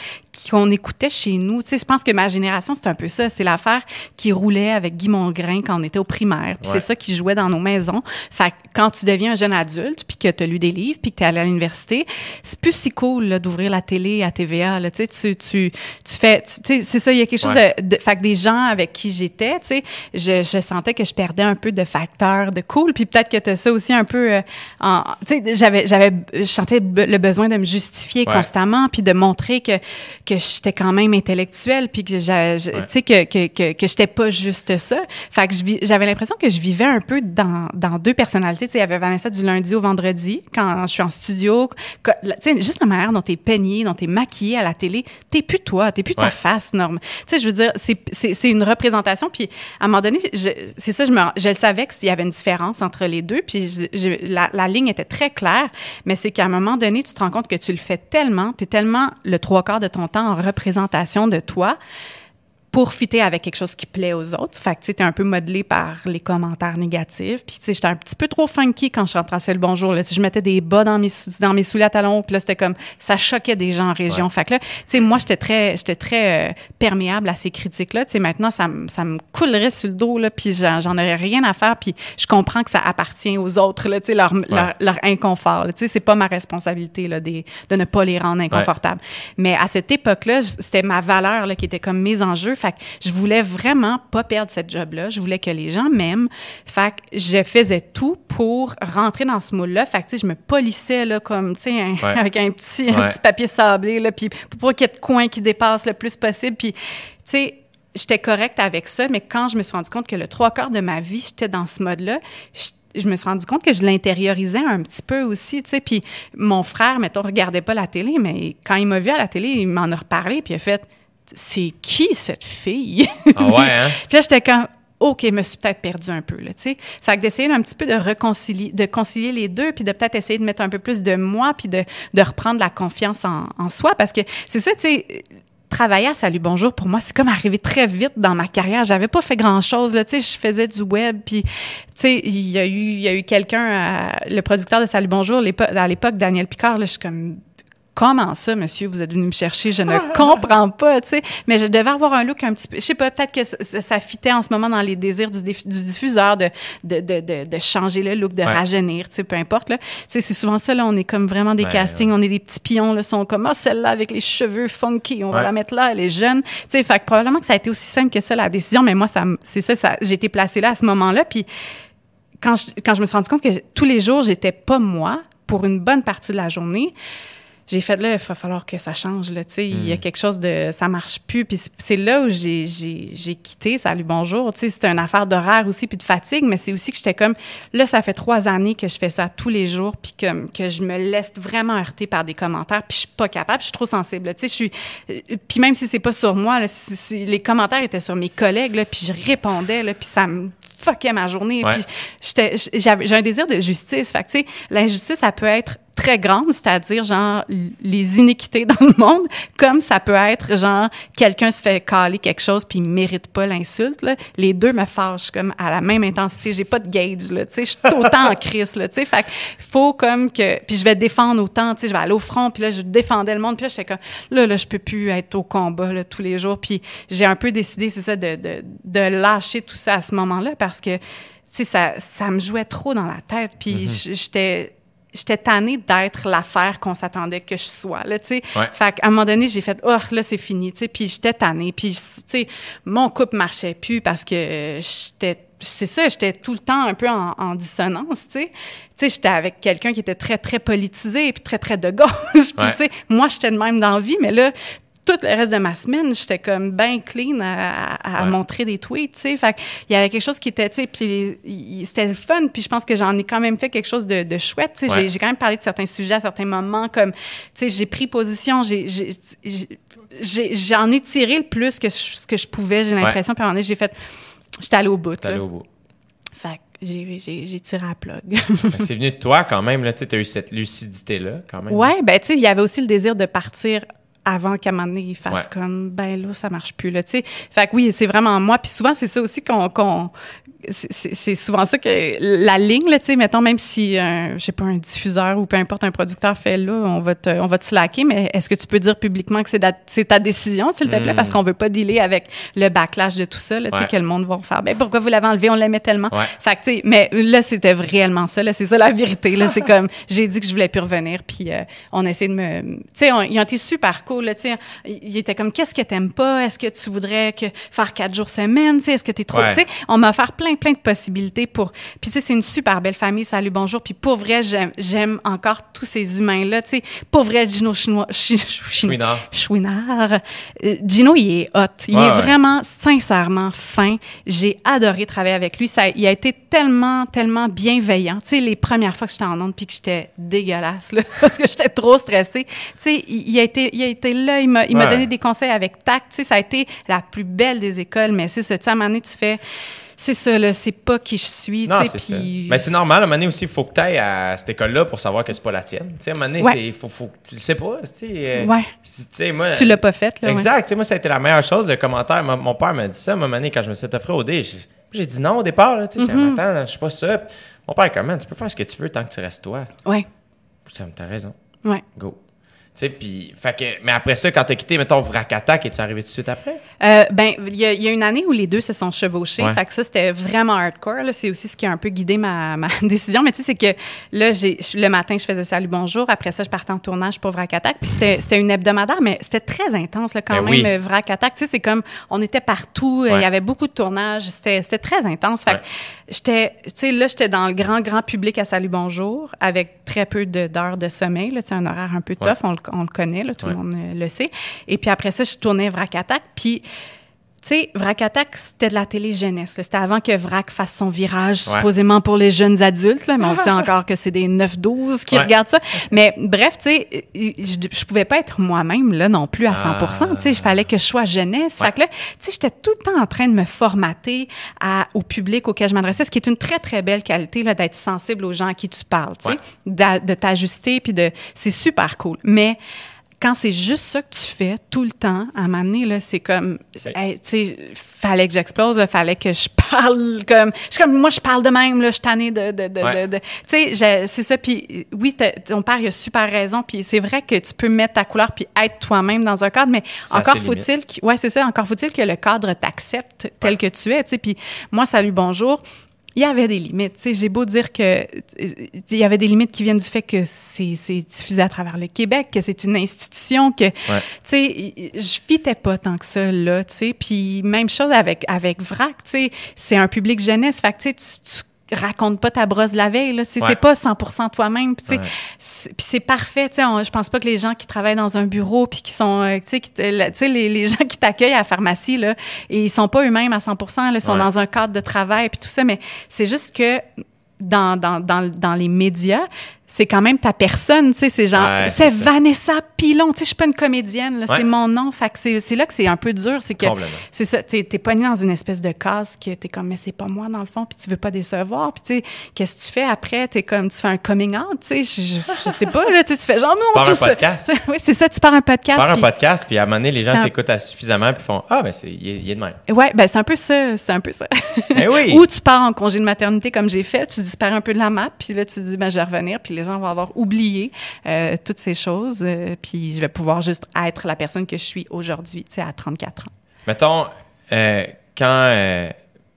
qu'on écoutait chez nous. Tu sais, je pense que ma génération, c'est un peu ça. C'est l'affaire qui roulait avec Guy Mongrain quand on était au primaire. Puis c'est ça qui jouait dans nos maisons. Fait que quand tu deviens un jeune adulte, puis que tu as lu des livres, puis que tu es allé à l'université, c'est plus si cool d'ouvrir la télé à TVA. Là, tu, tu, tu, tu fais... Tu sais, c'est ça, il y a quelque chose de, de... Fait que des gens avec qui j'étais tu sais, je, je, sentais que je perdais un peu de facteur de cool. Puis peut-être que tu as ça aussi un peu euh, en, tu sais, j'avais, j'avais, je sentais le besoin de me justifier constamment, puis de montrer que que j'étais quand même intellectuelle, puis que tu sais que que que, que j'étais pas juste ça. Fait que j'avais l'impression que je vivais un peu dans dans deux personnalités. Tu sais, il y avait Vanessa du lundi au vendredi quand je suis en studio. Tu sais, juste la manière dont t'es peignée, dont t'es maquillée à la télé, t'es plus toi, t'es plus ta face, norme. Tu sais, je veux dire, c'est c'est une représentation puis à un moment donné, c'est ça, je, me, je savais qu'il y avait une différence entre les deux. Puis la, la, ligne était très claire. Mais c'est qu'à un moment donné, tu te rends compte que tu le fais tellement, tu es tellement le trois quarts de ton temps en représentation de toi pour fitter avec quelque chose qui plaît aux autres. Fait que, tu sais, t'es un peu modelé par les commentaires négatifs. Puis, tu sais, j'étais un petit peu trop funky quand je rentrais à le bonjour. Là. Je mettais des bas dans mes, dans mes souliers à talons. Puis là, c'était comme, ça choquait des gens en région. Fait que là, tu sais, moi, j'étais très, j'étais très euh, perméable à ces critiques-là. Tu sais, maintenant, ça, ça me coulerait sur le dos, là, puis j'en aurais rien à faire. Puis je comprends que ça appartient aux autres, là, tu sais, leur, leur, inconfort. Tu sais, c'est pas ma responsabilité, là, des, de ne pas les rendre inconfortables. Mais à cette époque-là, c'était ma valeur, là, qui était comme mes enjeux. Fait que je voulais vraiment pas perdre cette job-là. Je voulais que les gens m'aiment. Fait que je faisais tout pour rentrer dans ce moule-là. Fait que, tu sais, je me polissais, là, comme, tu sais, (laughs) avec un petit, petit papier sablé, là, puis pour pas qu'il y ait de coins qui dépassent le plus possible. Puis, tu sais, j'étais correcte avec ça, mais quand je me suis rendu compte que le trois quarts de ma vie, j'étais dans ce mode-là, je, me suis rendu compte que je l'intériorisais un petit peu aussi, tu sais. Puis mon frère, mettons, regardait pas la télé, mais quand il m'a vu à la télé, il m'en a reparlé, puis il a fait c'est qui cette fille? Ah ouais, hein? (laughs) puis là, j'étais comme, OK, je me suis peut-être perdue un peu, là, tu sais. Fait que d'essayer un petit peu de réconcilier, de concilier les deux, puis de peut-être essayer de mettre un peu plus de moi, puis de, de reprendre la confiance en, en soi, parce que c'est ça, tu sais, travailler à Salut Bonjour, pour moi, c'est comme arrivé très vite dans ma carrière. J'avais pas fait grand-chose, tu sais, je faisais du web, puis, tu sais, il y a eu, il y a eu quelqu'un, le producteur de Salut Bonjour, à l'époque, Daniel Picard, là, je suis comme comment ça, monsieur, vous êtes venu me chercher? Je ne comprends pas, tu sais. Mais je devais avoir un look un petit peu, je sais pas, peut-être que ça, ça, fitait en ce moment dans les désirs du, du diffuseur de, de, de, de, changer le look, de rajeunir, tu sais, peu importe, là. Tu sais, c'est souvent ça, là, on est comme vraiment des castings, on est des petits pions, là, sont comme, ah, celle-là avec les cheveux funky, on va la mettre là, elle est jeune. Tu sais, fait que probablement que ça a été aussi simple que ça, la décision, mais moi, ça, c'est ça, ça j'ai été placée là à ce moment-là, puis quand je, quand je me suis rendu compte que tous les jours, j'étais pas moi pour une bonne partie de la journée, j'ai fait là, il va falloir que ça change. Là, sais Il y a hmm. quelque chose de. Ça marche plus. Puis c'est là où j'ai, j'ai, j'ai quitté Salut Bonjour. C'était une affaire d'horaire aussi, puis de fatigue, mais c'est aussi que j'étais comme. Là, ça fait trois années que je fais ça tous les jours, puis que, que je me laisse vraiment heurter par des commentaires, puis je suis pas capable, je suis trop sensible. Je suis. Euh, puis même si c'est pas sur moi, là, les commentaires étaient sur mes collègues, là, puis je répondais, là, puis ça me fuckait ma journée. Puis j'ai un désir de justice. Fait que, tu sais, l'injustice, ça peut être très grande, c'est-à-dire genre les iniquités dans le monde, comme ça peut être genre quelqu'un se fait caler quelque chose puis il mérite pas l'insulte. Les deux me fâchent comme à la même intensité. J'ai pas de gauge là, tu sais, je suis autant en crise là, tu sais. Fait faut comme que puis je vais défendre autant, tu sais, je vais aller au front puis là je défendais le monde puis là j'étais comme là là je peux plus être au combat là, tous les jours puis j'ai un peu décidé c'est ça de, de de lâcher tout ça à ce moment-là parce que tu sais ça ça me jouait trop dans la tête puis mm-hmm. j'étais j'étais tannée d'être l'affaire qu'on s'attendait que je sois là tu sais. Fait qu'à un moment donné j'ai fait oh là c'est fini tu sais. Puis j'étais tannée. Puis tu sais mon couple marchait plus parce que j'étais c'est ça j'étais tout le temps un peu en, dissonance tu sais. Tu sais j'étais avec quelqu'un qui était très très politisé puis très très de gauche (laughs) puis tu sais. Moi j'étais de même dans la vie mais là tout le reste de ma semaine, j'étais comme bien clean à, montrer des tweets, tu sais. Fait il y avait quelque chose qui était, tu sais, puis c'était le fun, puis je pense que j'en ai quand même fait quelque chose de, de chouette, tu sais. J'ai quand même parlé de certains sujets à certains moments, comme, tu sais, j'ai pris position, j'ai j'en ai, tiré le plus que ce que je pouvais, j'ai l'impression, puis à un moment donné, j'ai fait, j'étais allée au bout, au bout. Fait j'ai tiré à plug. c'est venu de toi quand même, là, tu as eu cette lucidité-là quand même. Ouais, ben tu sais, il y avait aussi le désir de partir avant qu'à un moment donné, il fasse comme, ben là, ça marche plus, là, tu sais. Fait que oui, c'est vraiment moi. Puis souvent, c'est ça aussi qu'on, qu'on c'est souvent ça que la ligne là, tu sais, mettons même si un, je sais pas un diffuseur ou peu importe un producteur fait là, on va te on va te slacker, mais est-ce que tu peux dire publiquement que c'est ta décision s'il te plaît? Parce mm. qu'on veut pas dealer avec le backlash de tout ça là, tu sais que le monde va faire ben pourquoi vous l'avez enlevé, on l'aimait tellement. Fait que tu sais mais là c'était réellement ça là, c'est ça la vérité là, c'est (laughs) comme j'ai dit que je voulais plus revenir puis euh, on essaie de me tu sais ils ont été super cool là, tu sais, il était comme qu'est-ce que t'aimes pas, est-ce que tu voudrais que faire quatre jours semaine, tu sais, est-ce que t'es trop tu sais, on m'a offert plein plein, de possibilités pour. Puis tu sais, c'est une super belle famille. Salut, bonjour. Puis pour vrai, j'aime encore tous ces humains-là. Tu sais, pour vrai, Gino Chinois, Chouinard. Chouinard. Euh, Gino, il est hot. Il est vraiment sincèrement fin. J'ai adoré travailler avec lui. Ça, il a été tellement, tellement bienveillant. Tu sais, les premières fois que j'étais en onde puis que j'étais dégueulasse là, (laughs) parce que j'étais trop stressée. Tu sais, il, a été, il a été là. Il m'a, m'a donné des conseils avec tact. Tu sais, ça a été la plus belle des écoles. Mais c'est ça. Tu sais, à un moment donné, tu fais c'est ça, là, c'est pas qui je suis. Non, c'est ça. Mais c'est normal, à un moment donné aussi, il faut que tu ailles à cette école-là pour savoir que c'est pas la tienne. Tu sais, à un moment donné, ouais. faut, faut, tu le sais pas. Tu euh, ouais. Tu moi, tu l'as pas fait, là. Exact. Tu sais, moi, ça a été la meilleure chose, le commentaire. Mon, père m'a dit ça, à un moment donné, quand je me suis au dé. J'ai dit non au départ, là. Tu sais, mm attends, je suis pas ça. Mon père, comment? Tu peux faire ce que tu veux tant que tu restes toi. Ouais. T'as raison. Ouais. Go sais, puis, fait mais après ça, quand t'as quitté, mettons, Vrac Attack, es-tu arrivé tout de suite après? Euh, ben, il y, y, a une année où les deux se sont chevauchés. Fait que ça, c'était vraiment hardcore. C'est aussi ce qui a un peu guidé ma, (laughs) ma décision. Mais tu sais, c'est que là, j'ai, le matin, je faisais Salut Bonjour. Après ça, je partais en tournage pour Vrac Attack. Puis c'était, une hebdomadaire, mais c'était très intense, là, quand ben même, Vrac Attack. Tu sais, c'est comme, on était partout. Il y avait beaucoup de tournages. C'était, c'était très intense. Fait que j'étais, tu sais, là, j'étais dans le grand, grand public à Salut Bonjour avec très peu d'heures de, sommeil. Là, un horaire un peu tough. On, on le connaît, là, tout le monde euh, le sait. Et puis après ça, je tournais Vrac Attack. Puis, tu sais, Vrac Attack, c'était de la télé jeunesse. C'était avant que Vrac fasse son virage, supposément pour les jeunes adultes. Là, mais on sait (laughs) encore que c'est des 9-12 qui regardent ça. Mais bref, tu sais, je, je pouvais pas être moi-même là non plus à 100 ah. Tu sais, il fallait que je sois jeunesse. Fait que là, tu sais, j'étais tout le temps en train de me formater à, au public auquel je m'adressais, ce qui est une très, très belle qualité là d'être sensible aux gens à qui tu parles, tu sais, de t'ajuster, puis de... C'est super cool. Mais quand c'est juste ça que tu fais tout le temps, à un moment donné, là, c'est comme, tu sais, fallait que j'explose, il fallait que je parle comme, je comme, moi, je parle de même, là, je suis tannée de, de, de, de, tu sais, c'est ça, puis oui, ton père, il a super raison, puis c'est vrai que tu peux mettre ta couleur puis être toi-même dans un cadre, mais encore faut-il, ouais, c'est ça, encore faut-il que le cadre t'accepte tel que tu es, tu sais, puis moi, salut, bonjour, il y avait des limites. J'ai beau dire que il y avait des limites qui viennent du fait que c'est diffusé à travers le Québec, que c'est une institution, que tu sais, je fitais pas tant que ça là, tu sais. Puis même chose avec avec Vrac, tu sais, c'est un public jeunesse, fait que tu, tu raconte pas ta brosse la veille là. C'était pas 100% toi-même puis c'est parfait tu sais. Je pense pas que les gens qui travaillent dans un bureau puis qui sont euh, tu sais les, les (laughs) gens qui t'accueillent à la pharmacie là et ils sont pas eux-mêmes à 100% là, ils sont dans un cadre de travail puis tout ça. Mais c'est juste que dans, dans, dans, dans les médias, c'est quand même ta personne, tu sais, c'est genre, c'est Vanessa Pilon, tu sais, je suis pas une comédienne, là, c'est mon nom, fait que c'est là que c'est un peu dur, c'est que, c'est ça, t'es es pogné dans une espèce de case que t'es comme, mais c'est pas moi dans le fond, puis tu veux pas décevoir, puis tu sais, qu'est-ce que tu fais après, t'es comme, tu fais un coming out, tu sais, je, je, sais pas, là, tu fais genre, non, tu pars un podcast. (laughs) oui, c'est ça, tu pars un podcast. Tu pars un podcast, puis à un moment donné, les gens t'écoutent suffisamment, puis font, ah, ben c'est, il est de même. Ouais, ben c'est un peu ça, c'est un peu ça. Ben oui. (laughs) Ou tu pars en congé de maternité comme j'ai fait, tu disparais un peu de la map, puis là tu dis, ben je vais revenir, puis les gens vont avoir oublié euh, toutes ces choses, euh, puis je vais pouvoir juste être la personne que je suis aujourd'hui, tu sais, à 34 ans. Mettons, euh, quand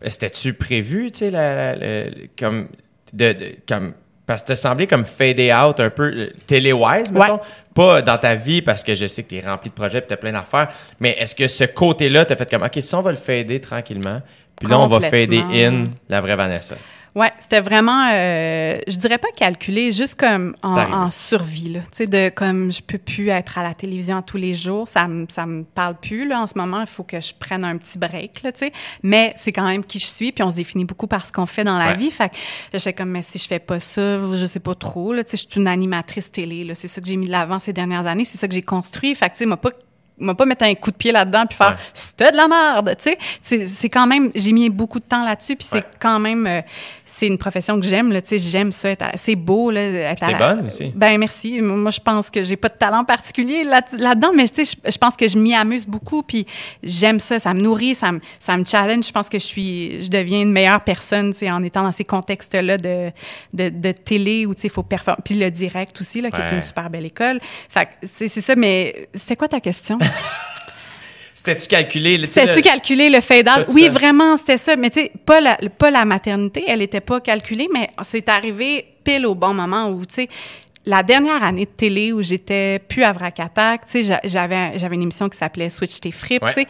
c'était-tu prévu, tu sais, comme, de, comme parce que as semblé comme fader out un peu télé-wise, mettons? Pas dans ta vie parce que je sais que tu es rempli de projets et tu as plein d'affaires, mais est-ce que ce côté-là t'a fait comme, OK, si on va le fader tranquillement, puis là, on va fader in la vraie Vanessa? Ouais, c'était vraiment, euh, je dirais pas calculé, juste comme en, survie là. Tu sais, de comme je peux plus être à la télévision tous les jours, ça me ça me parle plus là en ce moment. Il faut que je prenne un petit break là, tu sais. Mais c'est quand même qui je suis, puis on se définit beaucoup par ce qu'on fait dans la vie. Fait que j'étais comme mais si je fais pas ça, je sais pas trop là. Tu sais, je suis une animatrice télé là. C'est ça que j'ai mis de l'avant ces dernières années. C'est ça que j'ai construit. Fait que tu sais, m'a pas m'a pas mettre un coup de pied là-dedans puis faire c'était de la merde, tu sais. C'est quand même j'ai mis beaucoup de temps là-dessus puis c'est quand même euh, c'est une profession que j'aime là, tu sais, j'aime ça c'est beau là être T'es bonne aussi. Ben merci. Moi je pense que j'ai pas de talent particulier là-dedans mais tu sais je pense que je m'y amuse beaucoup puis j'aime ça, ça me nourrit, ça me ça me challenge, je pense que je suis je deviens une meilleure personne, tu sais en étant dans ces contextes-là de, de, de télé où tu sais il faut performer puis le direct aussi là qui est une super belle école. Fait c'est ça mais c'était quoi ta question? C'était-tu calculé? C'était-tu calculé le fade-out? Oui, vraiment, c'était ça. Mais tu sais, pas la, pas la maternité, elle était pas calculée, mais c'est arrivé pile au bon moment où, tu sais, la dernière année de télé où j'étais plus à Vracatac, tu sais, j'avais, j'avais une émission qui s'appelait Switch tes fripes, tu sais.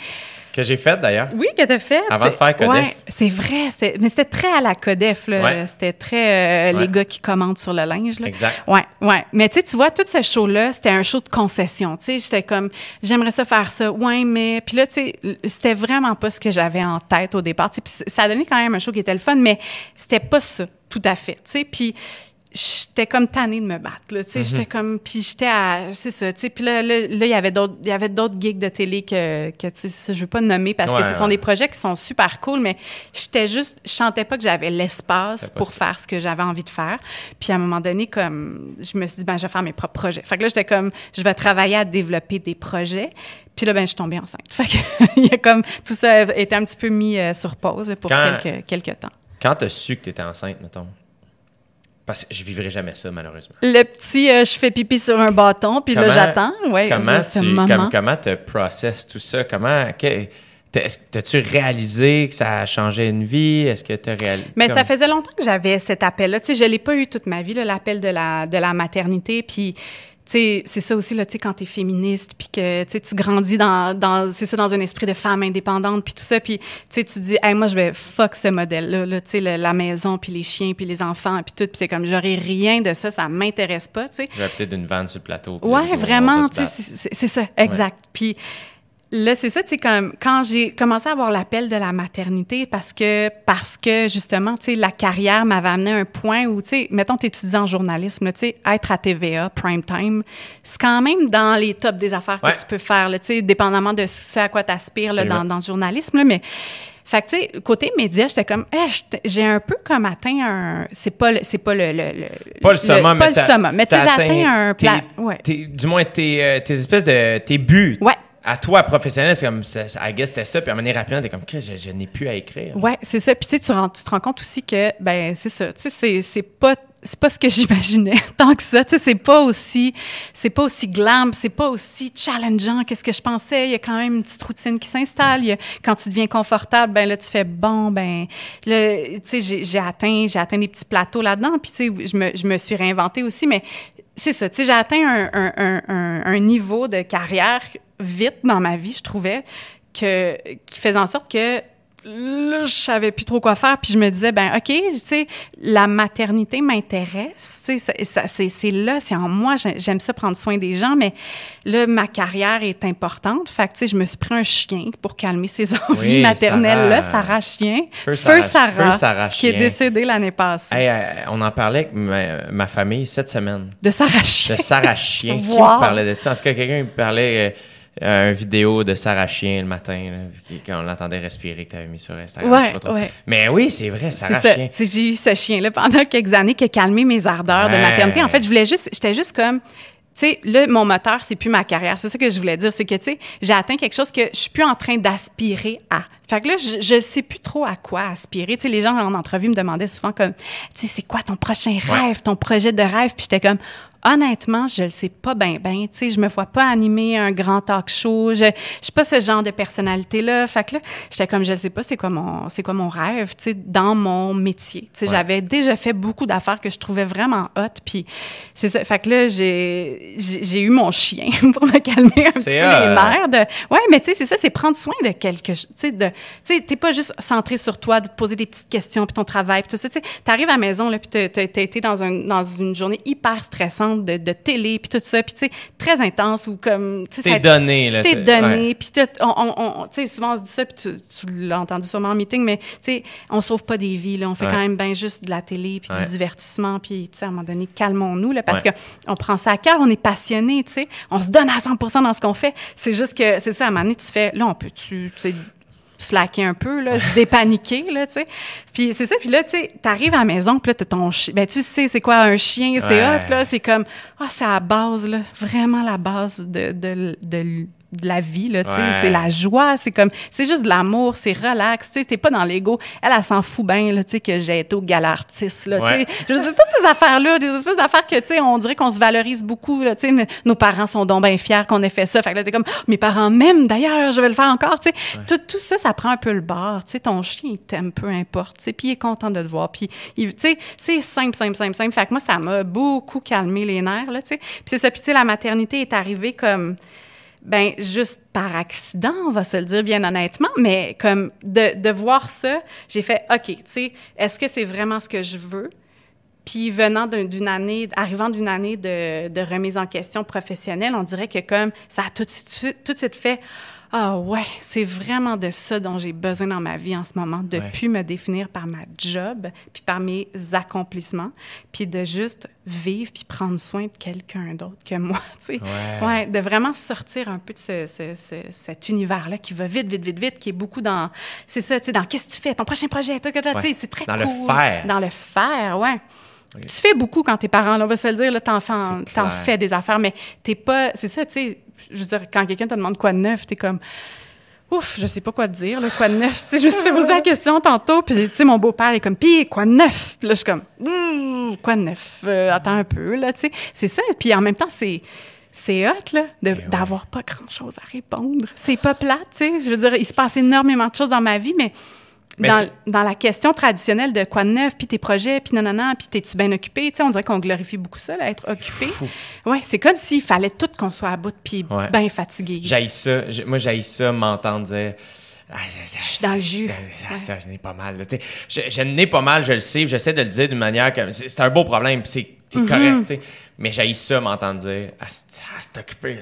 Que j'ai faite d'ailleurs. Oui, que t'as faite. Avant de faire Codef. Ouais, c'est vrai. Mais c'était très à la Codef. Là. C'était très euh, les gars qui commandent sur le linge. Là. Exact. Ouais, ouais. Mais tu vois, tout ce show-là, c'était un show de concession. Tu sais, j'étais comme, j'aimerais ça faire ça. Ouais, mais. Puis là, tu sais, c'était vraiment pas ce que j'avais en tête au départ. Puis ça a donné quand même un show qui était le fun, mais c'était pas ça, tout à fait. Tu sais, puis j'étais comme tannée de me battre là tu sais. J'étais mhm. comme puis j'étais à c'est ça tu sais. Puis là là il y avait d'autres il y avait d'autres gigs de télé que que tu sais je veux pas nommer parce que ce sont des projets qui sont super cool mais j'étais juste je sentais pas que j'avais l'espace pour faire ce que j'avais envie de faire. Puis à un moment donné comme je me suis dit ben je vais faire mes propres projets. Fait que là j'étais comme je vais travailler à développer des projets. Puis là ben je suis tombée enceinte. (laughs) Fait que il y a comme tout ça était un petit peu mis euh, sur pause pour quelques quelques temps. quand tu as su que tu étais enceinte mettons? Parce que je vivrai jamais ça, malheureusement. Le petit, euh, je fais pipi sur un bâton, puis là, j'attends. Ouais, comment tu comment tu processes tout ça? Comment. T'as-tu réalisé que ça a changé une vie? Est-ce que tu as réalisé? Mais ça faisait longtemps que j'avais cet appel-là. Tu sais, je l'ai pas eu toute ma vie, l'appel de la, de la maternité. Puis c'est ça aussi là, tu sais quand t'es féministe puis que tu tu grandis dans, dans c'est ça dans un esprit de femme indépendante puis tout ça puis tu tu dis hey, moi je vais fuck ce modèle là, tu la maison puis les chiens puis les enfants puis tout puis c'est comme j'aurais rien de ça ça m'intéresse pas tu sais. J'aurais peut-être une vanne sur le plateau. Ouais, vraiment, tu sais c'est ça exact. Puis Là, c'est ça, tu sais, quand, quand j'ai commencé à avoir l'appel de la maternité, parce que, parce que justement, tu sais, la carrière m'avait amené à un point où, tu sais, mettons, t'étudies en journalisme, tu sais, être à TVA, prime time, c'est quand même dans les tops des affaires que tu peux faire, tu sais, dépendamment de ce à quoi t'aspires dans, dans le journalisme, là, mais... Fait que, tu sais, côté média, j'étais comme, j'ai un peu comme atteint un. C'est pas le. C'est pas le, le, Pas le summum, mais. Pas le summum. Mais tu sais, j'ai atteint un plat. Ouais. Du moins, tes, euh, tes espèces de. Tes buts. Ouais à toi, professionnel, c'est comme, ça, I c'était ça, puis à un moment rapidement, t'es comme, je, je n'ai plus à écrire. Ouais, c'est ça. Puis tu sais, tu, te rends compte aussi que, ben, c'est ça. Tu sais, c'est pas c'est pas ce que (laughs) j'imaginais tant que ça. Tu sais, c'est pas aussi, c'est pas aussi glam, c'est pas aussi challengeant que ce que je pensais. Il y a quand même une petite routine qui s'installe. Quand tu deviens confortable, ben là, tu fais bon, ben, là, tu sais, j'ai atteint, j'ai atteint des petits plateaux là-dedans. Puis tu sais, je me, je me suis réinventée aussi, mais c'est ça. Tu sais, j'ai atteint un, un, un, niveau de carrière vite dans ma vie, je trouvais, que, qui faisait en sorte que là, je savais plus trop quoi faire. Puis je me disais, ben OK, tu sais, la maternité m'intéresse. Tu sais, c'est là, c'est en moi. J'aime ça prendre soin des gens, mais là, ma carrière est importante. Fait que, tu sais, je me suis pris un chien pour calmer ces (laughs) envies maternelles-là. Sarah Chien. Feu Sarah, qui est décédée l'année passée. Euh, on en parlait avec ma, famille cette semaine. De Sarah Chien. De Sarah Chien. (laughs) Qui me parlait de ça? Est-ce que quelqu'un parlait... Euh, une vidéo de Sarah Chien le matin, quand on l'entendait respirer, que tu avais mis sur Instagram. Ouais, Mais oui, c'est vrai, Sarah Chien. J'ai eu ce chien-là pendant quelques années qui a calmé mes ardeurs de maternité. En fait, je voulais juste, j'étais juste comme, tu sais, là, mon moteur, c'est plus ma carrière. C'est ça que je voulais dire. C'est que, tu sais, j'ai atteint quelque chose que je suis plus en train d'aspirer à. Fait que là, je, je sais plus trop à quoi aspirer. Tu sais, les gens en entrevue me demandaient souvent comme, tu sais, c'est quoi ton prochain rêve, ton projet de rêve? Puis j'étais comme, honnêtement, je le sais pas bien, ben, tu sais, je me vois pas animer un grand talk show. Je, je suis pas ce genre de personnalité-là. Fait que là, j'étais comme, je sais pas, c'est quoi mon, c'est quoi mon rêve, tu sais, dans mon métier. Tu sais, j'avais déjà fait beaucoup d'affaires que je trouvais vraiment hot, puis c'est ça. Fait que là, j'ai, j'ai eu mon chien (laughs) pour me calmer un petit peu les nerfs. De, ouais, mais tu sais, c'est ça, c'est prendre soin de quelque chose, tu sais, de, tu sais, t'es pas juste centré sur toi, de te poser des petites questions, puis ton travail, puis tout ça. Tu sais, t'arrives à la maison, là, puis t'as été dans, un, dans une journée hyper stressante de, de télé, puis tout ça, puis tu sais, très intense ou comme... Tu t'es donné, là. Tu t'es donné, puis on, on, tu sais, souvent on se dit ça, puis tu, tu l'as entendu sûrement en meeting, mais tu sais, on sauve pas des vies, là. On fait quand même bien juste de la télé, puis du divertissement, puis tu sais, à un moment donné, calmons-nous, là, parce que on prend ça à cœur, on est passionné, tu sais, on se donne à 100% dans ce qu'on fait. C'est juste que, c'est ça, à un moment donné, tu fais, là, on peut-tu, tu sais, slacker un peu, là, se (laughs) dépaniquer, là, tu sais. Puis c'est ça, puis là, tu sais, t'arrives à la maison, puis là, t'as ton chien. Ben, tu sais, c'est quoi un chien, c'est hot, là, c'est comme, ah, oh, c'est à la base, là, vraiment la base de, de, de, de la vie, là, tu sais. C'est la joie, c'est comme, c'est juste de l'amour, c'est relax, tu sais. T'es pas dans l'ego. Elle, elle, s'en fout bien, là, tu sais, que j'ai été au gala artiste, là, tu sais. Je veux dire, toutes ces affaires-là, des espèces d'affaires que, tu sais, on dirait qu'on se valorise beaucoup, là, tu sais. Nos parents sont donc bien fiers qu'on ait fait ça. Fait que là, t'es comme, oh, mes parents m'aiment, d'ailleurs, je vais le faire encore, tu sais. Tout, tout, ça, ça prend un peu le bord, tu sais. Ton chien, il t'aime, peu importe, tu sais. Puis il est content de te voir. Puis, tu sais, c'est simple, simple, simple, simple. Fait que moi, ça m'a beaucoup calmé les nerfs, là, tu sais. Puis c'est ça, puis tu sais, la maternité est arrivée comme ben juste par accident, on va se le dire bien honnêtement, mais comme de, de voir ça, j'ai fait OK, tu sais, est-ce que c'est vraiment ce que je veux? Puis venant d'une année, arrivant d'une année de, de, remise en question professionnelle, on dirait que comme ça a tout de suite, tout de suite fait ah ouais, c'est vraiment de ça dont j'ai besoin dans ma vie en ce moment, de ne plus me définir par ma job, puis par mes accomplissements, puis de juste vivre puis prendre soin de quelqu'un d'autre que moi, (laughs) tu sais. Ouais. de vraiment sortir un peu de ce, ce, cet univers-là qui va vite, vite, vite, vite, qui est beaucoup dans, c'est ça, tu sais, dans qu'est-ce que tu fais, ton prochain projet, tu sais, c'est très dans cool. Dans le faire. Dans le faire, ouais. Tu fais beaucoup quand t'es parent, là, on va se le dire, là, t'en fais des affaires, mais t'es pas, c'est ça, tu sais, je veux dire, quand quelqu'un te demande quoi de neuf, t'es comme, ouf, je sais pas quoi te dire, là, quoi de neuf. (laughs) Tu sais, je me suis fait poser la question tantôt, puis tu sais, mon beau-père est comme, pis quoi de neuf? Puis là, je suis comme, mmh, quoi de neuf? Euh, attends un peu, là, tu sais. C'est ça. Puis en même temps, c'est c'est hot, là, eh d'avoir pas grand-chose à répondre. C'est pas plate, tu sais. Je veux dire, il se passe énormément de choses dans ma vie, mais dans, dans, la question traditionnelle de quoi de neuf, puis tes projets, puis non, puis t'es-tu bien occupé? Tu sais, on dirait qu'on glorifie beaucoup ça, là, être occupé. Ouais, c'est comme s'il fallait tout qu'on soit à bout, puis bien fatigué. J'aille ça. Moi, j'aille ça, m'entendre dire... Ah, je suis dans le jus. Je n'ai pas mal. Je, je n'ai pas mal, je le sais. J'essaie de le dire d'une manière comme. C'est un beau problème, c'est mm-hmm. correct. sais. Mais j'ai ça m'entendre dire Ah, ah t'es occupé.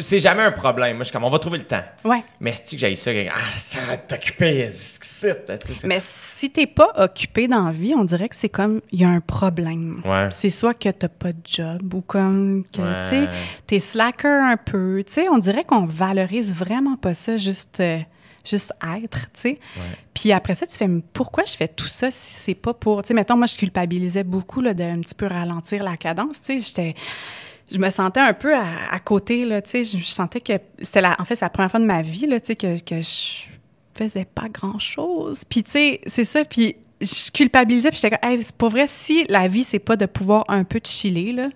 C'est jamais un problème. Moi, je suis comme on va trouver le temps. Ouais. Mais si que j'ai ça, ah, t'es occupé. Mais si t'es pas occupé dans la vie, on dirait que c'est comme il y a un problème. Ouais. C'est soit que t'as pas de job ou comme que tu sais, t'es slacker un peu. Tu sais, on dirait qu'on valorise vraiment pas ça, juste. Euh, juste être, tu sais. Puis après ça, tu fais, pourquoi je fais tout ça si c'est pas pour, tu sais, mettons, moi, je culpabilisais beaucoup, là, d'un petit peu ralentir la cadence, tu sais, j'étais je me sentais un peu à, côté, là, tu sais, je, sentais que c'était la, en fait, c'est la première fois de ma vie, là, tu sais, que, que je faisais pas grand-chose. Puis, tu sais, c'est ça, puis je culpabilisais, puis j'étais comme, hey, c'est pas vrai, si la vie, c'est pas de pouvoir un peu chiller, là,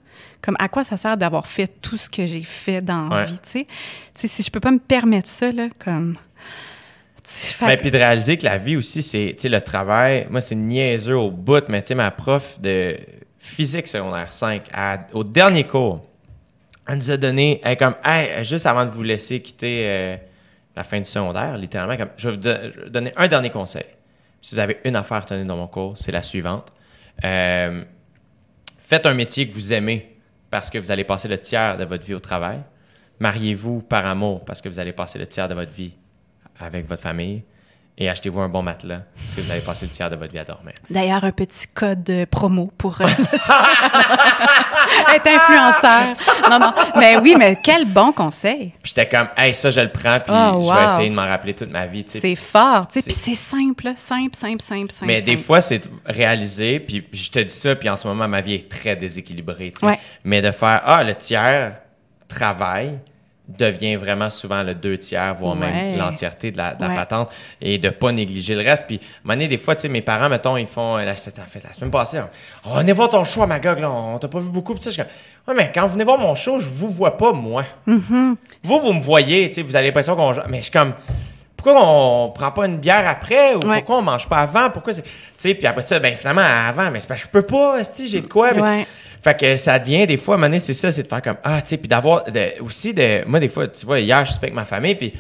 comme à quoi ça sert d'avoir fait tout ce que j'ai fait dans la vie, tu sais? Tu sais, si je peux pas me permettre ça, là, comme... Mais puis de réaliser que la vie aussi, c'est le travail. Moi, c'est niaiseux au bout, mais tu sais, ma prof de physique secondaire 5, au dernier cours, elle nous a donné, elle comme, hey, juste avant de vous laisser quitter, euh, la fin du secondaire, littéralement, comme, je vais vous donner un dernier conseil. Si vous avez une affaire à tenir dans mon cours, c'est la suivante. Euh, faites un métier que vous aimez parce que vous allez passer le tiers de votre vie au travail. Mariez-vous par amour parce que vous allez passer le tiers de votre vie avec votre famille et achetez-vous un bon matelas parce que vous allez passer le tiers de votre vie à dormir. D'ailleurs, un petit code promo pour euh, (laughs) être influenceur. Non, non. Mais oui, mais quel bon conseil. J'étais comme, hey, ça, je le prends, puis oh, je vais essayer de m'en rappeler toute ma vie. C'est fort, tu sais, puis c'est simple, simple, simple, simple, simple. Mais des fois, c'est réalisé, puis je te dis ça, puis en ce moment, ma vie est très déséquilibrée. Mais de faire, ah, le tiers travail, devient vraiment souvent le deux tiers, voire même l'entièreté de la, patente, et de pas négliger le reste. Puis, à des fois, tu sais, mes parents, mettons, ils font, en fait, la semaine passée, on, venez voir ton show à Magog, là, on t'a pas vu beaucoup. Puis, je suis ouais, mais quand vous venez voir mon show, je vous vois pas, moi. Mm-hmm. Vous, vous me voyez, tu sais, vous avez l'impression qu'on. Mais je suis comme, pourquoi on prend pas une bière après? Ou pourquoi on mange pas avant? Pourquoi tu sais puis après ça ben finalement avant mais c'est je peux pas j'ai de quoi fait que ça devient des fois, à un moment donné, c'est ça, c'est de faire comme Ah, tu sais, puis d'avoir aussi de. Moi, des fois, tu vois, hier, je suis avec ma famille, puis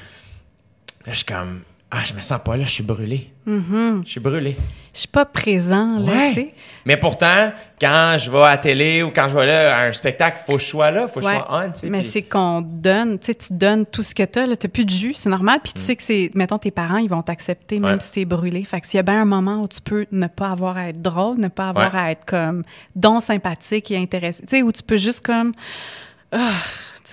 là, je suis comme ah, je me sens pas là, je suis brûlé. Mm-hmm. Je suis brûlé. Je suis pas présent, là, tu sais. Mais pourtant, quand je vais à la télé ou quand je vais là à un spectacle, faut que je sois là, faut que je sois on, tu sais. Mais c'est qu'on donne, tu sais, tu donnes tout ce que tu as, tu plus de jus, c'est normal. Puis tu mm. sais que c'est, mettons, tes parents, ils vont t'accepter même si t'es brûlé. Fait que s'il y a bien un moment où tu peux ne pas avoir à être drôle, ne pas avoir à être comme don sympathique et intéressé, tu sais, où tu peux juste comme. Ah,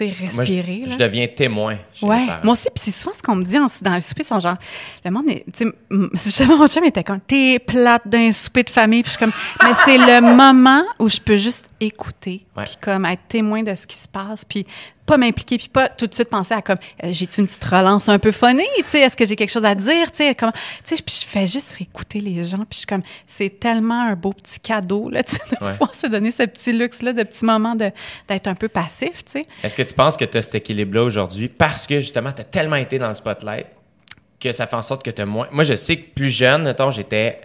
respirer. je, deviens témoin. Ouais, moi aussi. Puis c'est souvent ce qu'on me dit dans les soupers, c'est genre, le monde est, tu sais, (laughs) mon chum était comme, t'es plate d'un souper de famille. Puis je suis comme, (laughs) mais c'est le moment où je peux juste écouter, puis comme être témoin de ce qui se passe, puis pas m'impliquer, puis pas tout de suite penser à comme, euh, j'ai-tu une petite relance un peu phonée, tu sais, est-ce que j'ai quelque chose à dire, tu sais, comment, tu sais, puis je fais juste écouter les gens, puis je suis comme, c'est tellement un beau petit cadeau, là, (laughs) tu sais, de pouvoir se donner ce petit luxe-là, de petits moments d'être un peu passif, tu sais. Est-ce que tu penses que tu as cet équilibre-là aujourd'hui parce que justement, tu as tellement été dans le spotlight que ça fait en sorte que tu as moins. Moi, je sais que plus jeune, mettons, j'étais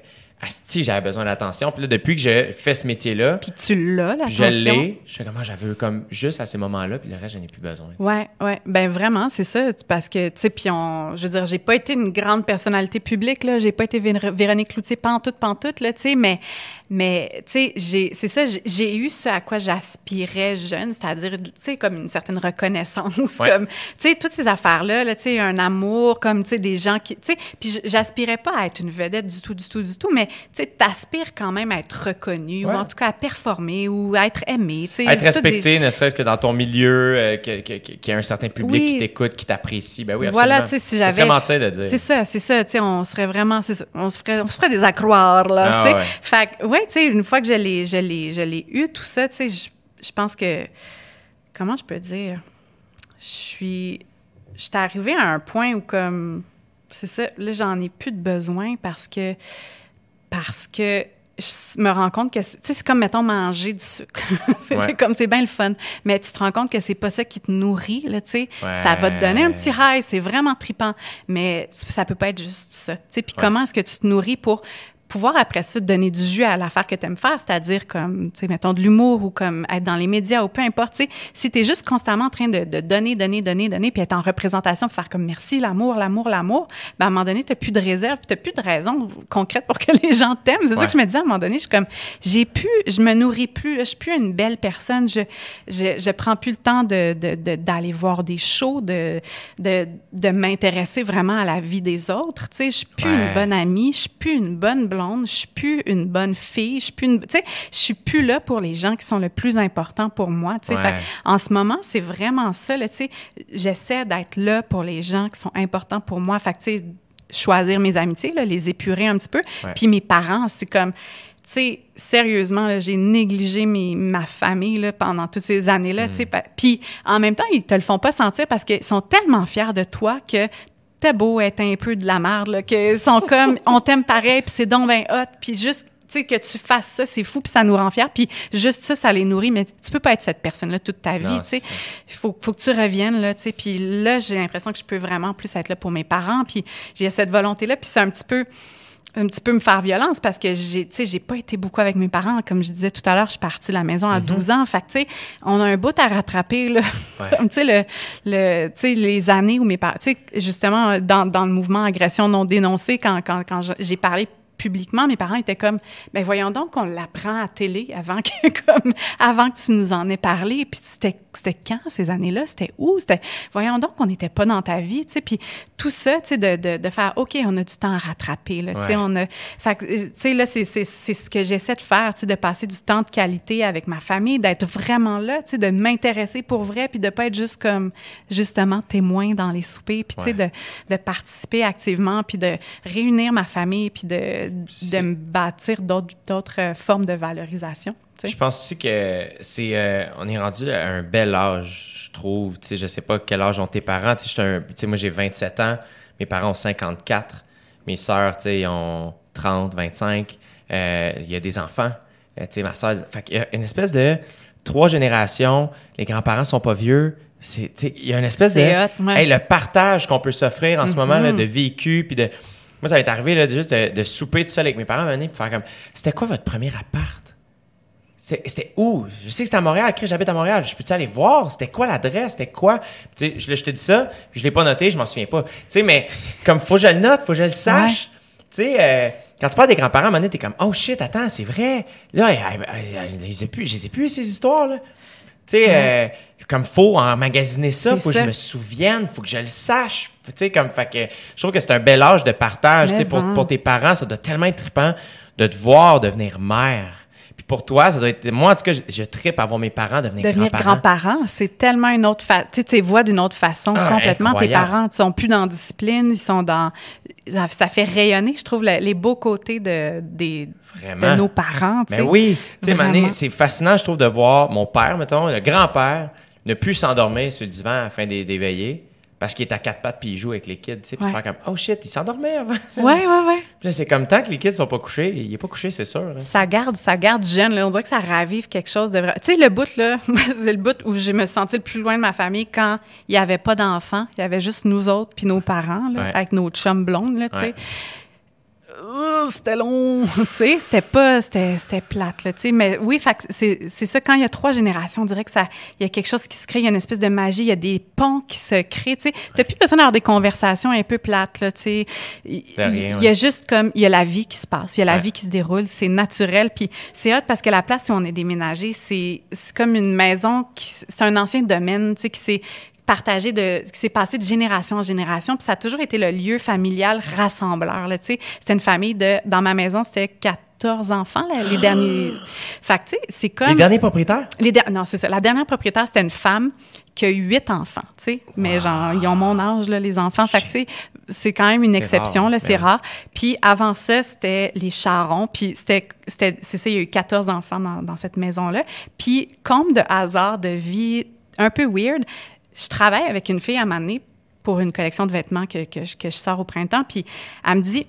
si j'avais besoin d'attention. Puis là, depuis que je fais ce métier-là. Puis tu l'as, l'attention. Je l'ai. Je sais comment j'avais comme juste à ces moments-là, puis le reste, j'en ai plus besoin. Ouais, ouais. Ben vraiment, c'est ça. Parce que, tu sais, puis on. Je veux dire, j'ai pas été une grande personnalité publique, là. J'ai pas été Véronique Cloutier pantoute, pantoute, là, tu sais, mais mais, tu sais, c'est ça, j'ai eu ce à quoi j'aspirais jeune, c'est-à-dire, tu sais, comme une certaine reconnaissance, comme, tu sais, toutes ces affaires-là, là, tu sais, un amour, comme, tu sais, des gens qui, tu sais, puis j'aspirais pas à être une vedette du tout, du tout, du tout, mais, tu sais, t'aspires quand même à être reconnu, ou en tout cas à performer, ou à être aimé, tu sais. Être respecté, ne serait-ce que dans ton milieu, euh, qu'il y ait un certain public qui t'écoute, qui t'apprécie, ben oui, absolument. Voilà, tu sais, si j'avais... C'est mentir de dire. C'est ça, c'est ça, tu sais, on serait vraiment, on se ferait, on se ferait des accroires, là, ah tu sais. Fait ouais, tu sais, une fois que je l'ai, je l'ai, je l'ai eu, tout ça, tu sais, je, je, pense que, comment je peux dire, je suis, j'étais arrivée à un point où comme, c'est ça, là, j'en ai plus de besoin parce que, parce que je me rends compte que, tu sais, c'est comme, mettons, manger du sucre. (laughs) comme, c'est bien le fun. Mais tu te rends compte que c'est pas ça qui te nourrit, là, tu sais. Ça va te donner un petit high, c'est vraiment tripant. Mais ça peut pas être juste ça. Tu sais, puis comment est-ce que tu te nourris pour pouvoir après ça donner du jus à l'affaire que tu aimes faire, c'est-à-dire comme, tu sais, mettons de l'humour ou comme être dans les médias ou peu importe, tu sais, si tu es juste constamment en train de, de, donner, donner, donner, donner, puis être en représentation pour faire comme merci, l'amour, l'amour, l'amour, ben à un moment donné, tu plus de réserve, tu plus de raison concrète pour que les gens t'aiment. C'est ça que je me disais à un moment donné, je suis comme, j'ai plus, je me nourris plus, là, je suis plus une belle personne, je, je, je prends plus le temps de, d'aller voir des shows, de, de, de m'intéresser vraiment à la vie des autres, tu sais, je suis plus une bonne amie, je suis plus une bonne blonde, je suis plus une bonne fille, je suis plus une, tu sais, je suis plus là pour les gens qui sont le plus important pour moi, tu sais. En ce moment, c'est vraiment ça, tu sais. J'essaie d'être là pour les gens qui sont importants pour moi. Fait tu sais, choisir mes amitiés, là, les épurer un petit peu. Puis mes parents, c'est comme, tu sais, sérieusement, j'ai négligé mes, ma famille là, pendant toutes ces années-là. Mm. Puis en même temps, ils te le font pas sentir parce qu'ils sont tellement fiers de toi que beau être un peu de la merde, là, que sont comme, (laughs) on t'aime pareil, puis c'est donc ben hot, puis juste tu sais, que tu fasses ça, c'est fou, puis ça nous rend fiers. Puis juste ça, ça les nourrit, mais tu peux pas être cette personne-là toute ta vie, tu sais. Il faut, faut que tu reviennes, là, tu sais. Puis là, j'ai l'impression que je peux vraiment plus être là pour mes parents, puis j'ai cette volonté-là. Puis c'est un petit peu un petit peu me faire violence parce que j'ai, tu sais, j'ai pas été beaucoup avec mes parents. Comme je disais tout à l'heure, je suis partie de la maison à 12 mhm. ans. Fait tu sais, on a un bout à rattraper, là. (laughs) tu sais, le, le, tu sais, les années où mes parents, tu sais, justement, dans, dans le mouvement agression non dénoncée, quand, quand, quand j'ai parlé publiquement, mes parents étaient comme, ben voyons donc qu'on l'apprend à télé avant que, (laughs) comme, avant que tu nous en aies parlé. Puis c'était, c'était quand ces années-là? C'était où? C'était, voyons donc qu'on n'était pas dans ta vie, tu sais. Puis tout ça, tu sais, de, de, de, faire, OK, on a du temps à rattraper, là, tu sais, on a, fait tu sais, là, c'est, c'est, c'est ce que j'essaie de faire, tu sais, de passer du temps de qualité avec ma famille, d'être vraiment là, tu sais, de m'intéresser pour vrai, puis de pas être juste comme, justement, témoin dans les soupers, puis tu sais, de, de participer activement, puis de réunir ma famille, puis de de, me bâtir d'autres euh, formes de valorisation. Je pense aussi que c'est euh, on est rendu à un bel âge, je trouve. Tu sais, je sais pas quel âge ont tes parents. Tu sais, moi j'ai 27 ans, mes parents ont 54, mes sœurs, tu sais, ils ont 30, 25. Euh, il y a des enfants. tu sais, ma sœur, il y a une espèce de trois générations. Les grands-parents sont pas vieux. Il y a une espèce de le partage qu'on peut s'offrir en ce moment là, mm-hmm. de vécu puis de moi, ça va être arrivé là, juste de, souper tout seul avec mes parents, venir pour faire comme C'était quoi votre premier appart? C'était où? Je sais que c'était à Montréal. J'habite à Montréal. Je peux-tu aller voir? C'était quoi l'adresse? C'était quoi? Tu sais, je, te dis ça, je l'ai pas noté, je m'en souviens pas. Tu sais, mais comme faut que je le note, faut que je le sache. Tu sais, euh, quand tu parles des grands-parents, à un t'es comme, oh shit, attends, c'est vrai. Là, je les ai plus, je les ai plus, ces histoires-là. Tu sais, euh, comme faut emmagasiner ça, faut que je me souvienne, faut que je le sache. Tu sais, comme, fait que je trouve que c'est un bel âge de partage. Tu sais, pour, pour, tes parents, ça doit tellement être trippant de te voir devenir mère. Puis pour toi, ça doit être. Moi, en tout cas, je, je trippe à voir mes parents devenir, devenir grands-parents. grands-parents, c'est tellement une autre façon. Tu sais, tu vois d'une autre façon ah, complètement. Tes parents, ils sont plus dans la discipline, ils sont dans. Ça fait rayonner, je trouve, les beaux côtés de, des, de nos parents. Mais ben oui. Tu sais, c'est fascinant, je trouve, de voir mon père, mettons, le grand-père, ne plus s'endormir sur le divan afin d'éveiller parce qu'il est à quatre pattes puis il joue avec les kids, tu sais, puis faire comme oh shit, il s'endormait avant. Ouais, ouais, ouais. (laughs) Puis là, c'est comme tant que les kids sont pas couchés, il est pas couché, c'est sûr. Hein. Ça garde, ça garde jeune, là. On dirait que ça ravive quelque chose de vrai. Tu sais, le bout là, (laughs) c'est le bout où je me sentais le plus loin de ma famille quand il y avait pas d'enfants, il y avait juste nous autres puis nos parents là, avec nos chums blondes là, tu sais c'était long, (laughs) tu sais, c'était pas, c'était, c'était plate, là, tu sais, mais oui, c'est, c'est ça, quand il y a trois générations, on dirait que ça, il y a quelque chose qui se crée, il y a une espèce de magie, il y a des ponts qui se créent, tu sais, t'as plus besoin d'avoir des conversations un peu plates, là, tu sais, il, y a juste comme, il y a la vie qui se passe, il y a la vie qui se déroule, c'est naturel, puis c'est hot parce que la place où on est déménagé, c'est, c'est comme une maison qui, c'est un ancien domaine, tu sais, qui s'est partagé de ce qui s'est passé de génération en génération puis ça a toujours été le lieu familial rassembleur là tu sais. C'était une famille de dans ma maison c'était 14 enfants les derniers. (gasps) Fait tu sais c'est comme les derniers propriétaires? Les non c'est ça. La dernière propriétaire c'était une femme qui a eu huit enfants tu sais. Mais genre ils ont mon âge là les enfants. Fait tu sais c'est quand même une exception là c'est rare. Puis avant ça c'était les charrons puis c'était c'était c'est ça il y a eu 14 enfants dans, dans cette maison là puis comme de hasard de vie un peu weird je travaille avec une fille à un pour une collection de vêtements que, que, je sors au printemps. Puis elle me dit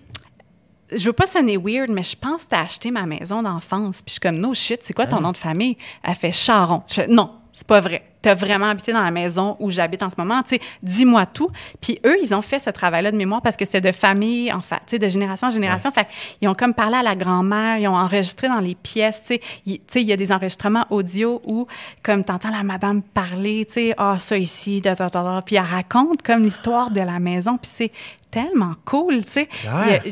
Je veux pas sonner weird, mais je pense que tu as acheté ma maison d'enfance. Puis je suis comme No shit, c'est quoi ton ah. nom de famille Elle fait Charon. Je fais Non, c'est pas vrai tu as vraiment habité dans la maison où j'habite en ce moment, tu sais, dis-moi tout. Puis eux, ils ont fait ce travail-là de mémoire parce que c'est de famille, en fait, tu sais, de génération en génération. Fait ils ont comme parlé à la grand-mère, ils ont enregistré dans les pièces, tu sais, il y a des enregistrements audio où, comme t'entends la madame parler, tu sais, ah, ça ici, da, da, da, puis elle raconte comme l'histoire de la maison, puis c'est tellement cool, tu sais.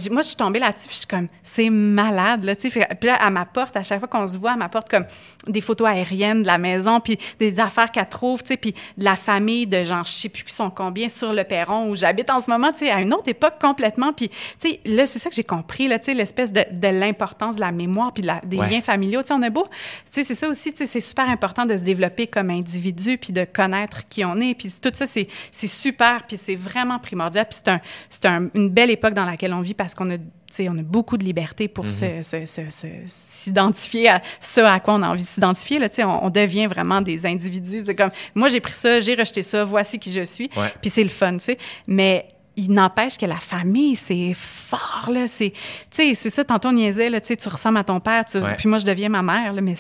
Moi, je suis tombée là-dessus, puis je suis comme, c'est malade, là, tu sais. Puis là, à ma porte, à chaque fois qu'on se voit, à ma porte, comme des photos aériennes de la maison, puis des affaires qu'elle trouve, tu sais, puis de la famille de gens, je sais plus qui sont combien, sur le perron où j'habite en ce moment, tu sais, à une autre époque complètement. Puis, tu sais, là, c'est ça que j'ai compris, là, tu sais, l'espèce de, de l'importance de la mémoire, puis des liens familiaux. Tu sais, on a beau, tu sais, c'est ça aussi, tu sais, c'est super important de se développer comme individu, puis de connaître qui on est. Puis tout ça, c'est super, puis c'est vraiment primordial. Puis c'est un c'est une belle époque dans laquelle on vit parce qu'on a on a beaucoup de liberté pour mm-hmm. s'identifier à ce à quoi on a envie de s'identifier. Là, on, on devient vraiment des individus. C'est comme, moi, j'ai pris ça, j'ai rejeté ça, voici qui je suis. Puis c'est le fun, tu sais. Mais il n'empêche que la famille, c'est fort, là. C'est, c'est ça, tantôt on niaisait, là, tu ressembles à ton père, puis moi, je deviens ma mère, là, mais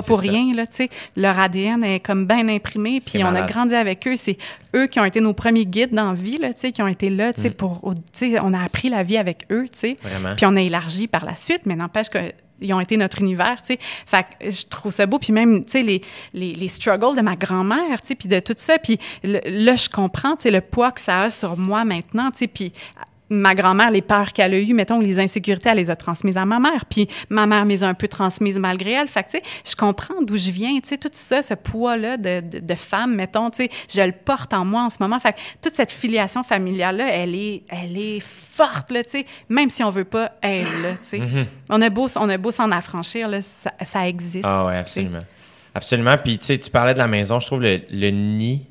pas pour rien, là, tu sais. Leur ADN est comme bien imprimé, puis on a grandi avec eux. C'est eux qui ont été nos premiers guides dans la vie, là, tu sais, qui ont été là, tu sais, mm. pour, tu sais, on a appris la vie avec eux, tu sais. Puis on a élargi par la suite, mais n'empêche que ils ont été notre univers, tu sais. Fait que je trouve ça beau. Puis même, tu sais, les, les, les, struggles de ma grand-mère, tu sais, puis de tout ça. Puis là, je comprends, tu sais, le poids que ça a sur moi maintenant, tu sais. Puis ma grand-mère, les peurs qu'elle a eues, mettons, les insécurités, elle les a transmises à ma mère. Puis ma mère m'les a un peu transmises malgré elle. Fait que, tu sais, je comprends d'où je viens, tu sais, tout ça, ce poids-là de, de, de, femme, mettons, tu sais, je le porte en moi en ce moment. Fait que toute cette filiation familiale-là, elle est, elle est forte, là, tu sais, même si on veut pas, elle, là, tu sais. Mm-hmm. On a beau, on a beau s'en affranchir, là, ça, ça existe. Ah ouais, absolument. Absolument. Puis, tu sais, tu parlais de la maison, je trouve le, le nid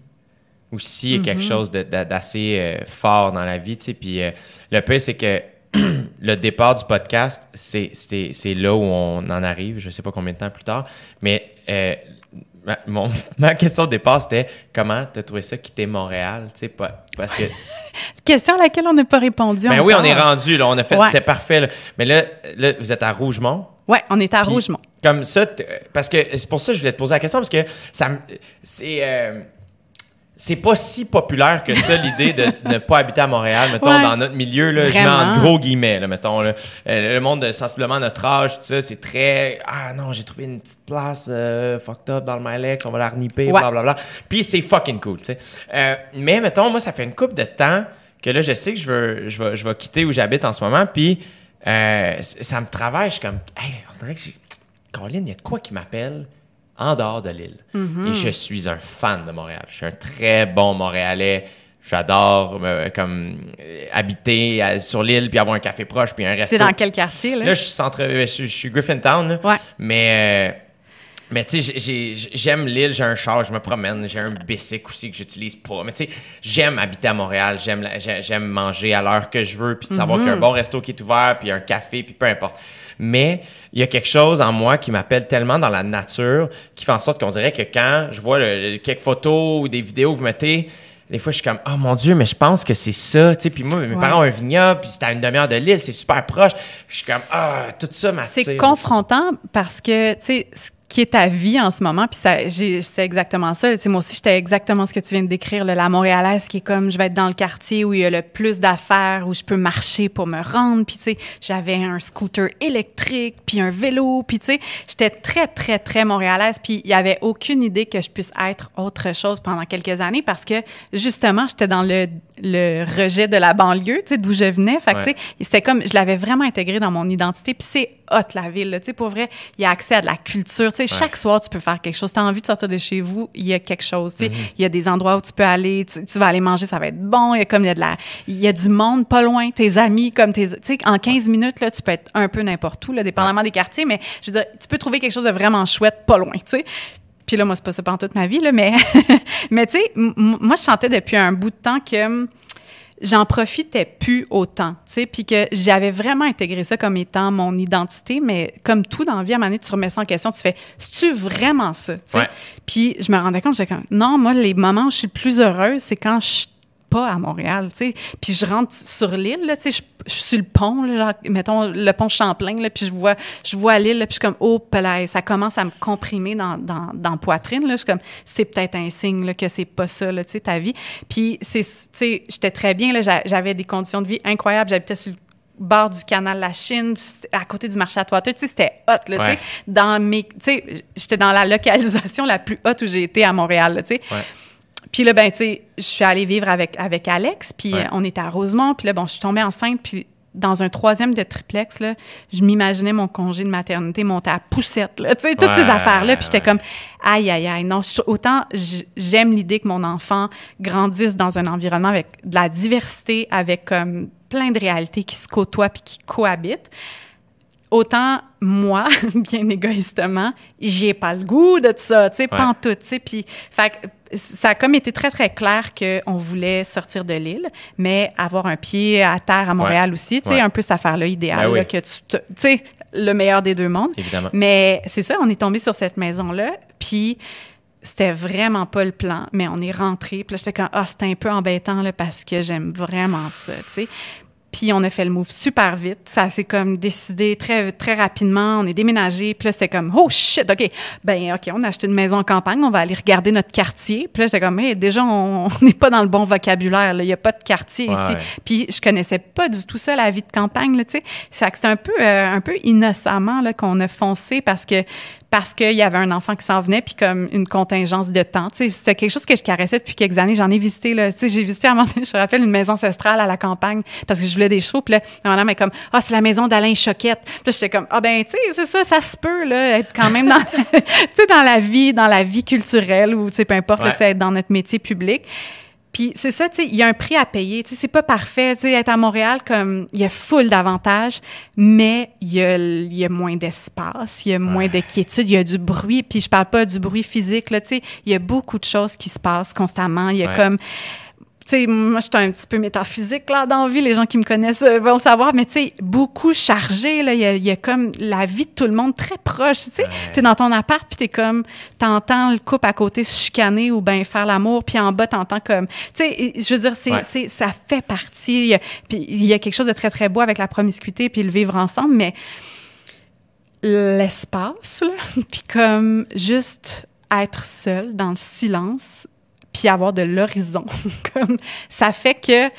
aussi quelque mm-hmm. chose d'assez euh, fort dans la vie, tu sais. Puis euh, le pire, c'est que (clears throat) le départ du podcast, c'est là où on en arrive, je sais pas combien de temps plus tard, mais euh, ma, (laughs) ma, question de départ, c'était comment tu as trouvé ça quitter Montréal, tu sais, parce que... (laughs) question à laquelle on n'a pas répondu Ben oui, on est rendu, là, on a fait, c'est parfait, mais là, là, vous êtes à Rougemont. Oui, on est à Rougemont. Comme ça, parce que c'est pour ça que je voulais te poser la question, parce que ça c'est c'est pas si populaire que ça, l'idée de (laughs) ne pas habiter à Montréal, mettons, dans notre milieu, là, je mets en gros guillemets, là, mettons, là. Euh, le monde de sensiblement notre âge, tout ça, c'est très, ah non, j'ai trouvé une petite place euh, fucked up dans le Milex, on va la reniper, bla blablabla. Puis c'est fucking cool, tu sais. Euh, mais, mettons, moi, ça fait une couple de temps que là, je sais que je veux, je vais, je vais quitter où j'habite en ce moment, puis ça me travaille, je suis comme, hey, on dirait que j'ai, Caroline, il y a de quoi qui m'appelle? En dehors de l'île. Mhm. Et je suis un fan de Montréal. Je suis un très bon Montréalais. J'adore euh, comme euh, habiter sur l'île puis avoir un café proche puis un restaurant. C'est dans quel quartier là? Là, je suis centre, je, je suis Griffintown. Ouais. Mais euh, mais tu sais, j'aime l'île, j'ai un char, je me promène, j'ai un bicycle aussi que j'utilise pas. Mais tu sais, j'aime habiter à Montréal, j'aime j'aime manger à l'heure que je veux puis de savoir qu'il y a un bon resto qui est ouvert puis un café puis peu importe mais il y a quelque chose en moi qui m'appelle tellement dans la nature qui fait en sorte qu'on dirait que quand je vois quelques photos ou des vidéos que vous mettez, des fois, je suis comme, oh mon Dieu, mais je pense que c'est ça. Tu sais, puis moi, mes parents ont un vignoble, puis c'est à une demi-heure de l'île, c'est super proche. je suis comme, ah, tout ça m'attire. C'est confrontant parce que, tu sais, qui est ta vie en ce moment. Puis ça, c'est exactement ça. Tu sais, moi aussi, j'étais exactement ce que tu viens de décrire, là, la Montréalaise, qui est comme, je vais être dans le quartier où il y a le plus d'affaires, où je peux marcher pour me rendre. Puis tu sais, j'avais un scooter électrique, puis un vélo. Puis tu sais, j'étais très, très, très montréalaise. Puis il y avait aucune idée que je puisse être autre chose pendant quelques années parce que justement, j'étais dans le, le rejet de la banlieue, tu sais, d'où je venais. Fait que tu sais, c'était comme, je l'avais vraiment intégré dans mon identité. Puis c'est hot, la ville. Tu sais, pour vrai, il y a accès à de la culture. Tu sais, chaque soir, tu peux faire quelque chose. Tu as envie de sortir de chez vous, il y a quelque chose. Tu sais, mm-hmm. il y a des endroits où tu peux aller, tu, vas aller manger, ça va être bon. Il y a comme, il y a de la, il y a du monde pas loin, tes amis, comme tes, tu sais, en 15 minutes, là, tu peux être un peu n'importe où, là, dépendamment des quartiers, mais je veux dire, tu peux trouver quelque chose de vraiment chouette pas loin, tu sais. Puis là, moi, c'est pas ça pendant toute ma vie, là, mais, (laughs) mais tu sais, moi, je chantais depuis un bout de temps que, j'en profitais plus autant, tu sais, puis que j'avais vraiment intégré ça comme étant mon identité, mais comme tout dans la vie, à un moment donné, tu remets ça en question, tu fais, c'est-tu vraiment ça, tu sais? Puis je me rendais compte, j'étais comme, non, moi, les moments où je suis le plus heureuse, c'est quand je pas à Montréal, tu sais. Puis je rentre sur l'île, tu sais, je, suis sur le pont, là, genre, mettons le pont Champlain, là, puis je vois, je vois l'île, puis je suis comme, oh, là, ça commence à me comprimer dans, dans, dans la poitrine, là. Je suis comme, c'est peut-être un signe, là, que c'est pas ça, là, tu sais, ta vie. Puis c'est, tu sais, j'étais très bien, là, j'avais des conditions de vie incroyables, j'habitais sur le bord du canal La Chine, à côté du marché à Toiteux, tu sais, c'était hot, là, tu sais. Dans mes, tu sais, j'étais dans la localisation la plus haute où j'ai été à Montréal, tu sais. Puis là, ben, tu sais, je suis allée vivre avec, avec Alex, puis on était à Rosemont, puis là, bon, je suis tombée enceinte, puis dans un troisième de triplex, là, je m'imaginais mon congé de maternité monter à poussette, là, tu sais, toutes ces affaires-là, puis j'étais comme, aïe, aïe, aïe, non, autant j'aime l'idée que mon enfant grandisse dans un environnement avec de la diversité, avec comme plein de réalités qui se côtoient puis qui cohabitent, autant moi, (laughs) bien égoïstement, j'ai pas le goût de ça, tu sais, pas en tout, tu sais, puis, ça a comme été très, très clair qu'on voulait sortir de l'île, mais avoir un pied à terre à Montréal aussi, tu sais, un peu cette affaire-là idéale, ben que tu, tu sais, le meilleur des deux mondes. Évidemment. Mais c'est ça, on est tombé sur cette maison-là, puis c'était vraiment pas le plan, mais on est rentré, puis là, j'étais comme, ah, c'était un peu embêtant, là, parce que j'aime vraiment ça, tu sais. Puis on a fait le move super vite. Ça s'est comme décidé très très rapidement. On est déménagé. Puis là, c'était comme oh shit, ok, ben ok, on a acheté une maison en campagne. On va aller regarder notre quartier. Puis là, j'étais comme hey, déjà on n'est pas dans le bon vocabulaire. Il y a pas de quartier ici. Puis je connaissais pas du tout ça la vie de campagne. Tu sais, c'est un peu euh, un peu innocemment là qu'on a foncé parce que parce qu'il y avait un enfant qui s'en venait, puis comme une contingence de temps. C'était quelque chose que je caressais depuis quelques années. J'en ai visité, là. J'ai visité, à un moment donné, (laughs) je me rappelle, une maison ancestrale à la campagne parce que je voulais des chevaux. Puis là, ma mère comme, ah, c'est la maison d'Alain Choquette. Puis là, j'étais comme, ah ben, tu sais, c'est ça, ça se peut, là, être quand même dans, (laughs) dans la vie, dans la vie culturelle ou, tu sais, peu importe, sais, être dans notre métier public. Puis c'est ça, tu sais, il y a un prix à payer. Tu sais, c'est pas parfait. Tu sais, être à Montréal, comme, il y a full d'avantages, mais il y a, y a moins d'espace, il y a moins de quiétude, il y a du bruit. Puis je parle pas du bruit physique, là, tu sais, il y a beaucoup de choses qui se passent constamment. Il y a comme tu sais, moi, je suis un petit peu métaphysique, là, dans la vie. Les gens qui me connaissent euh, vont savoir, mais tu sais, beaucoup chargé, là. Il y a, comme la vie de tout le monde très proche, tu sais. T'es dans ton appart, puis t'es comme, t'entends le couple à côté se chicaner ou ben faire l'amour, puis en bas, t'entends comme, tu sais, je veux dire, c'est, c'est, ça fait partie. puis il y a quelque chose de très, très beau avec la promiscuité, puis le vivre ensemble, mais l'espace, là, (laughs) puis comme juste être seul dans le silence, puis avoir de l'horizon. (laughs) Comme ça fait que,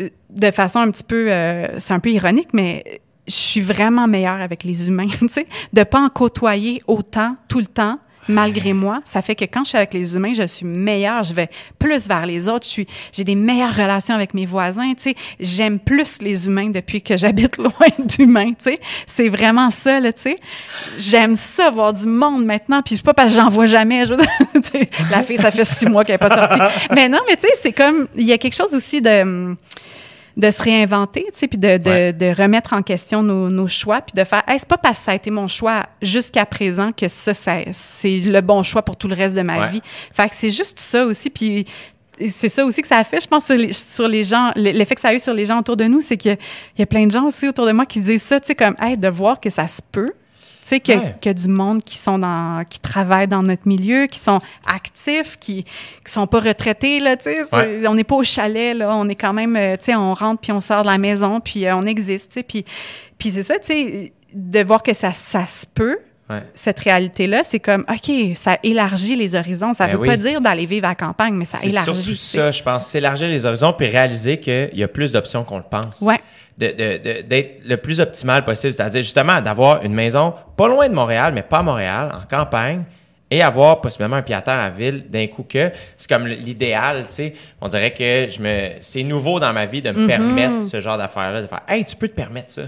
euh, de façon un petit peu, euh, c'est un peu ironique, mais je suis vraiment meilleure avec les humains, (laughs) tu sais, de pas en côtoyer autant tout le temps malgré moi. Ça fait que quand je suis avec les humains, je suis meilleure, je vais plus vers les autres, je suis, j'ai des meilleures relations avec mes voisins, tu sais. J'aime plus les humains depuis que (laughs) j'habite loin d'humains, tu sais. C'est vraiment ça, là, tu sais. J'aime ça, voir du monde maintenant, puis c'est pas parce que j'en vois jamais. Je (laughs) la fille, ça fait six mois qu'elle n'est pas sortie. (laughs) Mais non, mais tu sais, c'est comme, il y a quelque chose aussi de de se réinventer, tu sais, puis de, de, de, remettre en question nos, nos choix, puis de faire, hey, c'est pas parce que ça a été mon choix jusqu'à présent que ça, ça c'est le bon choix pour tout le reste de ma vie. Fait que c'est juste ça aussi, puis c'est ça aussi que ça a fait, je pense, sur les, sur les gens, l'effet que ça a eu sur les gens autour de nous, c'est qu'il y a plein de gens aussi autour de moi qui disent ça, tu sais, comme, hey, de voir que ça se peut, tu sais, que, que du monde qui sont dans, qui travaillent dans notre milieu, qui sont actifs, qui, qui sont pas retraités, là, tu sais. On n'est pas au chalet, là. On est quand même, euh, tu sais, on rentre puis on sort de la maison puis euh, on existe, tu sais. Puis, puis c'est ça, tu sais, de voir que ça, ça se peut. Cette réalité-là, c'est comme, OK, ça élargit les horizons. Ça ne ben veut pas dire d'aller vivre à la campagne, mais ça élargit. C'est surtout ça, je pense. S'élargir les horizons puis réaliser qu'il y a plus d'options qu'on le pense. Ouais d'être le plus optimal possible, c'est-à-dire justement d'avoir une maison pas loin de Montréal, mais pas à Montréal, en campagne, et avoir possiblement un pied à terre à ville d'un coup que c'est comme l'idéal, tu sais. On dirait que je me c'est nouveau dans ma vie de me mm-hmm. permettre ce genre d'affaires-là, de faire Hey, tu peux te permettre ça.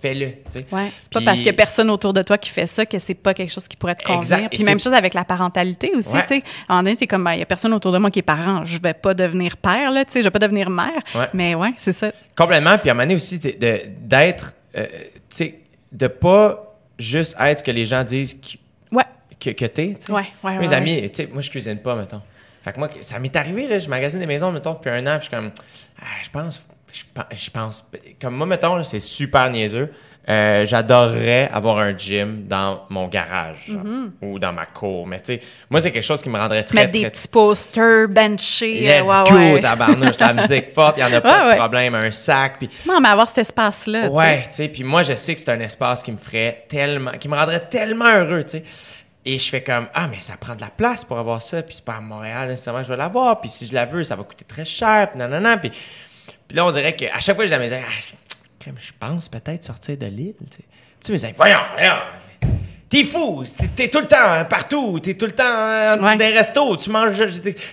Fais-le, tu sais. Ouais. C'est pas parce qu'il y a personne autour de toi qui fait ça que c'est pas quelque chose qui pourrait te convenir. Puis même chose avec la parentalité aussi, tu sais. À un t'es comme, ben, il y a personne autour de moi qui est parent. Je vais pas devenir père, là, tu sais. Je vais pas devenir mère. Mais ouais, c'est ça. Complètement. Puis à un moment donné aussi, d'être, euh, tu sais, de pas juste être ce que les gens disent que, que t'es. Ouais, ouais, Mes amis, tu sais, moi, je cuisine pas, mettons. Fait que moi, ça m'est arrivé, là, je magasine des maisons, mettons, depuis un an, puis je suis comme, ah, je pense, je, pense, comme moi, mettons, c'est super niaiseux. Euh, j'adorerais avoir un gym dans mon garage mm-hmm. ou dans ma cour. Mais tu sais, moi, c'est quelque chose qui me rendrait très, Mettre des petits posters benchés. Let's ouais, go, ouais. tabarnouche, la musique (laughs) forte, il n'y en a pas de problème, un sac. Puis... Non, mais avoir cet espace-là. Ouais, tu sais, puis moi, je sais que c'est un espace qui me ferait tellement, qui me rendrait tellement heureux, tu sais. Et je fais comme Ah, mais ça prend de la place pour avoir ça, puis c'est pas à Montréal nécessairement je vais l'avoir, puis si je la veux, ça va coûter très cher, puis nanana. Puis, puis là, on dirait qu'à chaque fois, je disais ah, je pense peut-être sortir de l'île. Tu sais, tu me disais Voyons, voyons, T'es fou, t'es tout le temps hein, partout, t'es tout le temps hein, dans des restos, tu manges.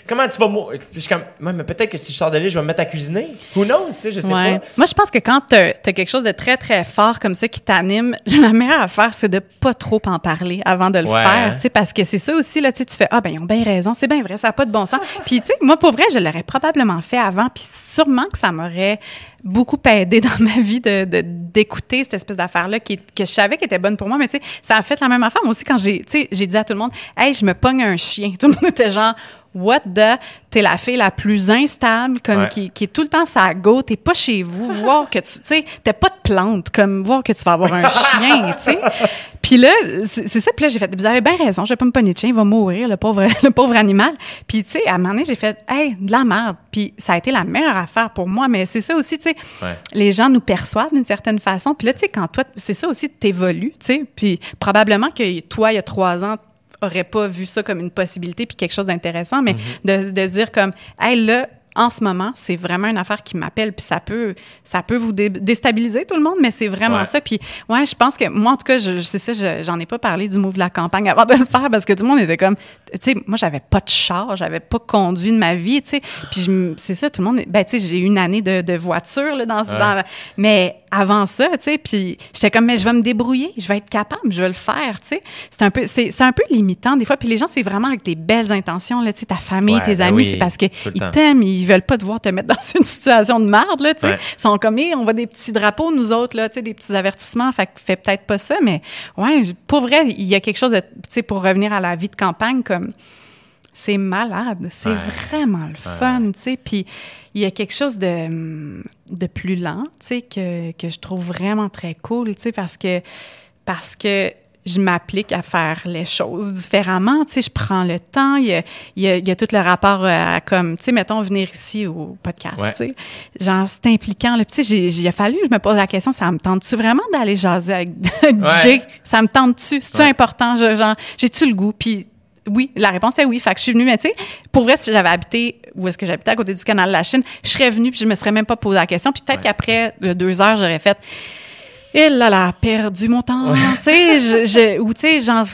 Comment tu vas mourir? Je suis comme, mais peut-être que si je sors de l'île, je vais me mettre à cuisiner. Who knows, tu sais, je sais pas. Moi, je pense que quand t'as as quelque chose de très, très fort comme ça qui t'anime, (laughs) la meilleure affaire, c'est de pas trop en parler avant de le faire, tu sais, parce que c'est ça aussi, là, tu fais, ah, ben, ils ont bien raison, c'est bien vrai, ça n'a pas de bon sens. (laughs) puis, tu sais, moi, pour vrai, je l'aurais probablement fait avant, puis sûrement que ça m'aurait beaucoup aidé (laughs) dans ma vie de d'écouter cette espèce d'affaire là qui que je savais qu'elle était bonne pour moi mais tu sais ça a fait la même affaire. Moi aussi quand j'ai tu sais j'ai dit à tout le monde hey je me pogne un chien tout le monde était genre what the, t'es la fille la plus instable, comme qui, qui, est tout le temps sa go, t'es pas chez vous, (laughs) voir que tu, tu sais, t'as pas de plante, comme voir que tu vas avoir un chien, tu sais. (laughs) Puis là, c'est ça, puis là, j'ai fait, vous avez bien raison, je vais pas me pogner de chien, il va mourir, le pauvre, (laughs) le pauvre animal. Puis, tu sais, à un moment donné, j'ai fait, hey, de la merde. Puis ça a été la meilleure affaire pour moi, mais c'est ça aussi, tu sais, les gens nous perçoivent d'une certaine façon. Puis là, tu sais, quand toi, c'est ça aussi, t'évolues, tu sais, puis probablement que toi, il y a trois ans, aurais pas vu ça comme une possibilité puis quelque chose d'intéressant, mais mm-hmm. de, de dire comme, hey, là, en ce moment, c'est vraiment une affaire qui m'appelle, puis ça peut, ça peut vous déstabiliser tout le monde, mais c'est vraiment ça. Puis ouais, je pense que moi, en tout cas, je, sais ça, j'en ai pas parlé du move de la campagne avant de le faire parce que tout le monde était comme, tu sais, moi, j'avais pas de char, j'avais pas conduit de ma vie, tu sais. Puis c'est ça, tout le monde, ben tu sais, j'ai eu une année de, de voiture là, dans, dans mais avant ça, tu sais, puis j'étais comme, mais je vais me débrouiller, je vais être capable, je vais le faire, tu sais. C'est un peu, c'est un peu limitant des fois. Puis les gens, c'est vraiment avec des belles intentions, là, tu sais, ta famille, tes ben amis, c'est parce qu'ils t'aiment, ils veulent pas devoir te mettre (laughs) dans une situation de merde, là, tu sais. Ils sont comme, on voit des petits drapeaux, nous autres, là, tu sais, des petits avertissements, fait que fais peut-être pas ça, mais ouais, pour vrai, il y a quelque chose de, tu sais, pour revenir à la vie de campagne, comme, c'est malade, c'est vraiment le fun, tu sais, puis il y a quelque chose de, de plus lent, tu sais, que, que je trouve vraiment très cool, tu sais, parce que, parce que je m'applique à faire les choses différemment. Tu sais, je prends le temps. Il y a, il y a, tout le rapport à, comme, tu sais, mettons, venir ici au podcast, tu sais. Genre, c'est impliquant. Tu sais, il a fallu, je me pose la question, ça me tente-tu vraiment d'aller jaser avec, (laughs) Jay? Ça me tente-tu? C'est-tu important? genre, j'ai-tu le goût? Puis, oui, la réponse est oui. Fait que je suis venue, mais tu sais, pour vrai, si j'avais habité, où est-ce que j'habitais à côté du canal de la Chine, je serais venue puis je me serais même pas posé la question. Puis peut-être qu'après deux heures, j'aurais fait, il là là, perdu mon temps, tu sais, je, ou tu sais, genre,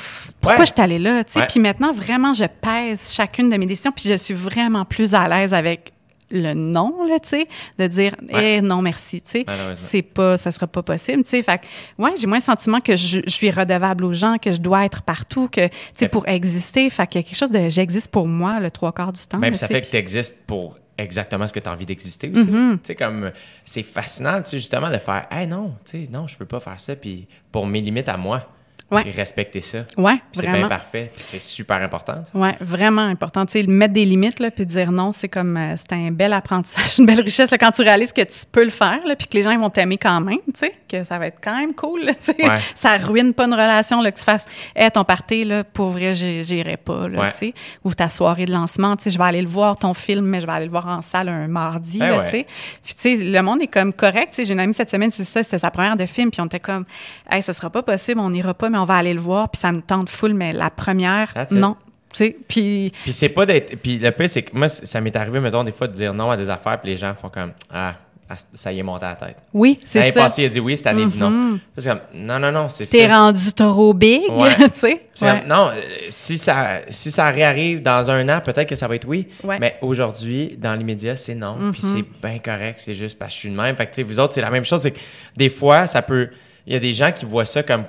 pourquoi je suis allée là, tu sais. Puis maintenant, vraiment, je pèse chacune de mes décisions, puis je suis vraiment plus à l'aise avec le non là tu sais de dire eh non merci tu sais. C'est pas ça sera pas possible tu sais fait ouais j'ai moins le sentiment que je, suis redevable aux gens que je dois être partout que tu sais pour exister fait qu'il y a quelque chose de j'existe pour moi le trois quarts du temps même ça fait que tu existes pour exactement ce que tu as envie d'exister aussi. Mm-hmm. Tu sais, comme, c'est fascinant, tu sais, justement, de faire, hey, non, tu sais, non, je peux pas faire ça, puis pour mes limites à moi. Ouais. Et respecter ça. Ouais, C'est bien parfait. C'est super important. Ça. Ouais, vraiment important. Tu sais, mettre des limites, là, puis dire non, c'est comme, euh, c'est un bel apprentissage, (laughs) une belle richesse, là, quand tu réalises que tu peux le faire, là, puis que les gens vont t'aimer quand même, tu sais, que ça va être quand même cool, là, (laughs) tu sais. Ouais. Ça ruine pas une relation, là, que tu fasses, hé, ton party, là, pour vrai, j'irai pas, là, tu sais. Ou ta soirée de lancement, tu sais, je vais aller le voir, ton film, mais je vais aller le voir en salle un mardi, ben tu sais. Puis, tu sais, le monde est comme correct, tu sais. J'ai une amie cette semaine, c'est ça, c'était sa première de film, puis on était comme, hey, ce sera pas possible, on n'ira pas, mais on va aller le voir, puis ça nous tente full, mais la première, non. Puis, puis c'est pas d'être. Puis le pire, c'est que moi, ça m'est arrivé, mettons, des fois, de dire non à des affaires, puis les gens font comme Ah, ah ça y est monté à la tête. Oui, c'est ça. L'année passée, il a dit oui, cette année, il dit non. Mm-hmm. Comme Non, non, non, c'est ça. T'es rendu trop big, (laughs) tu sais. Non, euh, si ça, si ça réarrive dans un an, peut-être que ça va être oui. Mais aujourd'hui, dans l'immédiat, c'est non. Puis mm-hmm. c'est bien correct, c'est juste parce que je suis de même. Fait que, tu sais, vous autres, c'est la même chose. C'est que des fois, ça peut il y a des gens qui voient ça comme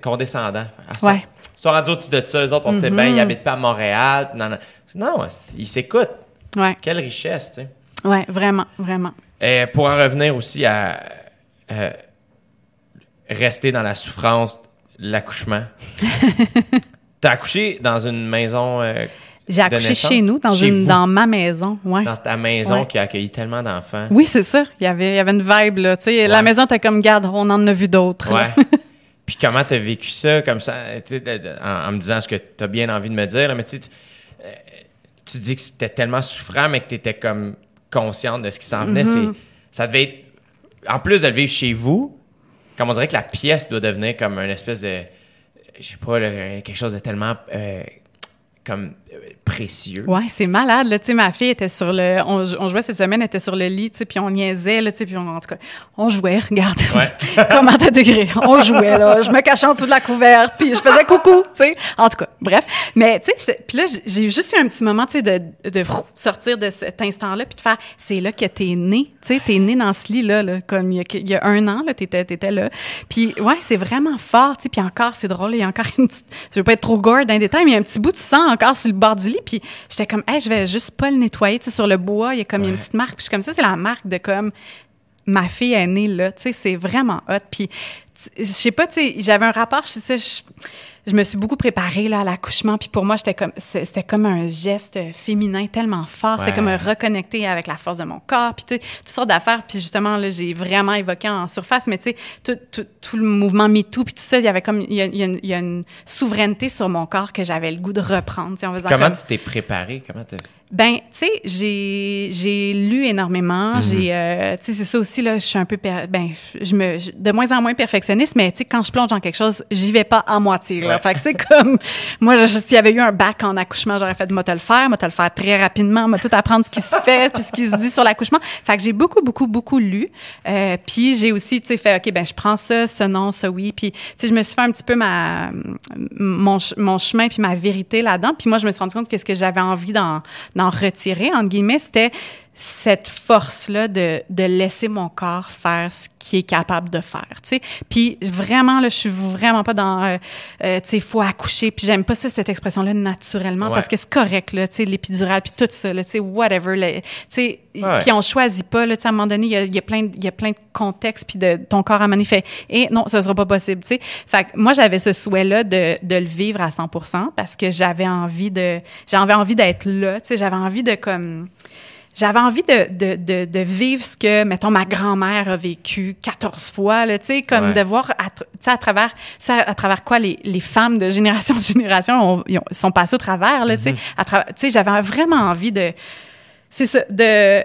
condescendant. Ah, ouais. Ils sont rendus au-dessus de ça, eux autres, on sait bien, ils n'habitent mm-hmm. pas à Montréal. Non, non, non ils s'écoutent. Ouais. Quelle richesse, tu sais. Oui, vraiment, vraiment. Et pour en revenir aussi à euh, rester dans la souffrance, l'accouchement. (laughs) T'as accouché dans une maison euh, j'ai accouché chez nous, dans, une, dans ma maison. Ouais. Dans ta maison qui a accueilli tellement d'enfants. Oui, c'est ça. Il y avait, il y avait une vibe, là. La maison, t'es comme, garde, on en a vu d'autres. Ouais. (laughs) Puis comment t'as vécu ça, comme ça, en, en, me disant ce que t'as bien envie de me dire, mais tu, tu dis que c'était tellement souffrant, mais que t'étais comme consciente de ce qui s'en venait. Mm-hmm. Ça devait être, en plus de le vivre chez vous, comme on dirait que la pièce doit devenir comme une espèce de, je sais pas, quelque chose de tellement euh, comme précieux. Ouais, c'est malade là, tu sais ma fille était sur le on, jouait cette semaine, elle était sur le lit, tu sais puis on niaisait là, tu sais puis en tout cas, on jouait, (laughs) regarde. Ouais. (laughs) Comment t'as degré On jouait là, je me cachais en dessous de la couverte, puis je faisais coucou, tu sais. En tout cas, bref, mais tu sais puis là j'ai juste eu un petit moment tu sais de, de sortir de cet instant-là puis de faire c'est là que t'es né, tu sais, t'es né dans ce lit là, là comme il y, a, il y a un an là, t'étais étais là. Puis ouais, c'est vraiment fort, tu sais, puis encore c'est drôle, il y a encore une petite je veux pas être trop gore dans les détails, mais il y a un petit bout de sang encore sur le bord du lit. Puis j'étais comme, hey, je vais juste pas le nettoyer. Tu sais, sur le bois, il y a comme une petite marque. Puis je suis comme ça, c'est la marque de comme ma fille est née là. Tu sais, c'est vraiment hot. Puis je sais pas, tu sais, j'avais un rapport, je sais ça, je me suis beaucoup préparée là, à l'accouchement. Puis pour moi, j'étais comme, c'était comme un geste féminin tellement fort. C'était comme reconnecter avec la force de mon corps. Puis toutes sortes d'affaires. Puis justement, là, j'ai vraiment évoqué en surface. Mais tu sais, tout, tout, tout, le mouvement MeToo, puis tout ça, il y avait comme, il y a, il y a, une, souveraineté sur mon corps que j'avais le goût de reprendre. En faisant Comment tu t'es préparée? Comment ben, tu sais, j'ai j'ai lu énormément. Mhm. J'ai, euh, tu sais, c'est ça aussi là. Je suis un peu, ben, je me, de moins en moins perfectionniste, mais tu sais, quand je plonge dans quelque chose, j'y vais pas à moitié. Là. Fait que tu sais, comme (laughs) moi, s'il y avait eu un bac en accouchement, j'aurais fait, moi te le faire, moi te le faire très rapidement, moi tout apprendre ce qui se fait, puis ce qui se dit sur l'accouchement. Fait que j'ai beaucoup, beaucoup, beaucoup lu. Euh, puis j'ai aussi, tu sais, fait, ok, ben je prends ça, ce non, ça oui. Puis tu sais, je me suis fait un petit peu ma mon, mon chemin puis ma vérité là-dedans. Puis moi, je me suis rendu compte que ce que j'avais envie dans d'en retirer, entre guillemets, c'était cette force-là de, de laisser mon corps faire ce qu'il est capable de faire, tu sais. Puis vraiment, là, je suis vraiment pas dans, euh, euh, tu sais, faut accoucher. Puis j'aime pas ça, cette expression-là, naturellement, parce que c'est correct, là, tu sais, l'épidurale, puis tout ça, là, tu sais, whatever, tu sais. Puis on choisit pas, là, tu sais, à un moment donné, il y a, y a, plein de, il y a plein de contextes, puis de ton corps à manifester. Et non, ça sera pas possible, tu sais. Fait que moi, j'avais ce souhait-là de, de le vivre à 100 parce que j'avais envie de, j'avais envie d'être là, tu sais, j'avais envie de, comme, j'avais envie de, de, de, de, vivre ce que, mettons, ma grand-mère a vécu 14 fois, tu sais, comme de voir à, à travers, ça, à travers quoi les, les femmes de génération en génération sont passées au travers, là, tu sais. Tu sais, j'avais vraiment envie de, c'est ça, de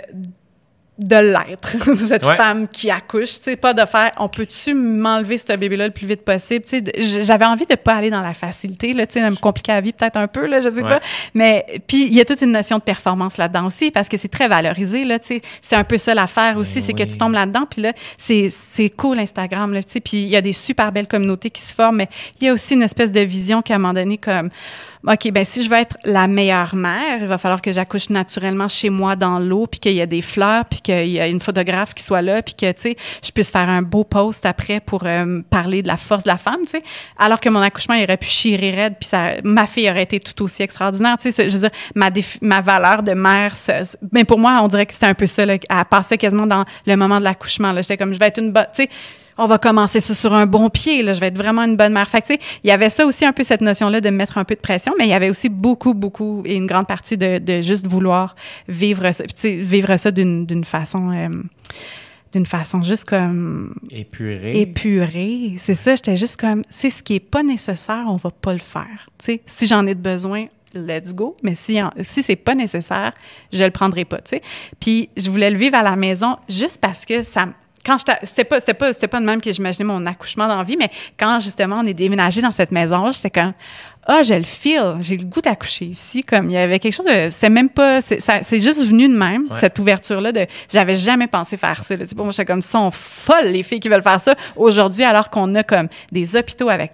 de l'être, (laughs) cette femme qui accouche, tu sais, pas de faire, on peut-tu m'enlever ce bébé-là le plus vite possible, tu sais, j'avais envie de pas aller dans la facilité, là, tu sais, de me compliquer la vie peut-être un peu, là, je sais pas, mais puis il y a toute une notion de performance là-dedans aussi, parce que c'est très valorisé, là, tu sais, c'est un peu ça l'affaire aussi, c'est que tu tombes là-dedans, puis là, c'est c'est cool Instagram, là, tu sais, puis il y a des super belles communautés qui se forment, mais il y a aussi une espèce de vision qu'à un moment donné, comme OK, ben si je veux être la meilleure mère, il va falloir que j'accouche naturellement chez moi dans l'eau, puis qu'il y a des fleurs, puis qu'il y a une photographe qui soit là, puis que tu sais, je puisse faire un beau post après pour euh, parler de la force de la femme, tu sais. Alors que mon accouchement il aurait pu chirer raide, puis ça, ma fille aurait été tout aussi extraordinaire, tu sais. Je veux dire, ma ma valeur de mère, ben, pour moi, on dirait que c'était un peu ça, là, elle passait quasiment dans le moment de l'accouchement. Là, j'étais comme, je vais être une bonne, tu sais on va commencer ça sur un bon pied, là, je vais être vraiment une bonne mère. Fait que, il y avait ça aussi un peu cette notion-là de mettre un peu de pression, mais il y avait aussi beaucoup, beaucoup et une grande partie de, de juste vouloir vivre ça, vivre ça d'une, d'une façon, euh, d'une façon juste comme épurée. Épurée, c'est ça. J'étais juste comme, c'est ce qui est pas nécessaire, on va pas le faire. Tu sais, si j'en ai besoin, let's go. Mais si, si c'est pas nécessaire, je le prendrai pas, tu sais. Puis je voulais le vivre à la maison juste parce que ça, quand c'était pas c'était pas c'était pas de même que j'imaginais mon accouchement dans la vie mais quand justement on est déménagé dans cette maison j'étais comme ah je le feel j'ai le goût d'accoucher ici comme il y avait quelque chose de c'est même pas c'est c'est juste venu de même cette ouverture là de j'avais jamais pensé faire ça là. moi j'étais comme sont folles les filles qui veulent faire ça aujourd'hui alors qu'on a comme des hôpitaux avec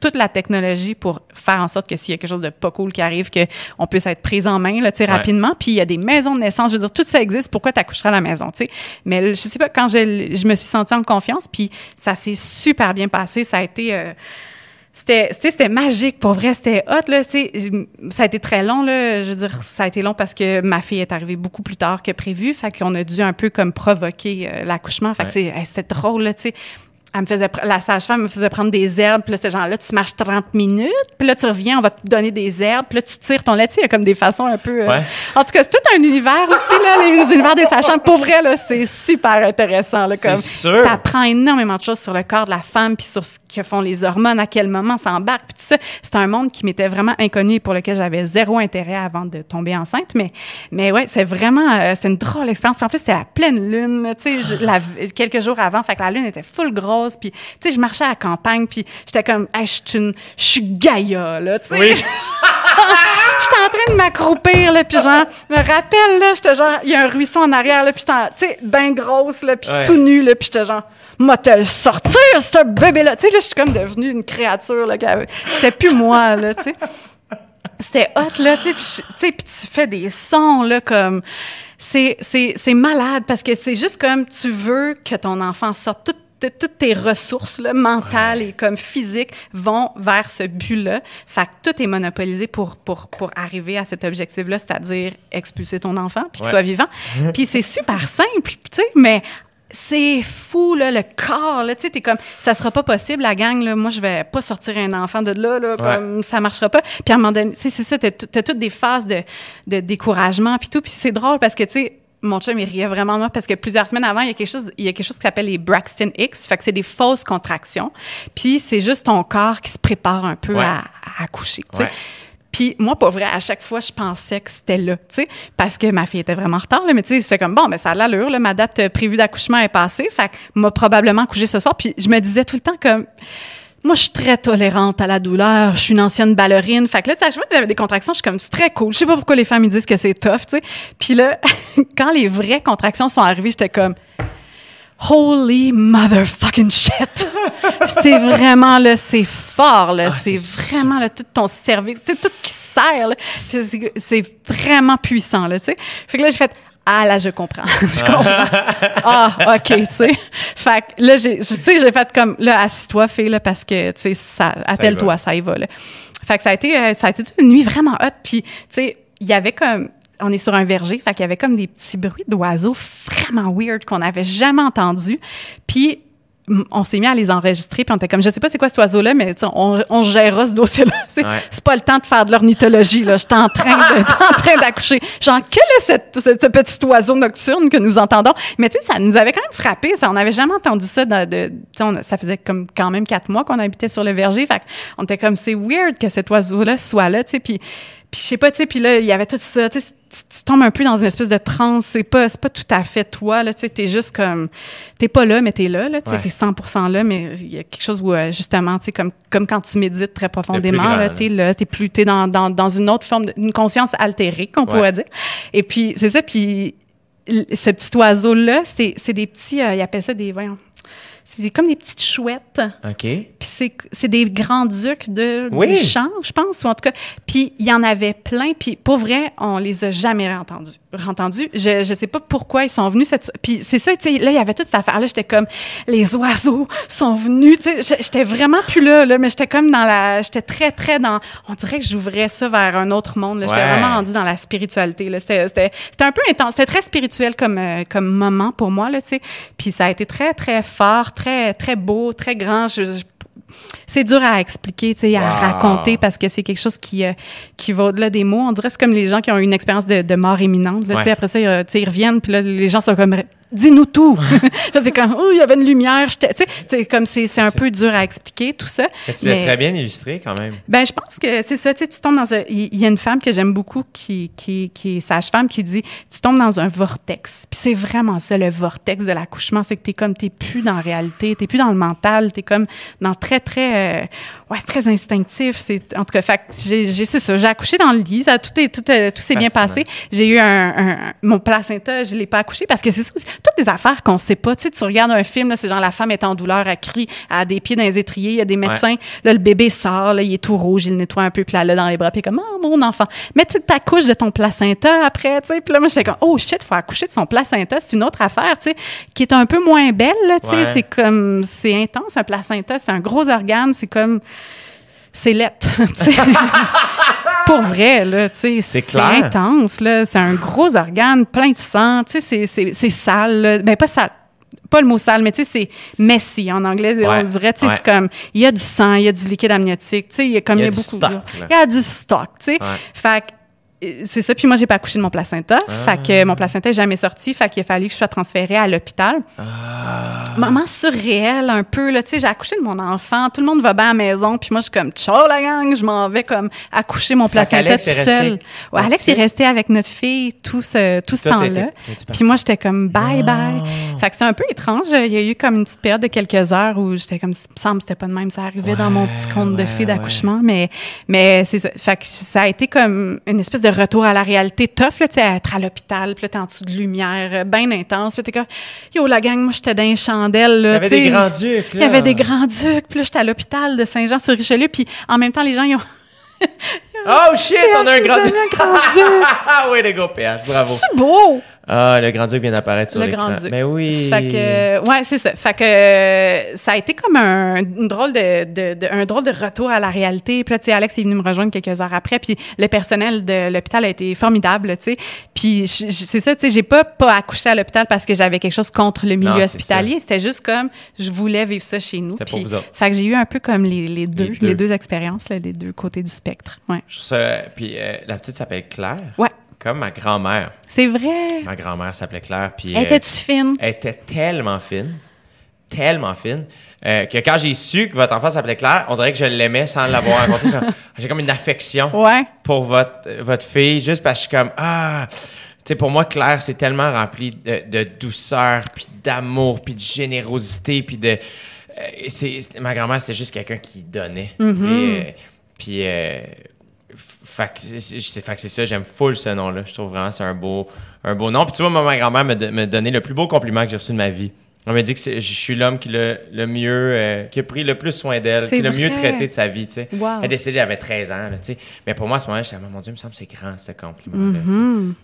toute la technologie pour faire en sorte que s'il y a quelque chose de pas cool qui arrive, qu'on puisse être pris en main là, rapidement. Puis il y a des maisons de naissance. Je veux dire, tout ça existe. Pourquoi tu accoucheras à la maison? sais? Mais je sais pas, quand je, je me suis sentie en confiance, puis ça s'est super bien passé. Ça a été... Euh, c'était c'était magique pour vrai c'était hot là c'est ça a été très long là je veux dire ça a été long parce que ma fille est arrivée beaucoup plus tard que prévu fait qu'on a dû un peu comme provoquer euh, l'accouchement fait que c'était drôle là tu sais elle me faisait la sage-femme me faisait prendre des herbes puis là ces gens-là tu marches 30 minutes puis là tu reviens on va te donner des herbes puis là tu tires ton lait il y a comme des façons un peu euh, en tout cas c'est tout un univers aussi là les, univers des sages-femmes. Pour vrai là c'est super intéressant là comme sûr. t'apprends énormément de choses sur le corps de la femme puis sur ce que font les hormones à quel moment ça embarque puis tout ça. C'est un monde qui m'était vraiment inconnu et pour lequel j'avais zéro intérêt avant de tomber enceinte mais mais ouais c'est vraiment euh, c'est une drôle expérience. En plus c'était la pleine lune tu sais quelques jours avant fait que la lune était full grosse puis, tu sais, je marchais à la campagne, puis j'étais comme, hey, je suis je suis Gaïa, là, tu sais. Oui. (laughs) j'étais en train de m'accroupir, là, puis genre, me rappelle, là, j'étais genre, il y a un ruisseau en arrière, là, puis j'étais, tu sais, ben grosse, là, puis tout nu, là, puis j'étais genre, m'a te sortir, ce bébé-là. Tu sais, là, je suis comme devenue une créature, là, j'étais plus moi, là, tu sais. C'était hot, là, tu sais, puis tu fais des sons, là, comme c'est c'est malade parce que c'est juste comme tu veux que ton enfant sorte tout toutes tes ressources là, mentales et comme physiques vont vers ce but-là. Fait que tout est monopolisé pour, pour, pour arriver à cet objectif-là, c'est-à-dire expulser ton enfant puis qu'il soit vivant. puis c'est super simple, tu sais, mais c'est fou, là, le corps, là, tu sais, t'es comme, ça sera pas possible, la gang, là, moi, je vais pas sortir un enfant de là, là, comme, ça marchera pas. Puis à un moment donné, c'est ça, t'as, t'as toutes des phases de, de découragement, puis tout, puis c'est drôle parce que, tu sais, mon chum, il riait vraiment de moi parce que plusieurs semaines avant, il y a quelque chose, il y a quelque chose qui s'appelle les Braxton X. Fait que c'est des fausses contractions. Puis c'est juste ton corps qui se prépare un peu à, à, accoucher, tu sais. Puis moi, pour vrai, à chaque fois, je pensais que c'était là, tu sais, parce que ma fille était vraiment en retard, là, mais tu sais, c'est comme, bon, mais ça a l'allure, là, ma date prévue d'accouchement est passée, fait que m'a probablement couché ce soir, puis je me disais tout le temps comme, moi, je suis très tolérante à la douleur. Je suis une ancienne ballerine. Fait que là, tu sais, à chaque fois que j'avais des contractions, je suis comme, c'est très cool. Je sais pas pourquoi les femmes, ils disent que c'est tough, tu sais. Puis là, (laughs) quand les vraies contractions sont arrivées, j'étais comme, Holy motherfucking shit! c'est vraiment, là, c'est fort, là. Ah, c'est vraiment, là, tout ton service. C'est tout qui sert, là. C'est vraiment puissant, là, tu sais. Fait que là, j'ai fait, ah là je comprends. (laughs) Je comprends. Ah ok tu sais. Fait que là j'ai tu sais j'ai fait comme là assis-toi fais là parce que tu sais ça attelle-toi ça y va là. Fait que ça a été euh, ça a été toute une nuit vraiment hot puis tu sais il y avait comme on est sur un verger, fait qu'il y avait comme des petits bruits d'oiseaux vraiment weird qu'on n'avait jamais entendus. Puis on s'est mis à les enregistrer, puis on était comme, je sais pas c'est quoi cet oiseau-là, mais on, on gérera ce dossier-là. (laughs) C'est pas le temps de faire de l'ornithologie, là. J'étais en train de, en train d'accoucher. Genre, quel est cette, ce petit oiseau nocturne que nous entendons? Mais tu sais, ça nous avait quand même frappé. Ça, on n'avait jamais entendu ça de, de ça faisait comme quand même quatre mois qu'on habitait sur le verger. Fait on était comme, c'est weird que cet oiseau-là soit là, tu sais, puis, puis je sais pas, tu sais, puis là, il y avait tout ça, tu sais, tu, tombes un peu dans une espèce de transe. C'est pas, c'est pas tout à fait toi, là. Tu sais, t'es juste comme, t'es pas là, mais t'es là, là. Tu sais, t'es 100% là, mais il y a quelque chose où, euh, justement, tu sais, comme, comme quand tu médites très profondément, là, t'es là, t'es plus, t'es dans, dans, dans une autre forme, une conscience altérée, qu'on pourrait dire. Et puis, c'est ça, puis ce petit oiseau-là, c'est, c'est des petits, euh, ils appellent ça des, voyons, c'est comme des petites chouettes. OK. Puis c'est, c'est des grands-ducs de, oui. champs, je pense, ou en tout cas. Puis il y en avait plein, puis pour vrai, on les a jamais entendus. Entendus. Je, je sais pas pourquoi ils sont venus cette... Puis c'est ça, tu sais, là, il y avait toute cette affaire-là, j'étais comme, les oiseaux sont venus, tu sais, j'étais vraiment plus là, là, mais j'étais comme dans la... J'étais très, très dans... On dirait que j'ouvrais ça vers un autre monde, là. J'étais vraiment rendue dans la spiritualité, là. C'était, c'était, c'était un peu intense. C'était très spirituel comme, euh, comme moment pour moi, là, tu sais. Puis ça a été très, très fort, très, très beau, très grand. C'est dur à expliquer, tu sais, à raconter parce que c'est quelque chose qui euh, qui va au-delà des mots. On dirait c'est comme les gens qui ont une expérience de, de mort imminente. Là, Après ça, ils, ils reviennent, puis là, les gens sont comme dis-nous tout. (laughs) c'est comme, oh, il y avait une lumière. Tu sais, comme c'est, c'est un peu dur à expliquer tout ça. Mais tu l'as très bien illustré quand même. Ben, je pense que c'est ça. Tu sais, tu tombes dans un. Il y, a une femme que j'aime beaucoup qui, qui, qui est sage-femme qui dit, tu tombes dans un vortex. Puis c'est vraiment ça, le vortex de l'accouchement. C'est que t'es comme, t'es plus dans la réalité, t'es plus dans le mental, t'es comme dans très, très. Euh, ouais, c'est très instinctif. C'est, en tout cas, fait j'ai, j'ai, c'est ça. J'ai accouché dans le lit. Ça, tout, est, tout, euh, tout s'est bien passé. J'ai eu un, un, Mon placenta, je l'ai pas accouché parce que c'est ça toutes des affaires qu'on sait pas. Tu sais, tu regardes un film, là, c'est genre la femme est en douleur, elle crie, à des pieds dans les étriers, il y a des médecins, là, le bébé sort, là, il est tout rouge, il le nettoie un peu, puis là, là dans les bras, puis comme, oh, mon enfant. Mais tu t'accouches de ton placenta après, tu sais, puis là, moi, j'étais comme, oh shit, faut accoucher de son placenta, c'est une autre affaire, tu sais, qui est un peu moins belle, tu sais, c'est comme, c'est intense, un placenta, c'est un gros organe, c'est comme, c'est lettre. (laughs) Pour vrai, là, tu sais, c'est intense, là. C'est un gros organe plein de sang, tu sais, c'est sale, là. Ben, pas sale pas le mot sale, mais tu sais, c'est messy en anglais, on dirait, tu sais, c'est comme, il y a du sang, il y a du liquide amniotique, tu sais, il y a comme, il y a, beaucoup. Il y a du stock, tu sais. Fait c'est ça. Puis moi, j'ai pas accouché de mon placenta. Fait que mon placenta est jamais sorti. Fait qu'il a fallu que je sois transférée à l'hôpital. Ah. Moment surréel un peu, là. Tu sais, j'ai accouché de mon enfant. Tout le monde va bien à la maison. Puis moi, je suis comme, ciao la gang. Je m'en vais comme accoucher mon placenta tout seul. Ouais, Alex est resté avec notre fille tout ce, tout ce temps-là. Puis moi, j'étais comme, bye bye. Fait que c'était un peu étrange. Il y a eu comme une petite période de quelques heures où j'étais comme, il me semble c'était pas de même. Ça arrivait dans mon petit compte de fille d'accouchement. Mais, mais c'est ça. Fait que ça a été comme une espèce de retour à la réalité tough, là, tu sais, être à l'hôpital, puis là, t'es en dessous de lumière, euh, bien intense, puis t'es comme, yo, la gang, moi, j'étais dans les chandelles, là, Il y avait des grands-ducs, Il y avait des grands-ducs, puis là, j'étais à l'hôpital de Saint-Jean-sur-Richelieu, puis en même temps, les gens, ils ont... oh shit, (laughs) on a un grand-duc! (laughs) Ah oui, les gars, PH, bravo. C'est beau! Ah, le grand-duc vient d'apparaître sur Le l'écran. grand-duc. Mais oui. Fait que, ouais, c'est ça. Fait que euh, ça a été comme un, une drôle de, de, de- un drôle de retour à la réalité. Puis là, tu sais, Alex est venu me rejoindre quelques heures après. Puis le personnel de l'hôpital a été formidable, tu sais. Puis je- je- c'est ça, tu sais, j'ai pas pas accouché à l'hôpital parce que j'avais quelque chose contre le milieu Non, hospitalier. C'était juste comme je voulais vivre ça chez nous. C'était pour Puis, vous autres. fait que j'ai eu un peu comme les, les deux, les deux. deux, expériences, là, les deux côtés du spectre. Ouais. Je trouve ça- Puis euh, la petite s'appelle Claire. Ouais. Comme ma grand-mère. C'est vrai. Ma grand-mère s'appelait Claire. Puis, euh, Étais-tu fine? elle était tellement fine, tellement fine, euh, que quand j'ai su que votre enfant s'appelait Claire, on dirait que je l'aimais sans l'avoir rencontré. (laughs) J'ai comme une affection Ouais. pour votre, votre fille, juste parce que je suis comme, ah, tu sais, pour moi, Claire, c'est tellement rempli de, de douceur, puis d'amour, puis de générosité, puis de... euh, ma grand-mère, c'était juste quelqu'un qui donnait. sais, euh, puis... euh, fait que c'est- c'est c'est- c'est ça, j'aime full ce nom-là. Je trouve vraiment que c'est un beau, un beau nom. Puis tu vois, ma grand-mère m'a do- m'a donné le plus beau compliment que j'ai reçu de ma vie. On m'a dit que c'est- je suis l'homme qui le mieux, euh, qui a pris le plus soin d'elle, C'est qui l'a mieux traité de sa vie, tu sais. Wow. Elle est décédée, elle avait 13 ans, là, tu sais. Mais pour moi, à ce moment-là, j'étais, Ah, mon Dieu, il me semble que c'est grand, ce compliment-là.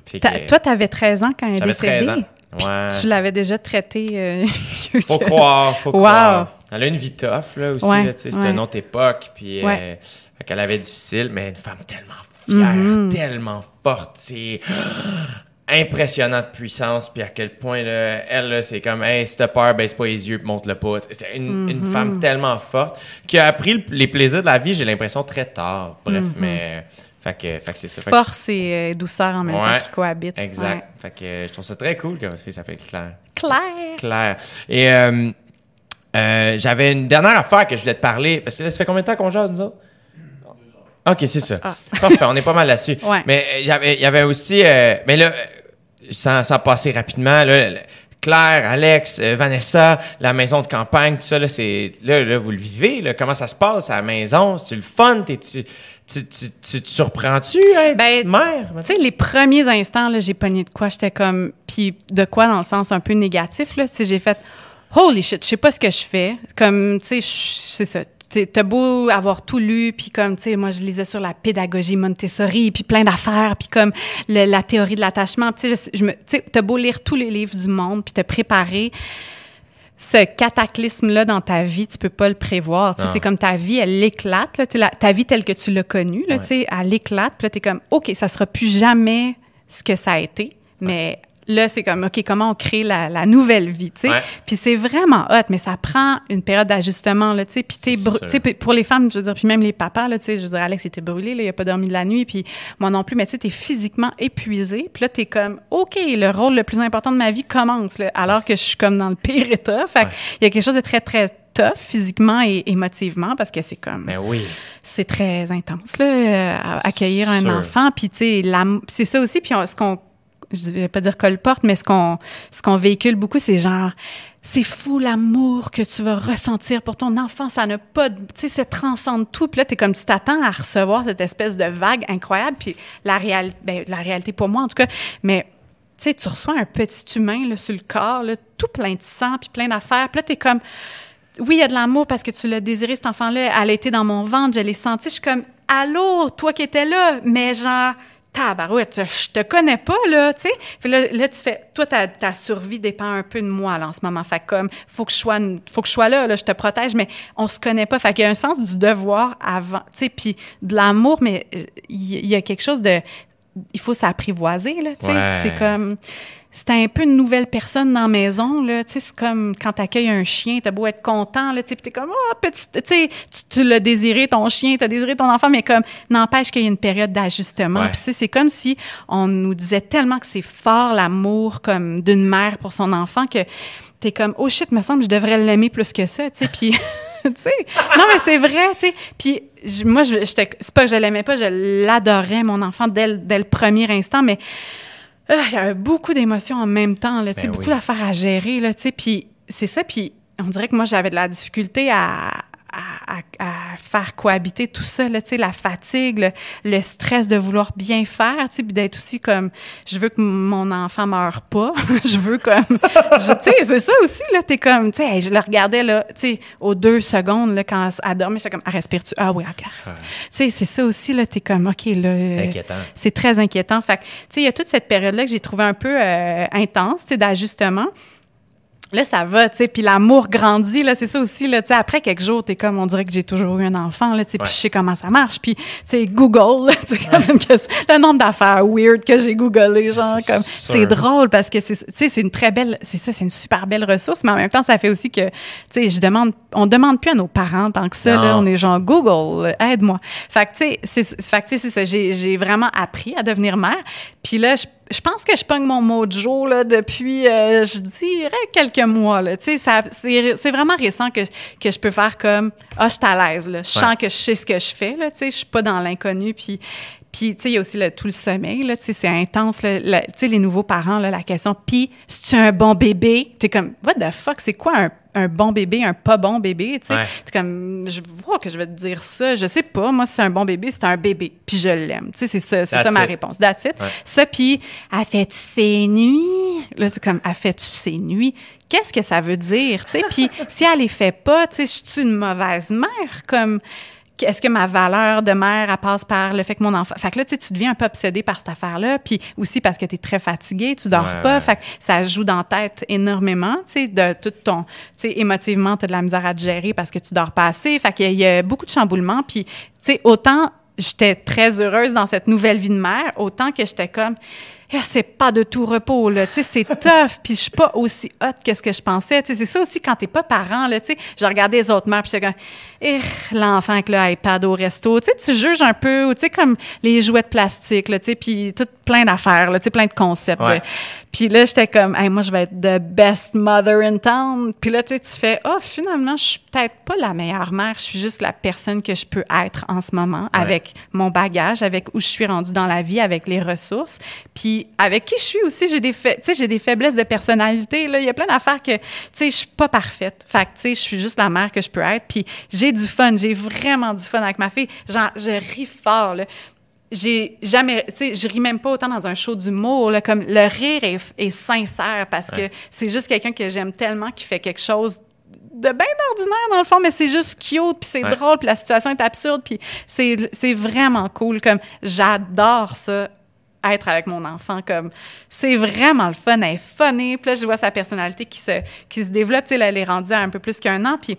tu Ta- que- Toi, t'avais 13 ans quand elle est décédée? 13 ans. Puis Ouais. Tu l'avais déjà traité. euh, (laughs) Faut croire, faut Wow. croire. Elle a une vie tough, là, aussi, Ouais, tu. C'était ouais. une autre époque, puis euh, qu'elle avait difficile, mais une femme tellement fière, Mhm. tellement forte, c'est (gasps) impressionnant de puissance, puis à quel point, là, elle, c'est comme, hey, si t'as peur, baisse pas les yeux, puis monte-le pas. C'est une, une Mhm. femme tellement forte qui a appris le- les plaisirs de la vie, j'ai l'impression, très tard. Bref, mais... Fait que, fait que c'est ça. Que- Mhm. Force et euh, douceur en même Ouais. temps qui cohabitent. Exact. Ouais. Fait que je trouve ça très cool que votre fille s'appelle Claire. Claire. Claire. Et euh, euh, j'avais une dernière affaire que je voulais te parler. Parce que là, ça fait combien de temps qu'on jase, nous autres? OK, c'est ça. Ah. Parfait, on est pas mal là-dessus. Ouais. Mais euh, il y avait aussi... euh, mais là, euh, sans, sans passer rapidement, là, Claire, Alex, euh, Vanessa, la maison de campagne, tout ça, là, c'est, là, là, vous le vivez, là, comment ça se passe à la maison? C'est-tu le fun? T'es-tu, tu, tu, tu te surprends-tu à être Ben, mère? Tu sais, les premiers instants, là, j'ai pogné de quoi, j'étais comme... Puis de quoi dans le sens un peu négatif, là. Tu sais, j'ai fait... Holy shit, je sais pas ce que je fais. Comme, tu sais, c'est ça. T'es- T'as beau avoir tout lu, puis comme, tu sais, moi, je lisais sur la pédagogie Montessori, puis plein d'affaires, puis comme le- la théorie de l'attachement. Tu sais, je, je me- t'as beau lire tous les livres du monde, puis te préparer, ce cataclysme-là dans ta vie, tu peux pas le prévoir. C'est comme ta vie, elle éclate. Là, la- ta vie telle que tu l'as connue, là, Ouais. elle éclate. Puis là, tu es comme, OK, ça sera plus jamais ce que ça a été. Mais là, c'est comme, OK, comment on crée la, la nouvelle vie, tu sais? Ouais. Puis c'est vraiment hot, mais ça prend une période d'ajustement, là, tu sais. Puis t'es puis pour les femmes, je veux dire, puis même les papas, là, tu sais, je veux dire, Alex était brûlé, là, il a pas dormi de la nuit, puis moi non plus, mais tu sais, t'es physiquement épuisé. Puis là, t'es comme, OK, le rôle le plus important de ma vie commence, là, alors que je suis comme dans le pire état. Fait Ouais. il y a quelque chose de très, très tough physiquement et émotivement parce que c'est comme Mais oui. c'est très intense là euh, à- accueillir un enfant puis tu sais c'est ça aussi puis on- ce qu'on je vais pas dire colporte mais ce qu'on ce qu'on véhicule beaucoup c'est genre c'est fou l'amour que tu vas ressentir pour ton enfant ça n'a pas tu sais ça transcende tout puis là t'es comme tu t'attends à recevoir cette espèce de vague incroyable puis la réalité ben, la réalité pour moi en tout cas mais tu sais, tu reçois un petit humain là, sur le corps, tout plein de sang, puis plein d'affaires. Puis là, t'es comme, oui, il y a de l'amour parce que tu l'as désiré, cet enfant-là. Elle été dans mon ventre, je l'ai senti. Je suis comme, allô, toi qui étais là, mais genre, tabarouette, je te connais pas, là, tu sais. Puis là, là, tu fais, toi, ta, ta survie dépend un peu de moi, là, en ce moment. Fait comme, faut que je sois, faut que je sois là, là, je te protège, mais on se connaît pas. Fait qu'il y a un sens du devoir avant, tu sais, puis de l'amour, mais euh, il y, a quelque chose de, il faut s'apprivoiser, là, tu sais. Ouais. C'est comme, c'est un peu une nouvelle personne dans la maison, là, tu sais, c'est comme quand t'accueilles un chien, t'as beau être content, là, tu sais, t'es comme, oh, petit, tu sais, tu, l'as désiré, ton chien, t'as désiré ton enfant, mais comme, n'empêche qu'il y a une période d'ajustement. Ouais. Tu sais, c'est comme si on nous disait tellement que c'est fort l'amour, comme, d'une mère pour son enfant, que t'es comme, oh shit, me semble, je devrais l'aimer plus que ça, tu sais, puis... (laughs) tu sais, non mais c'est vrai, tu sais. Puis moi, je, c'est pas que je l'aimais pas, je l'adorais mon enfant dès le premier instant, mais ah, il y avait beaucoup d'émotions en même temps, là, tu sais, Ben beaucoup oui. d'affaires à gérer, là, tu sais, puis c'est ça, puis on dirait que moi, j'avais de la difficulté à, à, à, faire cohabiter tout ça, là, la fatigue, le, stress de vouloir bien faire, puis d'être aussi comme, je veux que mon enfant meure pas, (laughs) je veux comme, tu sais, c'est ça aussi, là, t'es comme, tu sais, je le regardais, là, tu sais, aux deux secondes, là, quand elle dormait, j'étais comme, elle respire-tu? Ah oui, regarde. Tu sais, c'est ça aussi, là, t'es comme, OK, là. C'est inquiétant. C'est très inquiétant. Fait tu sais, il y a toute cette période-là que j'ai trouvé un peu euh, intense, tu sais, d'ajustement. Là, ça va, tu sais, puis l'amour grandit, là, c'est ça aussi, là, tu sais, après quelques jours, t'es comme, on dirait que j'ai toujours eu un enfant, là, tu sais, puis je sais comment ça marche, puis, tu sais, Google, tu sais, le nombre d'affaires weird que j'ai googlé, genre, comme, c'est drôle parce que c'est, tu sais, c'est une très belle, c'est ça, c'est une super belle ressource, mais en même temps, ça fait aussi que, tu sais, je demande, on demande plus à nos parents tant que ça, là, on est genre, Google, aide-moi. Fait que, tu sais, c'est, fait que, tu sais, c'est ça, j'ai, j'ai vraiment appris à devenir mère, puis là, je je pense que je pogne mon mojo là, depuis, euh, je dirais, quelques mois. Là. C'est, c'est vraiment récent que, que je peux faire comme « Ah, je suis à l'aise. Là. Je sens que je sais ce que je fais. Là, je suis pas dans l'inconnu. » Puis, puis tu sais, il y a aussi le, tout le sommeil. Là, c'est intense. Tu sais, les nouveaux parents, là, la question « Puis, si tu un bon bébé? » T'es comme « What the fuck? C'est quoi un un bon bébé, un pas bon bébé, tu sais? C'est comme, je vois que je vais te dire ça, je sais pas, moi, c'est un bon bébé, c'est un bébé, puis je l'aime. Tu sais, c'est ça, c'est ça ma réponse. That's it. Ça, puis, a fait-tu ses nuits? Là, c'est comme, a fait-tu ses nuits? Qu'est-ce que ça veut dire, tu sais? Puis, (laughs) si elle les fait pas, tu sais, je suis une mauvaise mère, comme est-ce que ma valeur de mère, elle passe par le fait que mon enfant. Fait que là, tu sais, tu deviens un peu obsédé par cette affaire-là. Puis aussi parce que tu es très fatigué, tu dors pas. Fait que ça joue dans ta tête énormément, tu sais, de tout ton. Tu sais, émotivement, tu as de la misère à te gérer parce que tu dors pas assez. Fait qu'il y, a beaucoup de chamboulements. Puis, tu sais, autant j'étais très heureuse dans cette nouvelle vie de mère, autant que j'étais comme eh, c'est pas de tout repos, là. Tu sais, c'est (laughs) tough, puis je suis pas aussi hot que ce que je pensais. Tu sais, c'est ça aussi quand t'es pas parent, là. Tu sais, je regardais les autres mères, puis j'étais comme, eh, l'enfant avec le iPad au resto. Tu sais, tu juges un peu, tu sais, comme les jouets de plastique, là, tu sais, puis tout plein d'affaires, là, tu sais, plein de concepts. Puis là, j'étais comme, hey, moi, je vais être the best mother in town. Puis là, tu sais, tu fais, oh, finalement, je suis peut-être pas la meilleure mère. Je suis juste la personne que je peux être en ce moment avec mon bagage, avec où je suis rendue dans la vie, avec les ressources. Puis avec qui je suis aussi, j'ai des, j'ai faiblesses de personnalité. Là, il y a plein d'affaires que, tu sais, je suis pas parfaite. Fait que, tu sais, je suis juste la mère que je peux être. Puis j'ai du fun. J'ai vraiment du fun avec ma fille. Genre, je ris fort, là j'ai jamais, tu sais, je ris même pas autant dans un show d'humour, là, comme le rire est, est sincère parce que c'est juste quelqu'un que j'aime tellement qui fait quelque chose de bien ordinaire dans le fond, mais c'est juste cute, puis c'est drôle, puis la situation est absurde, puis c'est, c'est vraiment cool, comme j'adore ça, être avec mon enfant, comme c'est vraiment le fun, elle est funny, puis là, je vois sa personnalité qui se, qui se développe, tu sais, elle est rendue à un peu plus qu'un an, puis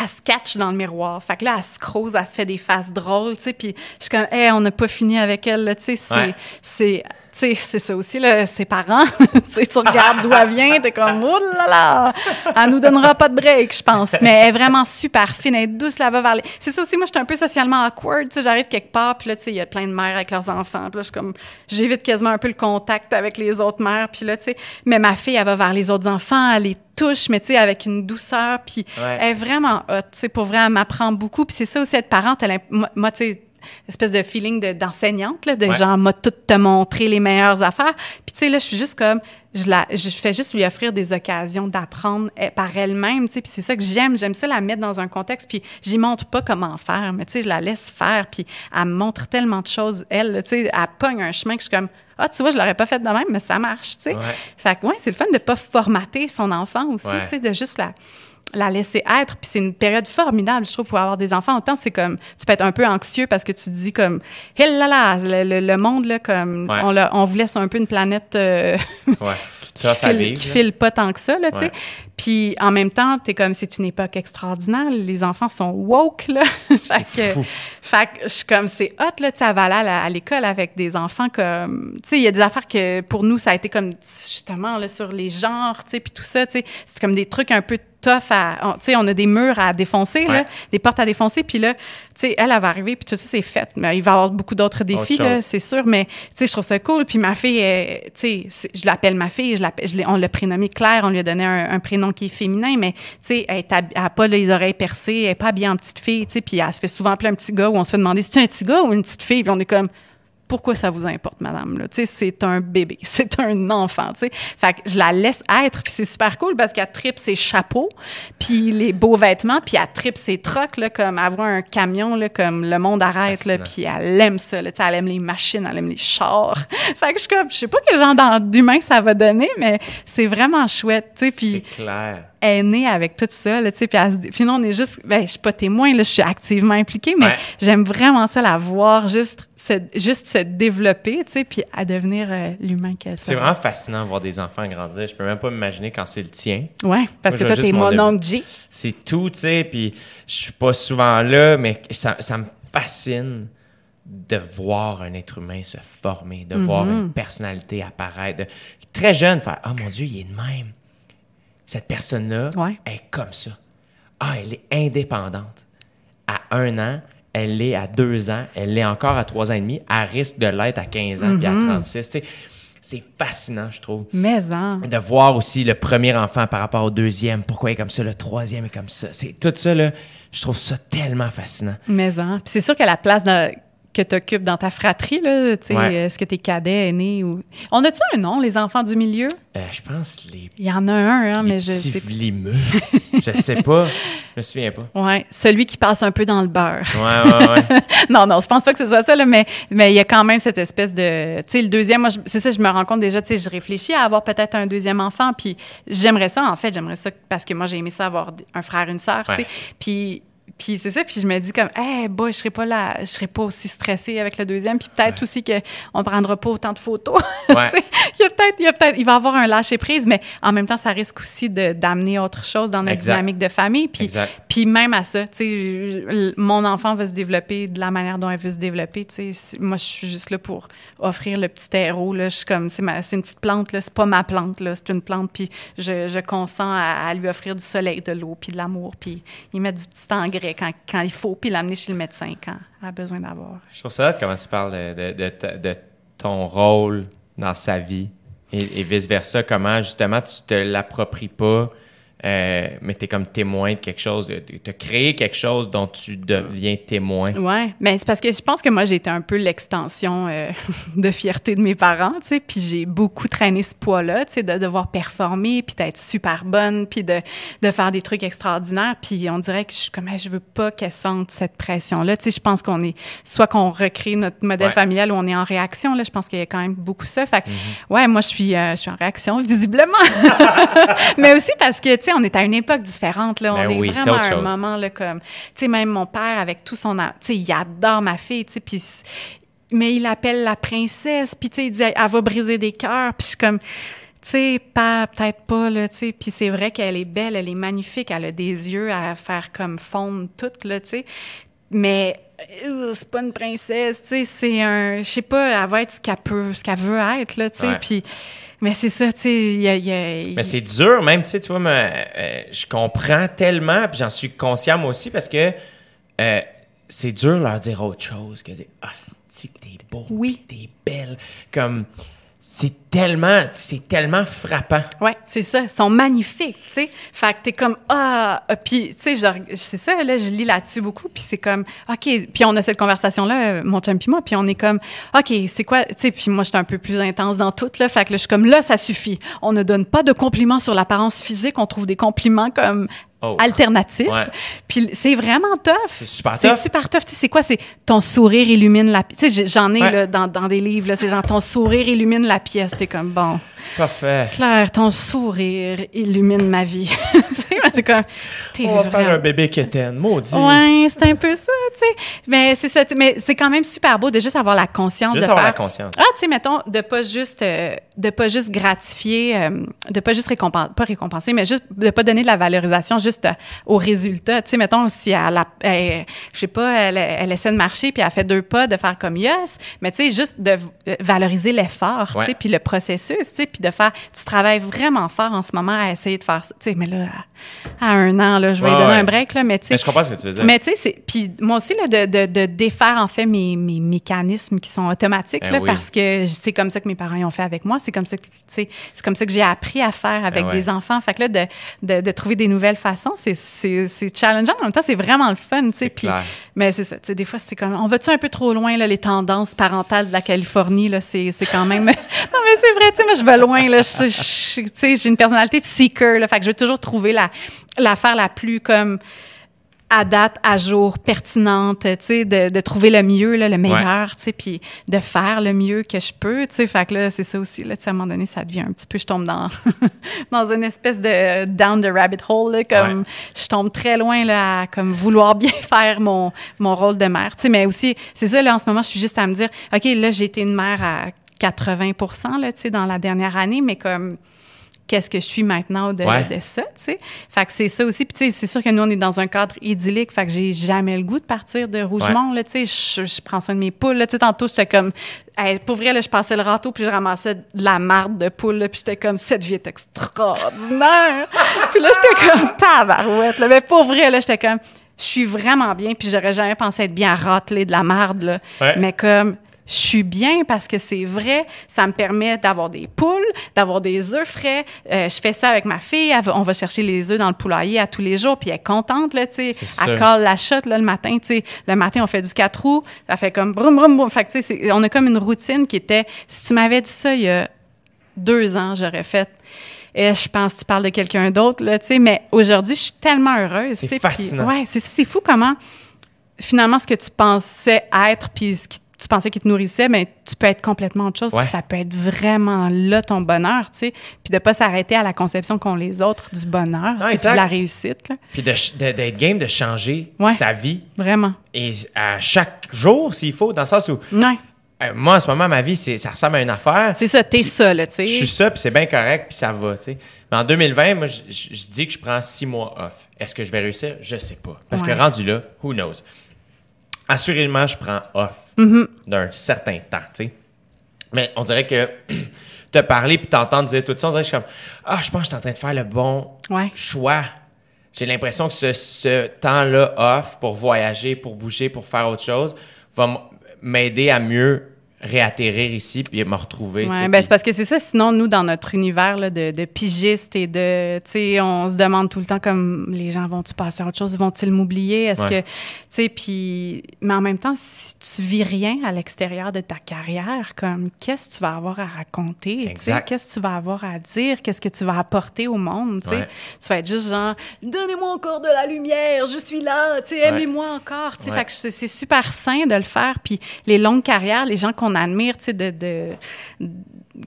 elle se catch dans le miroir. Fait que là, elle se croise, elle se fait des faces drôles, tu sais, puis je suis comme, hey, on n'a pas fini avec elle, tu sais, c'est, c'est, sais, c'est ça aussi, là, ses parents, (laughs) tu sais, tu regardes d'où elle vient, t'es comme, oh là là, elle nous donnera pas de break, je pense. Mais elle est vraiment super fine, elle est douce, là, va vers les... C'est ça aussi, moi, je suis un peu socialement awkward, tu sais, j'arrive quelque part, puis là, tu sais, il y a plein de mères avec leurs enfants, puis là, je suis comme, j'évite quasiment un peu le contact avec les autres mères, puis là, tu sais, mais ma fille, elle va vers les autres enfants, elle les touche, mais tu sais, avec une douceur, puis elle est vraiment hot, tu sais, pour vrai, elle m'apprend beaucoup, puis c'est ça aussi, être parente, elle, moi, tu sais, espèce de feeling d'enseignante, là, de genre, m'a tout te montrer les meilleures affaires. Puis, tu sais, là, je suis juste comme, je, la, je fais juste lui offrir des occasions d'apprendre eh, par elle-même, tu sais, puis c'est ça que j'aime. J'aime ça la mettre dans un contexte, puis j'y montre pas comment faire, mais tu sais, je la laisse faire, puis elle me montre tellement de choses, elle, tu sais, elle pogne un chemin que je suis comme, ah, tu vois, je l'aurais pas fait de même, mais ça marche, tu sais. Fait que, ouais, c'est le fun de pas formater son enfant aussi, tu sais, de juste la la laisser être. Puis c'est une période formidable, je trouve, pour avoir des enfants. Autant c'est comme, tu peux être un peu anxieux parce que tu te dis comme, hé là là, le, monde, là, comme, on, on vous laisse un peu une planète euh, (laughs) qui, file, qui file pas tant que ça, là, tu sais. Puis en même temps, t'es comme, c'est une époque extraordinaire. Les enfants sont woke, là. (laughs) fait que, fait que je suis comme, c'est hot, là, tu sais, à à l'école avec des enfants comme, tu sais, il y a des affaires que pour nous, ça a été comme, justement, là, sur les genres, tu sais, puis tout ça, tu sais, c'est comme des trucs un peu tough à. Tu sais, on a des murs à défoncer, là, des portes à défoncer, puis là, tu sais, elle, elle va arriver, puis tout ça, c'est fait. Mais il va y avoir beaucoup d'autres défis, c'est sûr, mais tu sais, je trouve ça cool. Puis ma fille, tu sais, je l'appelle ma fille, je je on l'a prénommée Claire, on lui a donné un, prénom qui est féminin, mais tu sais, elle n'a pas les oreilles percées, elle n'est pas habillée en petite fille, tu sais, puis elle se fait souvent appeler un petit gars où on se fait demander si tu un petit gars ou une petite fille, puis on est comme pourquoi ça vous importe, madame? Là? C'est un bébé, (laughs) c'est un enfant. sais. Fait que je la laisse être, puis c'est super cool parce qu'elle tripe ses chapeaux, puis les beaux vêtements, puis elle tripe ses trocs, là, comme avoir un camion, là, comme le monde arrête, là, puis elle aime ça. Là, elle aime les machines, elle aime les chars. (laughs) fait que je suis comme, je sais pas quel genre d'humain ça va donner, mais c'est vraiment chouette. Puis c'est clair est née avec tout ça, là, tu sais, puis, puis on est juste, ben, je suis pas témoin, là, je suis activement impliquée, mais j'aime vraiment ça, la voir juste, se, juste se développer, tu sais, puis à devenir euh, l'humain qu'elle C'est vraiment fascinant de voir des enfants grandir. Je peux même pas m'imaginer quand c'est le tien. Ouais, parce que toi, t'es mon oncle G. C'est tout, tu sais, puis je suis pas souvent là, mais ça, ça me fascine de voir un être humain se former, de voir mm-hmm. une personnalité apparaître. Très jeune, faire « Oh mon Dieu, il est de même » cette personne-là est comme ça. Ah, elle est indépendante. À un an, elle l'est à deux ans, elle l'est encore à trois ans et demi, elle risque de l'être à 15 ans, puis à 36. Mm-hmm. c'est fascinant, je trouve. Mais hein. De voir aussi le premier enfant par rapport au deuxième, pourquoi il est comme ça, le troisième est comme ça. C'est tout ça, là, je trouve ça tellement fascinant. Mais hein. c'est sûr que la place de que tu occupes dans ta fratrie, là, est-ce que t'es cadet, aîné ou... On a-tu un nom, les enfants du milieu? Euh, je pense les... Il y en a un, hein, mais je sais... Limeux. (laughs) je sais pas. Je me souviens pas. Ouais, celui qui passe un peu dans le beurre. Ouais, ouais, ouais. (laughs) non, non, je pense pas que ce soit ça, là, mais mais il y a quand même cette espèce de... Tu sais, le deuxième, moi, c'est ça, je me rends compte déjà, tu sais, je réfléchis à avoir peut-être un deuxième enfant, puis j'aimerais ça, en fait, j'aimerais ça parce que moi, j'ai aimé ça avoir un frère, une sœur, tu sais. Puis puis c'est ça, puis je me dis comme, eh, bah, je serais pas là, je serais pas aussi stressée avec le deuxième, puis peut-être aussi que on prendra pas autant de photos. (laughs) Ouais. il y a peut-être, il y a peut-être, il va avoir un lâcher prise, mais en même temps, ça risque aussi de d'amener autre chose dans notre dynamique de famille. Puis, puis même à ça, tu sais, mon enfant va se développer de la manière dont elle veut se développer. Tu sais, moi, je suis juste là pour offrir le petit héros. Là, je suis comme, c'est ma, c'est une petite plante là, c'est pas ma plante là, c'est une plante. Puis je, je consens à, à, lui offrir du soleil, de l'eau, puis de l'amour, puis il met du petit engrais quand, il faut, puis l'amener chez le médecin quand elle a besoin d'avoir. Je trouve ça comment tu parles de, ton rôle dans sa vie et, et vice-versa, comment justement tu te l'appropries pas euh, mais tu es comme témoin de quelque chose, tu as créé quelque chose dont tu deviens témoin. Oui, mais c'est parce que je pense que moi, j'ai été un peu l'extension euh, (laughs) de fierté de mes parents, tu sais, puis j'ai beaucoup traîné ce poids-là, tu sais, de devoir performer, puis d'être super bonne, puis de, de faire des trucs extraordinaires, puis on dirait que je suis comme, je veux pas qu'elle sente cette pression-là, tu sais, je pense qu'on est, soit qu'on recrée notre modèle familial ou on est en réaction, là, je pense qu'il y a quand même beaucoup ça, fait que, mm-hmm. ouais, moi, je suis, euh, je suis en réaction, (laughs) visiblement, (laughs) mais aussi parce que, tu on est à une époque différente, là. On ben est vraiment à un moment, là, comme, tu sais, même mon père, avec tout son, tu sais, il adore ma fille, tu sais, puis mais il appelle la princesse, puis tu sais, il dit, elle va briser des cœurs, puis je suis comme, tu sais, pas, peut-être pas, là, tu sais, puis c'est vrai qu'elle est belle, elle est magnifique, elle a des yeux à faire comme fondre tout, là, tu sais, mais euh, c'est pas une princesse, tu sais, c'est un, je sais pas, elle va être ce qu'elle peut, ce qu'elle veut être, là, tu sais, puis mais c'est ça, tu sais. Mais c'est dur, même, tu sais, tu vois, euh, je comprends tellement, puis j'en suis conscient moi aussi, parce que euh, c'est dur de leur dire autre chose que Ah, t'es beau, oui. t'es belle. Comme c'est tellement, c'est tellement frappant. Ouais, c'est ça. Ils sont magnifiques, tu sais. Fait que t'es comme, ah, ah puis, tu sais, c'est ça, là, je lis là-dessus beaucoup, puis c'est comme, OK, puis on a cette conversation-là, mon chum puis moi, puis on est comme, OK, c'est quoi, tu sais, puis moi, j'étais un peu plus intense dans tout, là, fait que là, je suis comme, là, ça suffit. On ne donne pas de compliments sur l'apparence physique, on trouve des compliments comme Oh. alternatif. Puis c'est vraiment tough. C'est super tough. C'est super tough. Tu sais, c'est quoi? C'est ton sourire illumine la pièce. Tu sais, j'en ai là, dans, dans, des livres, c'est genre ton sourire illumine la pièce. T'es comme, bon. Parfait. Claire, ton sourire illumine ma vie. (laughs) (laughs) c'est comme, On va faire un bébé quétaine, maudit. Ouais, c'est un peu ça, tu sais. Mais c'est ça, mais c'est quand même super beau de juste avoir la conscience juste de avoir la conscience. Ah, tu sais, mettons, de pas juste, euh, de pas juste gratifier, euh, de pas juste récompenser, pas récompenser, mais juste de pas donner de la valorisation juste au résultat. Tu sais, mettons, si elle, elle, je sais pas, elle, elle, essaie de marcher puis elle fait deux pas, de faire comme yes, mais tu sais, juste de valoriser l'effort, tu sais, puis le processus, tu sais, puis de faire, tu travailles vraiment fort en ce moment à essayer de faire ça. Tu sais, mais là, à un an, là, je vais lui donner un break, là, mais tu sais. Mais je comprends ce que tu veux dire. Mais tu sais, puis moi aussi là, de, de, de, défaire en fait mes, mes mécanismes qui sont automatiques ben là, parce que c'est comme ça que mes parents ont fait avec moi. C'est comme ça que c'est comme ça que j'ai appris à faire avec ben des enfants. Fait que là, de, de, de trouver des nouvelles façons, c'est challengeant. En même temps, c'est vraiment le fun. Tu sais. Puis, mais c'est ça. Tu sais, des fois, c'est comme on va-tu un peu trop loin là, les tendances parentales de la Californie là, c'est quand même. (laughs) non mais c'est vrai. Tu sais, moi je vais loin là. Tu sais, j'ai une personnalité de seeker. Là, fait que je vais toujours trouver la l'affaire la plus comme à date, à jour, pertinente, tu sais, de, de, trouver le mieux, là, le meilleur, tu sais, puis de faire le mieux que je peux, tu sais. Fait que là, c'est ça aussi, là, tu sais, à un moment donné, ça devient un petit peu, je tombe dans, (laughs) dans une espèce de down the rabbit hole, là, comme je tombe très loin, là, à comme vouloir bien (laughs) faire mon, mon rôle de mère, tu sais. Mais aussi, c'est ça, là, en ce moment, je suis juste à me dire, OK, là, j'ai été une mère à 80 là, tu sais, dans la dernière année, mais comme qu'est-ce que je suis maintenant de, de ça, tu sais. Fait que c'est ça aussi. Puis, tu sais, c'est sûr que nous, on est dans un cadre idyllique. Fait que j'ai jamais le goût de partir de Rougemont, là, tu sais. Je, prends soin de mes poules, là. Tu sais, tantôt, j'étais comme... pour vrai, là, je passais le râteau, puis je ramassais de la marde de poule, là, puis j'étais comme, cette vie est extraordinaire! (laughs) puis là, j'étais comme, tabarouette, là. Mais pour vrai, là, j'étais comme, je suis vraiment bien, puis j'aurais jamais pensé être bien râtelée de la marde, là. Mais comme je suis bien parce que c'est vrai, ça me permet d'avoir des poules, d'avoir des œufs frais. Euh, je fais ça avec ma fille, on va chercher les œufs dans le poulailler à tous les jours, puis elle est contente là, tu sais. Elle colle la shot là le matin, tu sais. Le matin on fait du quatre roues, ça fait comme brum brum brum. Fait que tu sais, on a comme une routine qui était. Si tu m'avais dit ça il y a deux ans, j'aurais fait. Et je pense que tu parles de quelqu'un d'autre là, tu sais. Mais aujourd'hui, je suis tellement heureuse. C'est fascinant. ouais, c'est c'est fou comment finalement ce que tu pensais être puis ce qui tu pensais qu'il te nourrissait, mais tu peux être complètement autre chose. ça peut être vraiment là ton bonheur, tu sais. Puis de pas s'arrêter à la conception qu'ont les autres du bonheur, c'est de la réussite. Là. Puis d'être game de changer sa vie. Vraiment. Et à chaque jour, s'il faut, dans le sens où. Euh, moi, en ce moment, ma vie, ça ressemble à une affaire. C'est ça, t'es ça, là, tu sais. Je suis ça, puis c'est bien correct, puis ça va, tu sais. Mais en 2020, moi, je, dis que je prends six mois off. Est-ce que je vais réussir? Je sais pas. Parce que rendu là, who knows? Assurément, je prends off mm-hmm. d'un certain temps, tu sais. Mais on dirait que (clears throat) te parler puis t'entendre dire tout ça, on dirait que je suis comme Ah, je pense que je suis en train de faire le bon choix. J'ai l'impression que ce, ce temps-là off pour voyager, pour bouger, pour faire autre chose va m'aider à mieux réatterrir ici puis me retrouver. Oui, ben c'est parce que c'est ça. Sinon, nous, dans notre univers là, de, de pigistes et de, tu sais, on se demande tout le temps comme les gens vont-tu passer à autre chose, vont-ils m'oublier, est-ce que, tu sais, puis, mais en même temps, si tu vis rien à l'extérieur de ta carrière, comme qu'est-ce que tu vas avoir à raconter, qu'est-ce que tu vas avoir à dire, qu'est-ce que tu vas apporter au monde, tu sais, tu vas être juste genre, donnez-moi encore de la lumière, je suis là, tu sais, aimez-moi encore, tu sais, fait que c'est super sain de le faire, puis les longues carrières, les gens qu'on admire, tu sais, de, de,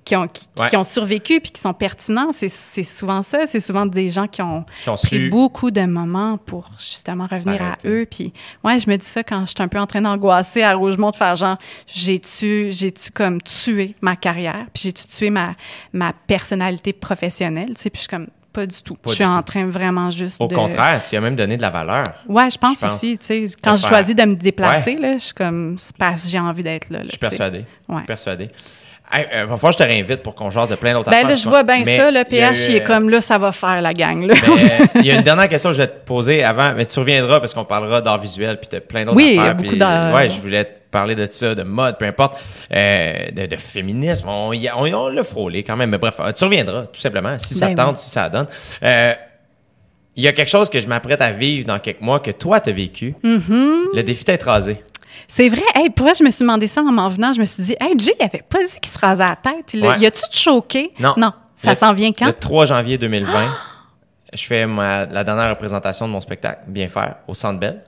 qui, ont, qui, ont survécu puis qui sont pertinents, c'est souvent ça. C'est souvent des gens qui ont, pris beaucoup de moments pour justement revenir à eux. Puis, ouais, je me dis ça quand je suis un peu en train d'angoisser à Rougemont de faire genre, j'ai-tu, j'ai-tu comme tué ma carrière, puis j'ai-tu tué ma, ma personnalité professionnelle, tu sais, puis je suis comme, pas du tout. je suis en train vraiment juste Au contraire, tu as même donné de la valeur. Ouais, je pense, aussi. Tu sais, quand je choisis de me déplacer, là, je suis comme, c'est parce que j'ai envie d'être là, Je suis persuadé. Ouais. Persuadé. Hey, euh, va falloir que je te réinvite pour qu'on jase de plein d'autres ben Là, je vois bien ça, le PH, il est comme là, ça va faire la gang. Là. Ben, il y a une (laughs) dernière question que je vais te poser avant, mais tu reviendras parce qu'on parlera d'art visuel puis de plein d'autres oui, affaires. Oui, beaucoup d'art. Ouais, je voulais parler de ça, de mode, peu importe, euh, de, féminisme. On, on, l'a frôlé quand même. Mais bref, tu reviendras, tout simplement, si ça ben tente, si ça donne. Euh, il y a quelque chose que je m'apprête à vivre dans quelques mois que toi, tu as vécu. Mm-hmm. Le défi d'être rasé. C'est vrai. Hey, pour je me suis demandé ça en m'en venant. Je me suis dit, hey, Jay, il avait pas dit qu'il se rasait la tête. Il Y a-tu choqué? Non. Non. Ça s'en vient quand? Le 3 janvier 2020, (gasps) je fais la dernière représentation de mon spectacle, Bien faire, au Centre Bell.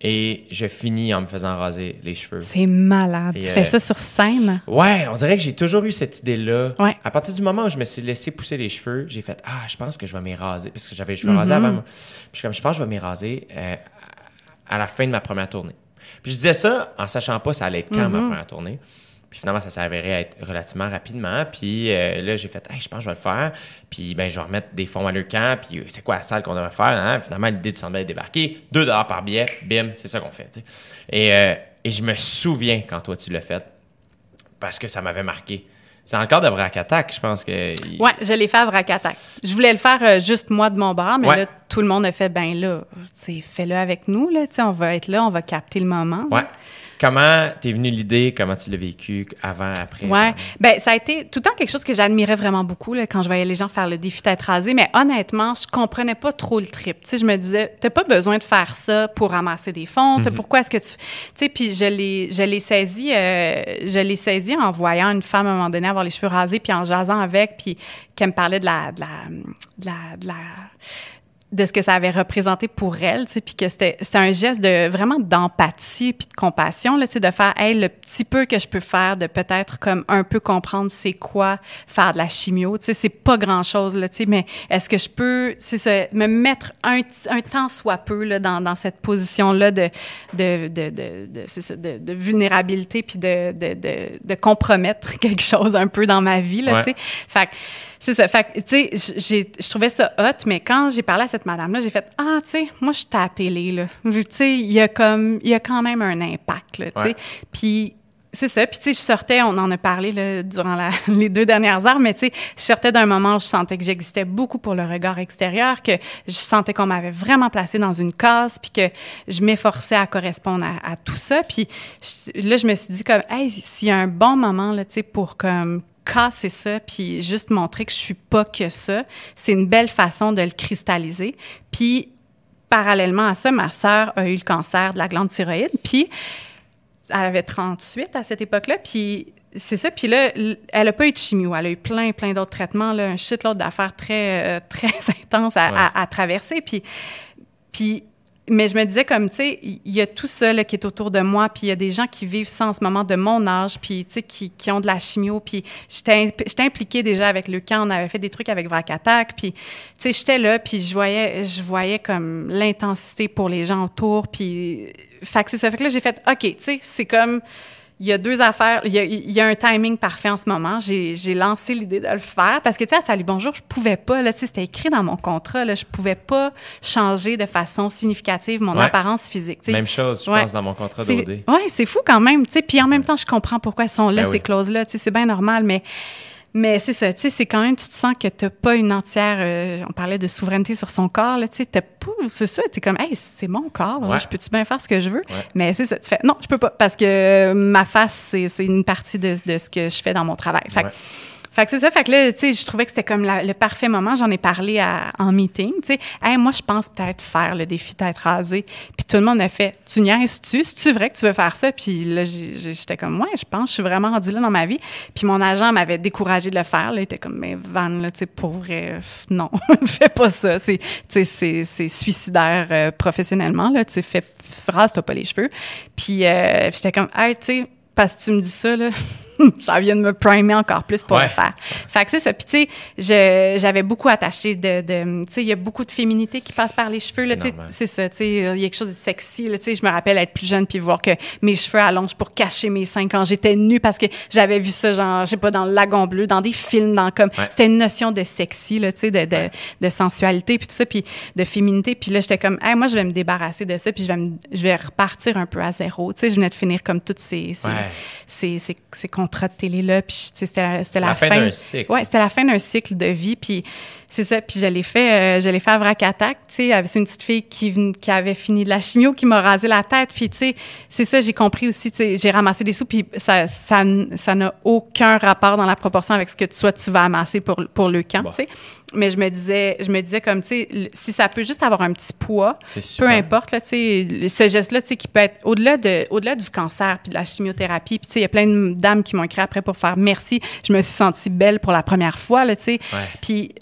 Et je finis en me faisant raser les cheveux. C'est malade. tu fais euh, ça sur scène? Ouais, on dirait que j'ai toujours eu cette idée-là. Ouais. À partir du moment où je me suis laissé pousser les cheveux, j'ai fait Ah, je pense que je vais m'y raser. Parce que j'avais les cheveux rasés mm-hmm. avant moi. Puis comme, je pense que je vais m'y raser euh, à la fin de ma première tournée. Puis je disais ça en sachant pas ça allait être quand ma mm-hmm. première tournée. Puis finalement, ça s'avérait être relativement rapidement. Puis euh, là, j'ai fait, hey, je pense que je vais le faire. Puis ben, je vais remettre des fonds à le camp. Puis euh, c'est quoi la salle qu'on devrait faire? Hein? Finalement, l'idée du semblait débarquer. 2 dollars par billet. Bim, c'est ça qu'on fait. Et, euh, et je me souviens quand toi, tu l'as fait. Parce que ça m'avait marqué. C'est encore de vrac attack, je pense que. Ouais, je l'ai fait à vrac attack. Je voulais le faire euh, juste moi de mon bras, mais là, tout le monde a fait, ben là, fais-le avec nous, là, on va être là, on va capter le moment. Ouais. Comment t'es venue l'idée? Comment tu l'as vécu? Avant, après? Ouais. Ben, ça a été tout le temps quelque chose que j'admirais vraiment beaucoup là, quand je voyais les gens faire le défi d'être rasé. Mais honnêtement, je comprenais pas trop le trip. Tu sais, je me disais, t'as pas besoin de faire ça pour ramasser des fonds. Mm Pourquoi est-ce que tu. Tu sais, puis je l'ai, je l'ai saisi, euh, je l'ai saisi en voyant une femme à un moment donné avoir les cheveux rasés, puis en jasant avec, puis qu'elle me parlait de la, de la, de la, de la de ce que ça avait représenté pour elle, tu sais, puis que c'était un geste de vraiment d'empathie puis de compassion là, tu sais, de faire hey, le petit peu que je peux faire de peut-être comme un peu comprendre c'est quoi faire de la chimio, tu sais, c'est pas grand-chose là, tu sais, mais est-ce que je peux c'est ça me mettre un, un temps soit peu là dans, dans cette position là de de de de, de c'est ça de, de, vulnérabilité puis de, de de de compromettre (laughs) quelque chose un peu dans ma vie là, tu sais. Fait c'est ça. Fait tu sais, je trouvais ça hot, mais quand j'ai parlé à cette madame-là, j'ai fait Ah, tu sais, moi, je suis à la télé, là. Tu sais, il y a comme, il y a quand même un impact, là, tu sais. Puis, c'est ça. Puis, tu sais, je sortais, on en a parlé là, durant (laughs) les deux dernières heures, mais tu sais, je sortais d'un moment où je sentais que j'existais beaucoup pour le regard extérieur, que je sentais qu'on m'avait vraiment placée dans une case, puis que je m'efforçais à correspondre à, tout ça. Puis là, je me suis dit comme, hey, s'il y a un bon moment, là, tu sais, pour comme casser ça, puis juste montrer que je suis pas que ça, c'est une belle façon de le cristalliser. Puis, parallèlement à ça, ma sœur a eu le cancer de la glande thyroïde, puis elle avait 38 à cette époque-là, puis c'est ça. Puis là, elle a pas eu de chimio. Elle a eu plein, plein d'autres traitements, là, un shitload d'affaires très, euh, (laughs) très intenses à, à, traverser. Puis, puis mais je me disais comme, tu sais, il y a tout ça là, qui est autour de moi, puis il y a des gens qui vivent ça en ce moment de mon âge, puis tu sais, qui, qui ont de la chimio, puis j'étais impliquée déjà avec le camp, on avait fait des trucs avec Vrac Attack, puis tu sais, j'étais là, puis je voyais, je voyais comme l'intensité pour les gens autour, puis fait que c'est ça. Fait que là, j'ai fait, OK, tu sais, c'est comme il y a deux affaires. Il y a, un timing parfait en ce moment. J'ai lancé l'idée de le faire parce que, tu sais, à Salut Bonjour, je pouvais pas, là, tu sais, c'était écrit dans mon contrat, là, je pouvais pas changer de façon significative mon apparence physique. Même chose, je pense, dans mon contrat d'OD. Oui, c'est fou quand même, tu sais. Puis en même temps, je comprends pourquoi elles sont là, ben ces clauses-là, tu sais, c'est bien normal, mais mais c'est ça, tu sais, c'est quand même, tu te sens que t'as pas une entière, euh, on parlait de souveraineté sur son corps, là, tu sais, t'as pas, c'est ça, t'es comme, hey, c'est mon corps, je peux-tu bien faire ce que je veux? Mais c'est ça, tu fais, non, je peux pas, parce que ma face, c'est une partie de, de, ce que je fais dans mon travail. Fait fait que c'est ça. Fait que là, tu sais, je trouvais que c'était comme le parfait moment. J'en ai parlé en meeting, tu sais. Hey, moi, je pense peut-être faire le défi d'être rasé. Puis tout le monde a fait, tu niaises-tu? C'est-tu vrai que tu veux faire ça? Puis là, j'étais comme, ouais, je pense, je suis vraiment rendue là dans ma vie. Puis mon agent m'avait découragé de le faire. Là. Il était comme, mais Van, là, tu sais, pour vrai, non, (laughs) fais pas ça. C'est, tu sais, c'est suicidaire euh, professionnellement, là. Tu sais, fais, rase-toi pas les cheveux. Puis euh, j'étais comme, hey, tu sais, parce que tu me dis ça, là. (laughs) (laughs) ça vient de me primer encore plus pour le faire. Fait que c'est ça. Puis tu sais, j'avais beaucoup attaché de, de tu sais, il y a beaucoup de féminité qui passe par les cheveux là. Tu sais, c'est ça. Tu sais, il y a quelque chose de sexy là. Tu sais, je me rappelle être plus jeune puis voir que mes cheveux allongent pour cacher mes seins quand j'étais nue parce que j'avais vu ça genre, je sais pas, dans le lagon bleu, dans des films, dans comme, c'était une notion de sexy là, tu sais, de, de, de, sensualité puis tout ça, puis de féminité. Puis là, j'étais comme, hey, moi, je vais me débarrasser de ça puis je vais me, je vais repartir un peu à zéro. Tu sais, je venais de finir comme toutes ces, ces, ces, ces contrat de télé-là. Puis, c'était la, la, la, fin, d'un cycle. Ouais, c'était la fin d'un cycle de vie. Puis, c'est ça. Puis, je l'ai fait, euh, je l'ai fait à Vrac Attack. Tu sais, c'est une petite fille qui, qui avait fini de la chimio, qui m'a rasé la tête. Puis, tu sais, c'est ça, j'ai compris aussi. Tu sais, j'ai ramassé des sous. Puis, ça, ça, ça n'a aucun rapport dans la proportion avec ce que soit tu vas amasser pour, pour le camp, tu sais mais je me disais je me disais comme tu sais si ça peut juste avoir un petit poids peu importe là tu sais ce geste là tu sais qui peut être au-delà de au-delà du cancer puis de la chimiothérapie puis tu sais il y a plein de dames qui m'ont écrit après pour faire merci je me suis sentie belle pour la première fois là tu sais puis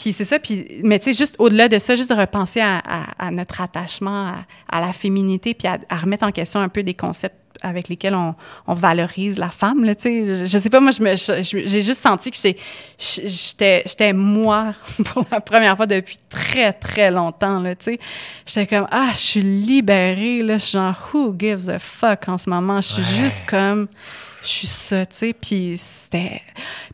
puis c'est ça, puis mais tu sais juste au-delà de ça, juste de repenser à, à, notre attachement à, à, la féminité, puis à, remettre en question un peu des concepts avec lesquels on, on valorise la femme là tu sais. Je, sais pas moi je me j'ai juste senti que j'étais moi (laughs) pour la première fois depuis très très longtemps là tu sais. J'étais comme ah je suis libérée là je suis genre who gives a fuck en ce moment? Je suis juste comme je suis ça, tu sais. Puis c'était...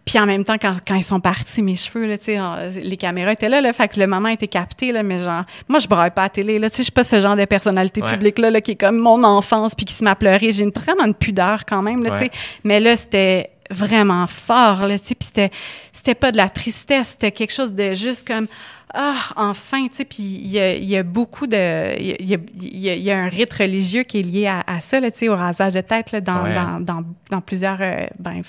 Puis en même temps, quand, quand ils sont partis, mes cheveux, là, tu sais, les caméras étaient là, là, fait que le moment était capté, là, mais genre, moi, je braille pas à télé, là, tu sais, je suis pas ce genre de personnalité publique, là, là, qui est comme mon enfance, puis qui se m'a pleuré. J'ai une très bonne pudeur quand même, là, tu sais. Mais là, c'était vraiment fort, là, tu sais, puis c'était, c'était pas de la tristesse, c'était quelque chose de juste comme, ah, enfin, tu sais, puis il y a, y a, beaucoup de, il y a, y, y a, un rite religieux qui est lié à, à ça, là, tu sais, au rasage de tête, là, dans, dans, dans, dans, plusieurs, euh, ben,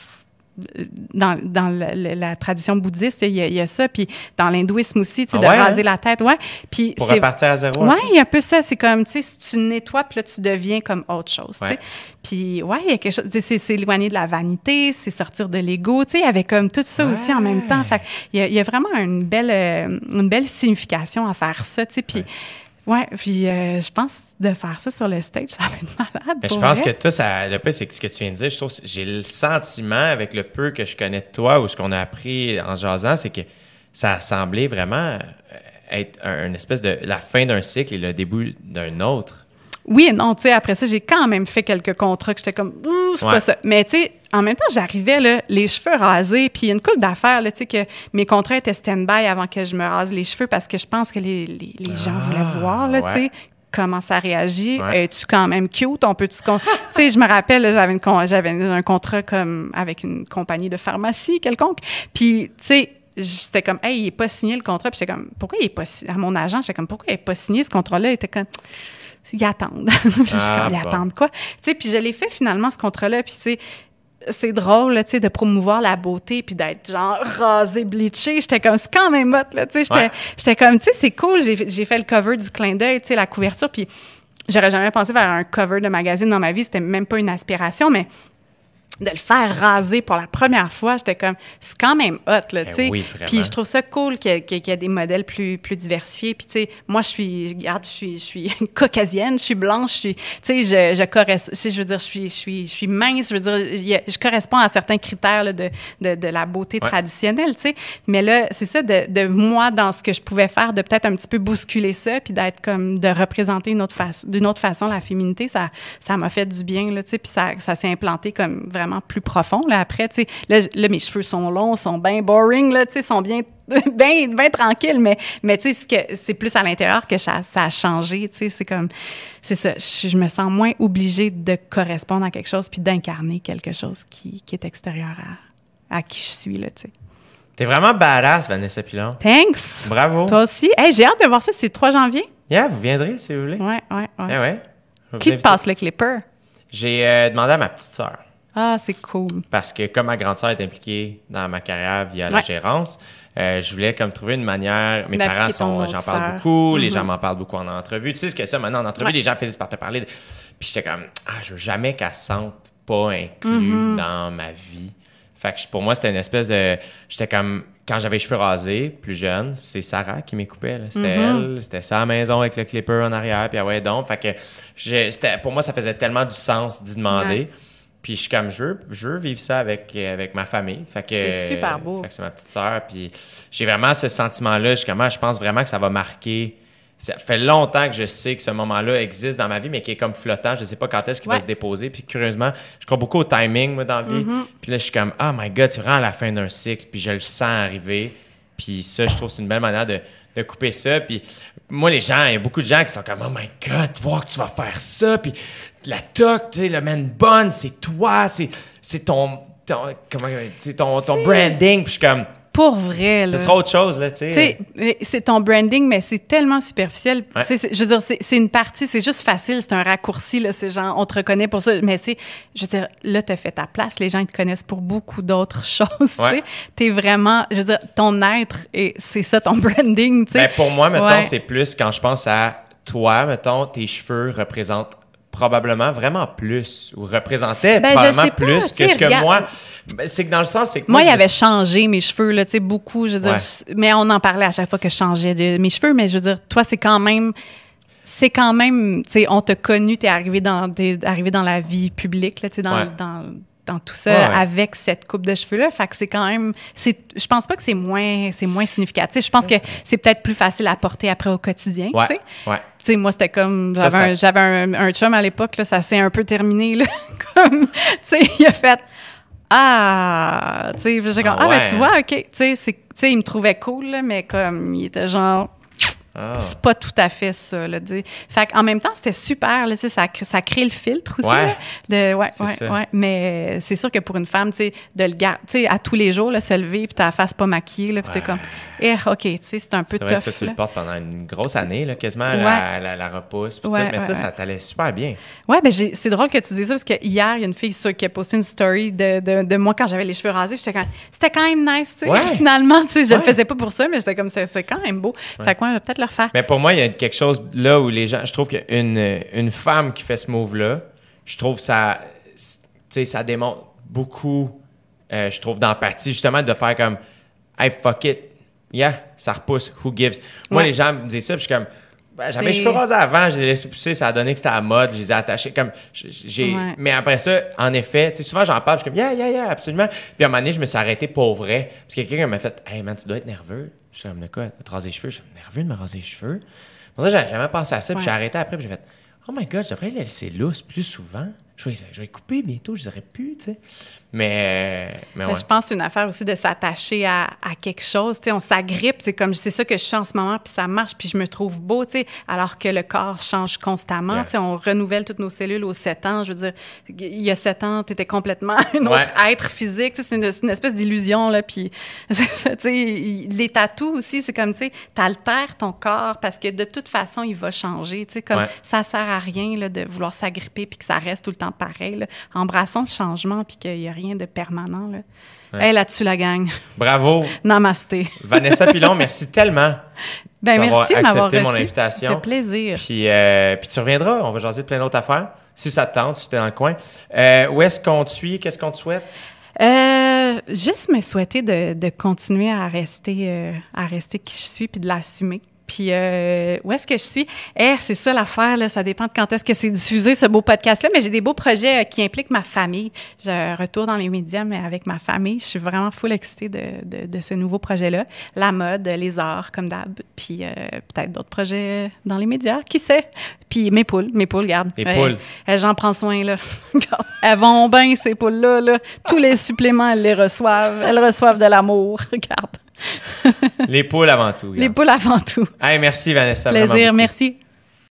dans, dans la, tradition bouddhiste, il y, a, ça. Puis dans l'hindouisme aussi, tu sais, ah de raser hein? la tête. Ouais. Puis Pour repartir à zéro. Ouais, il y a un peu ça. C'est comme, tu sais, si tu nettoies, puis là, tu deviens comme autre chose, tu sais. Puis, ouais, il y a quelque chose. C'est s'éloigner de la vanité, c'est sortir de l'ego. Tu sais, il y avait comme tout ça aussi en même temps. Fait il y, a, il y a vraiment une belle, euh, une belle signification à faire ça, tu sais. Puis, Ouais, puis euh, je pense de faire ça sur le stage, (laughs) ça va être malade. je pense que toi, ça, le peu, c'est ce que tu viens de dire. Je trouve, j'ai le sentiment avec le peu que je connais de toi ou ce qu'on a appris en jasant, c'est que ça a semblé vraiment euh, être une espèce de la fin d'un cycle et le début d'un autre. Oui et non, tu sais, après ça, j'ai quand même fait quelques contrats que j'étais comme, c'est pas ça. Mais tu sais, en même temps, j'arrivais, là, les cheveux rasés, puis une couple d'affaires, là, tu sais, que mes contrats étaient stand-by avant que je me rase les cheveux parce que je pense que les, les, les gens ah, voulaient voir, là, tu sais comment ça réagit. Es-tu quand même cute? On peut tu sais, je me rappelle, j'avais une j'avais un contrat comme avec une compagnie de pharmacie quelconque. Puis, tu sais, c'était comme, hey, il est pas signé le contrat. Puis j'étais comme, pourquoi il est pas signé? À mon agent, j'étais comme, pourquoi il est pas signé ce contrat-là? Il était comme, ils attendent. (laughs) Ah, ils attendent quoi? Tu sais, puis je l'ai fait finalement, ce contrat-là. Puis, tu sais, c'est drôle, tu sais, de promouvoir la beauté puis d'être genre rasé, bleaché. J'étais comme, c'est quand même hot, là, tu sais. J'étais comme, tu sais, c'est cool. J'ai fait le cover du clin d'œil, tu sais, la couverture. Puis j'aurais jamais pensé faire un cover de magazine dans ma vie. C'était même pas une aspiration, mais de le faire raser pour la première fois, j'étais comme, c'est quand même hot, là, ben tu sais. puis je trouve ça cool qu'il y, ait des modèles plus, plus diversifiés. Puis, tu sais, moi, je suis, regarde, je suis, je suis (laughs) caucasienne, je suis blanche, je suis, tu sais, je, je correspond, je veux dire, je suis, je suis, je suis mince, je veux dire, je corresponds à certains critères là, de, de, de, la beauté traditionnelle, tu sais. Mais là, c'est ça, de, de moi, dans ce que je pouvais faire, de peut-être un petit peu bousculer ça, puis d'être comme, de représenter une autre d'une autre façon la féminité, ça, ça m'a fait du bien, là, tu sais, puis ça, ça s'est implanté comme vraiment plus profond. Là, après, tu sais, là, mes cheveux sont longs, sont bien boring, là, tu sais, sont bien (laughs) bien bien tranquilles, mais mais tu sais c'est plus à l'intérieur que ça, ça, a changé tu sais c'est comme c'est ça je, me sens moins obligée de correspondre à quelque chose puis d'incarner quelque chose qui, qui est extérieur à, à qui je suis là tu sais T'es vraiment badass, Vanessa Pilon. Thanks. Bravo. Toi aussi. Hey, j'ai hâte de voir ça, c'est le 3 janvier. Yeah, vous viendrez si vous voulez. Ouais, ouais, ouais. Eh ouais. Qui te passe le clipper? J'ai euh, demandé à ma petite sœur. Ah, c'est cool. Parce que comme ma grande sœur est impliquée dans ma carrière via la gérance, euh, je voulais comme trouver une manière. Mes parents sont, j'en parle beaucoup, les gens mm-hmm. m'en parlent beaucoup en entrevue. Tu sais ce que c'est maintenant en entrevue, les gens finissent par te parler. Puis j'étais comme, ah, je veux jamais qu'elle se sente pas inclus mm-hmm. dans ma vie. Fait que pour moi, c'était une espèce de. J'étais comme. Quand j'avais les cheveux rasés, plus jeune, c'est Sarah qui m'écoupait. C'était mm-hmm. elle. C'était sa maison avec le clipper en arrière. Puis ah ouais, donc. Fait que pour moi, ça faisait tellement du sens d'y demander. Puis je suis comme, je veux, je veux vivre ça avec, avec ma famille. Fait que, c'est super beau. Fait que c'est ma petite sœur. Puis j'ai vraiment ce sentiment-là. Je, je pense vraiment que ça va marquer. Ça fait longtemps que je sais que ce moment-là existe dans ma vie, mais qui est comme flottant. Je ne sais pas quand est-ce qu'il va se déposer. Puis curieusement, je crois beaucoup au timing, moi, dans la vie. Mm-hmm. Puis là, je suis comme, oh my God, c'est vraiment à la fin d'un cycle. Puis je le sens arriver. Puis ça, je trouve que c'est une belle manière de, de couper ça. Puis moi, les gens, il y a beaucoup de gens qui sont comme, oh my God, voir que tu vas faire ça. Puis la toque, tu sais, le man bonne, c'est toi, c'est, c'est ton, ton, comment, c'est ton, ton branding. Puis je suis comme, pour vrai, là. Ce sera autre chose, là, tu sais. C'est ton branding, mais c'est tellement superficiel. Je veux dire, c'est une partie, c'est juste facile, c'est un raccourci, là. C'est genre, on te reconnaît pour ça. Mais c'est, je veux dire, là, t'as fait ta place. Les gens, ils te connaissent pour beaucoup d'autres (laughs) choses, tu sais. T'es vraiment, je veux dire, ton être, et c'est ça ton (laughs) branding, tu sais. Ben, pour moi, mettons, c'est plus quand je pense à toi, mettons, tes cheveux représentent probablement vraiment plus ou représentait ben, probablement plus que ce que moi. Ben, c'est que dans le sens c'est que moi, il avait changé mes cheveux là tu sais beaucoup je veux dire mais on en parlait à chaque fois que je changeais de mes cheveux mais je veux dire toi c'est quand même c'est quand même tu sais on t'a connu t'es arrivé dans t'es arrivé dans la vie publique là tu sais dans, dans dans tout ça avec cette coupe de cheveux là fait que c'est quand même c'est je pense pas que c'est moins c'est moins significatif. Je pense que c'est peut-être plus facile à porter après au quotidien tu sais. ouais. Tu sais moi c'était comme j'avais un, un, chum à l'époque là ça s'est un peu terminé là. (laughs) Comme tu sais il a fait ah tu sais j'ai comme ah, ah ben tu vois OK tu sais c'est tu sais il me trouvait cool là, mais comme il était genre ah. c'est pas tout à fait ça. Là, fait en même temps, c'était super. Là, ça, ça crée le filtre aussi. Ouais. de, ouais, ouais, ouais, Mais c'est sûr que pour une femme, de le garder, à tous les jours, là, se lever, puis ta face pas maquillée, là, puis t'es comme, eh, OK, tu sais, c'est un peu tough. Vrai que tu le portes pendant une grosse année, là, quasiment la, la, la, repousse. Puis mais toi, ça t'allait super bien. Ouais, ben c'est drôle que tu dises ça, parce que hier, il y a une fille qui a posté une story de, de, de moi quand j'avais les cheveux rasés, c'était quand même nice, tu sais. (laughs) Finalement, tu sais, je le faisais pas pour ça, mais j'étais comme, c'est quand même beau. Fait quoi, peut-être Mais pour moi, il y a quelque chose là où les gens, je trouve qu'une une femme qui fait ce move-là, je trouve ça, tu sais, ça démontre beaucoup, euh, je trouve, d'empathie, justement, de faire comme, hey, fuck it, yeah, ça repousse, who gives? Moi, les gens me disent ça, puis je suis comme, ben, j'avais mes cheveux rasés avant, je les ai laissés pousser, ça a donné que c'était à la mode, je les ai attachés comme j'ai mais après ça en effet, tu sais souvent j'en parle, je suis comme yeah yeah yeah absolument. Puis à un moment donné, je me suis arrêté pour vrai parce que quelqu'un m'a fait "Hey man, tu dois être nerveux." Je suis comme de quoi, te raser les cheveux, je suis nerveux de me raser les cheveux. Pour ça, j'avais jamais pensé à ça, puis j'ai arrêté après, puis j'ai fait "Oh my god, je devrais laisser lousses plus souvent." Je vais, je vais couper bientôt, je aurais pu, tu sais. Mais, mais Je pense que c'est une affaire aussi de s'attacher à, à, quelque chose. sais, on s'agrippe, c'est comme c'est ça que je suis en ce moment, puis ça marche, puis je me trouve beau, tu sais, alors que le corps change constamment. sais, On renouvelle toutes nos cellules aux 7 ans. Je veux dire, il y a 7 ans, tu étais complètement (laughs) un autre être physique. C'est une, une, espèce d'illusion. là. Puis, (laughs) les tatous aussi, c'est comme, tu sais, t'altères ton corps parce que de toute façon, il va changer. tu sais, Comme ça sert à rien là, de vouloir s'agripper puis que ça reste tout le temps pareil. Là. Embrassons le changement puis qu'il y a rien de permanent. Là. Ouais. là-dessus, la gang. Bravo. (laughs) Namasté. Vanessa Pilon, merci tellement. (laughs) Ben, merci de m'avoir accepté mon invitation. Ça fait plaisir. Puis, euh, puis tu reviendras, on va jaser de plein d'autres affaires. Si ça te tente, si tu es dans le coin. Euh, où est-ce qu'on te suit? Qu'est-ce qu'on te souhaite? Euh, juste me souhaiter de, de continuer à rester, à rester qui je suis puis de l'assumer. Puis euh, où est-ce que je suis? Eh, c'est ça l'affaire, là. Ça dépend de quand est-ce que c'est diffusé, ce beau podcast-là. Mais j'ai des beaux projets euh, qui impliquent ma famille. Je retourne dans les médias, mais avec ma famille. Je suis vraiment full excitée de, de, de ce nouveau projet-là. La mode, les arts, comme d'hab. Puis euh, peut-être d'autres projets dans les médias. Qui sait? Puis mes poules, mes poules, regarde. Mes poules. J'en prends soin, là. (laughs) elles vont bien, ces poules-là, là. Tous les suppléments, elles les reçoivent. Elles reçoivent de l'amour. Regarde. Les poules avant tout. Les poules avant tout. Hey, merci Vanessa. Plaisir, merci.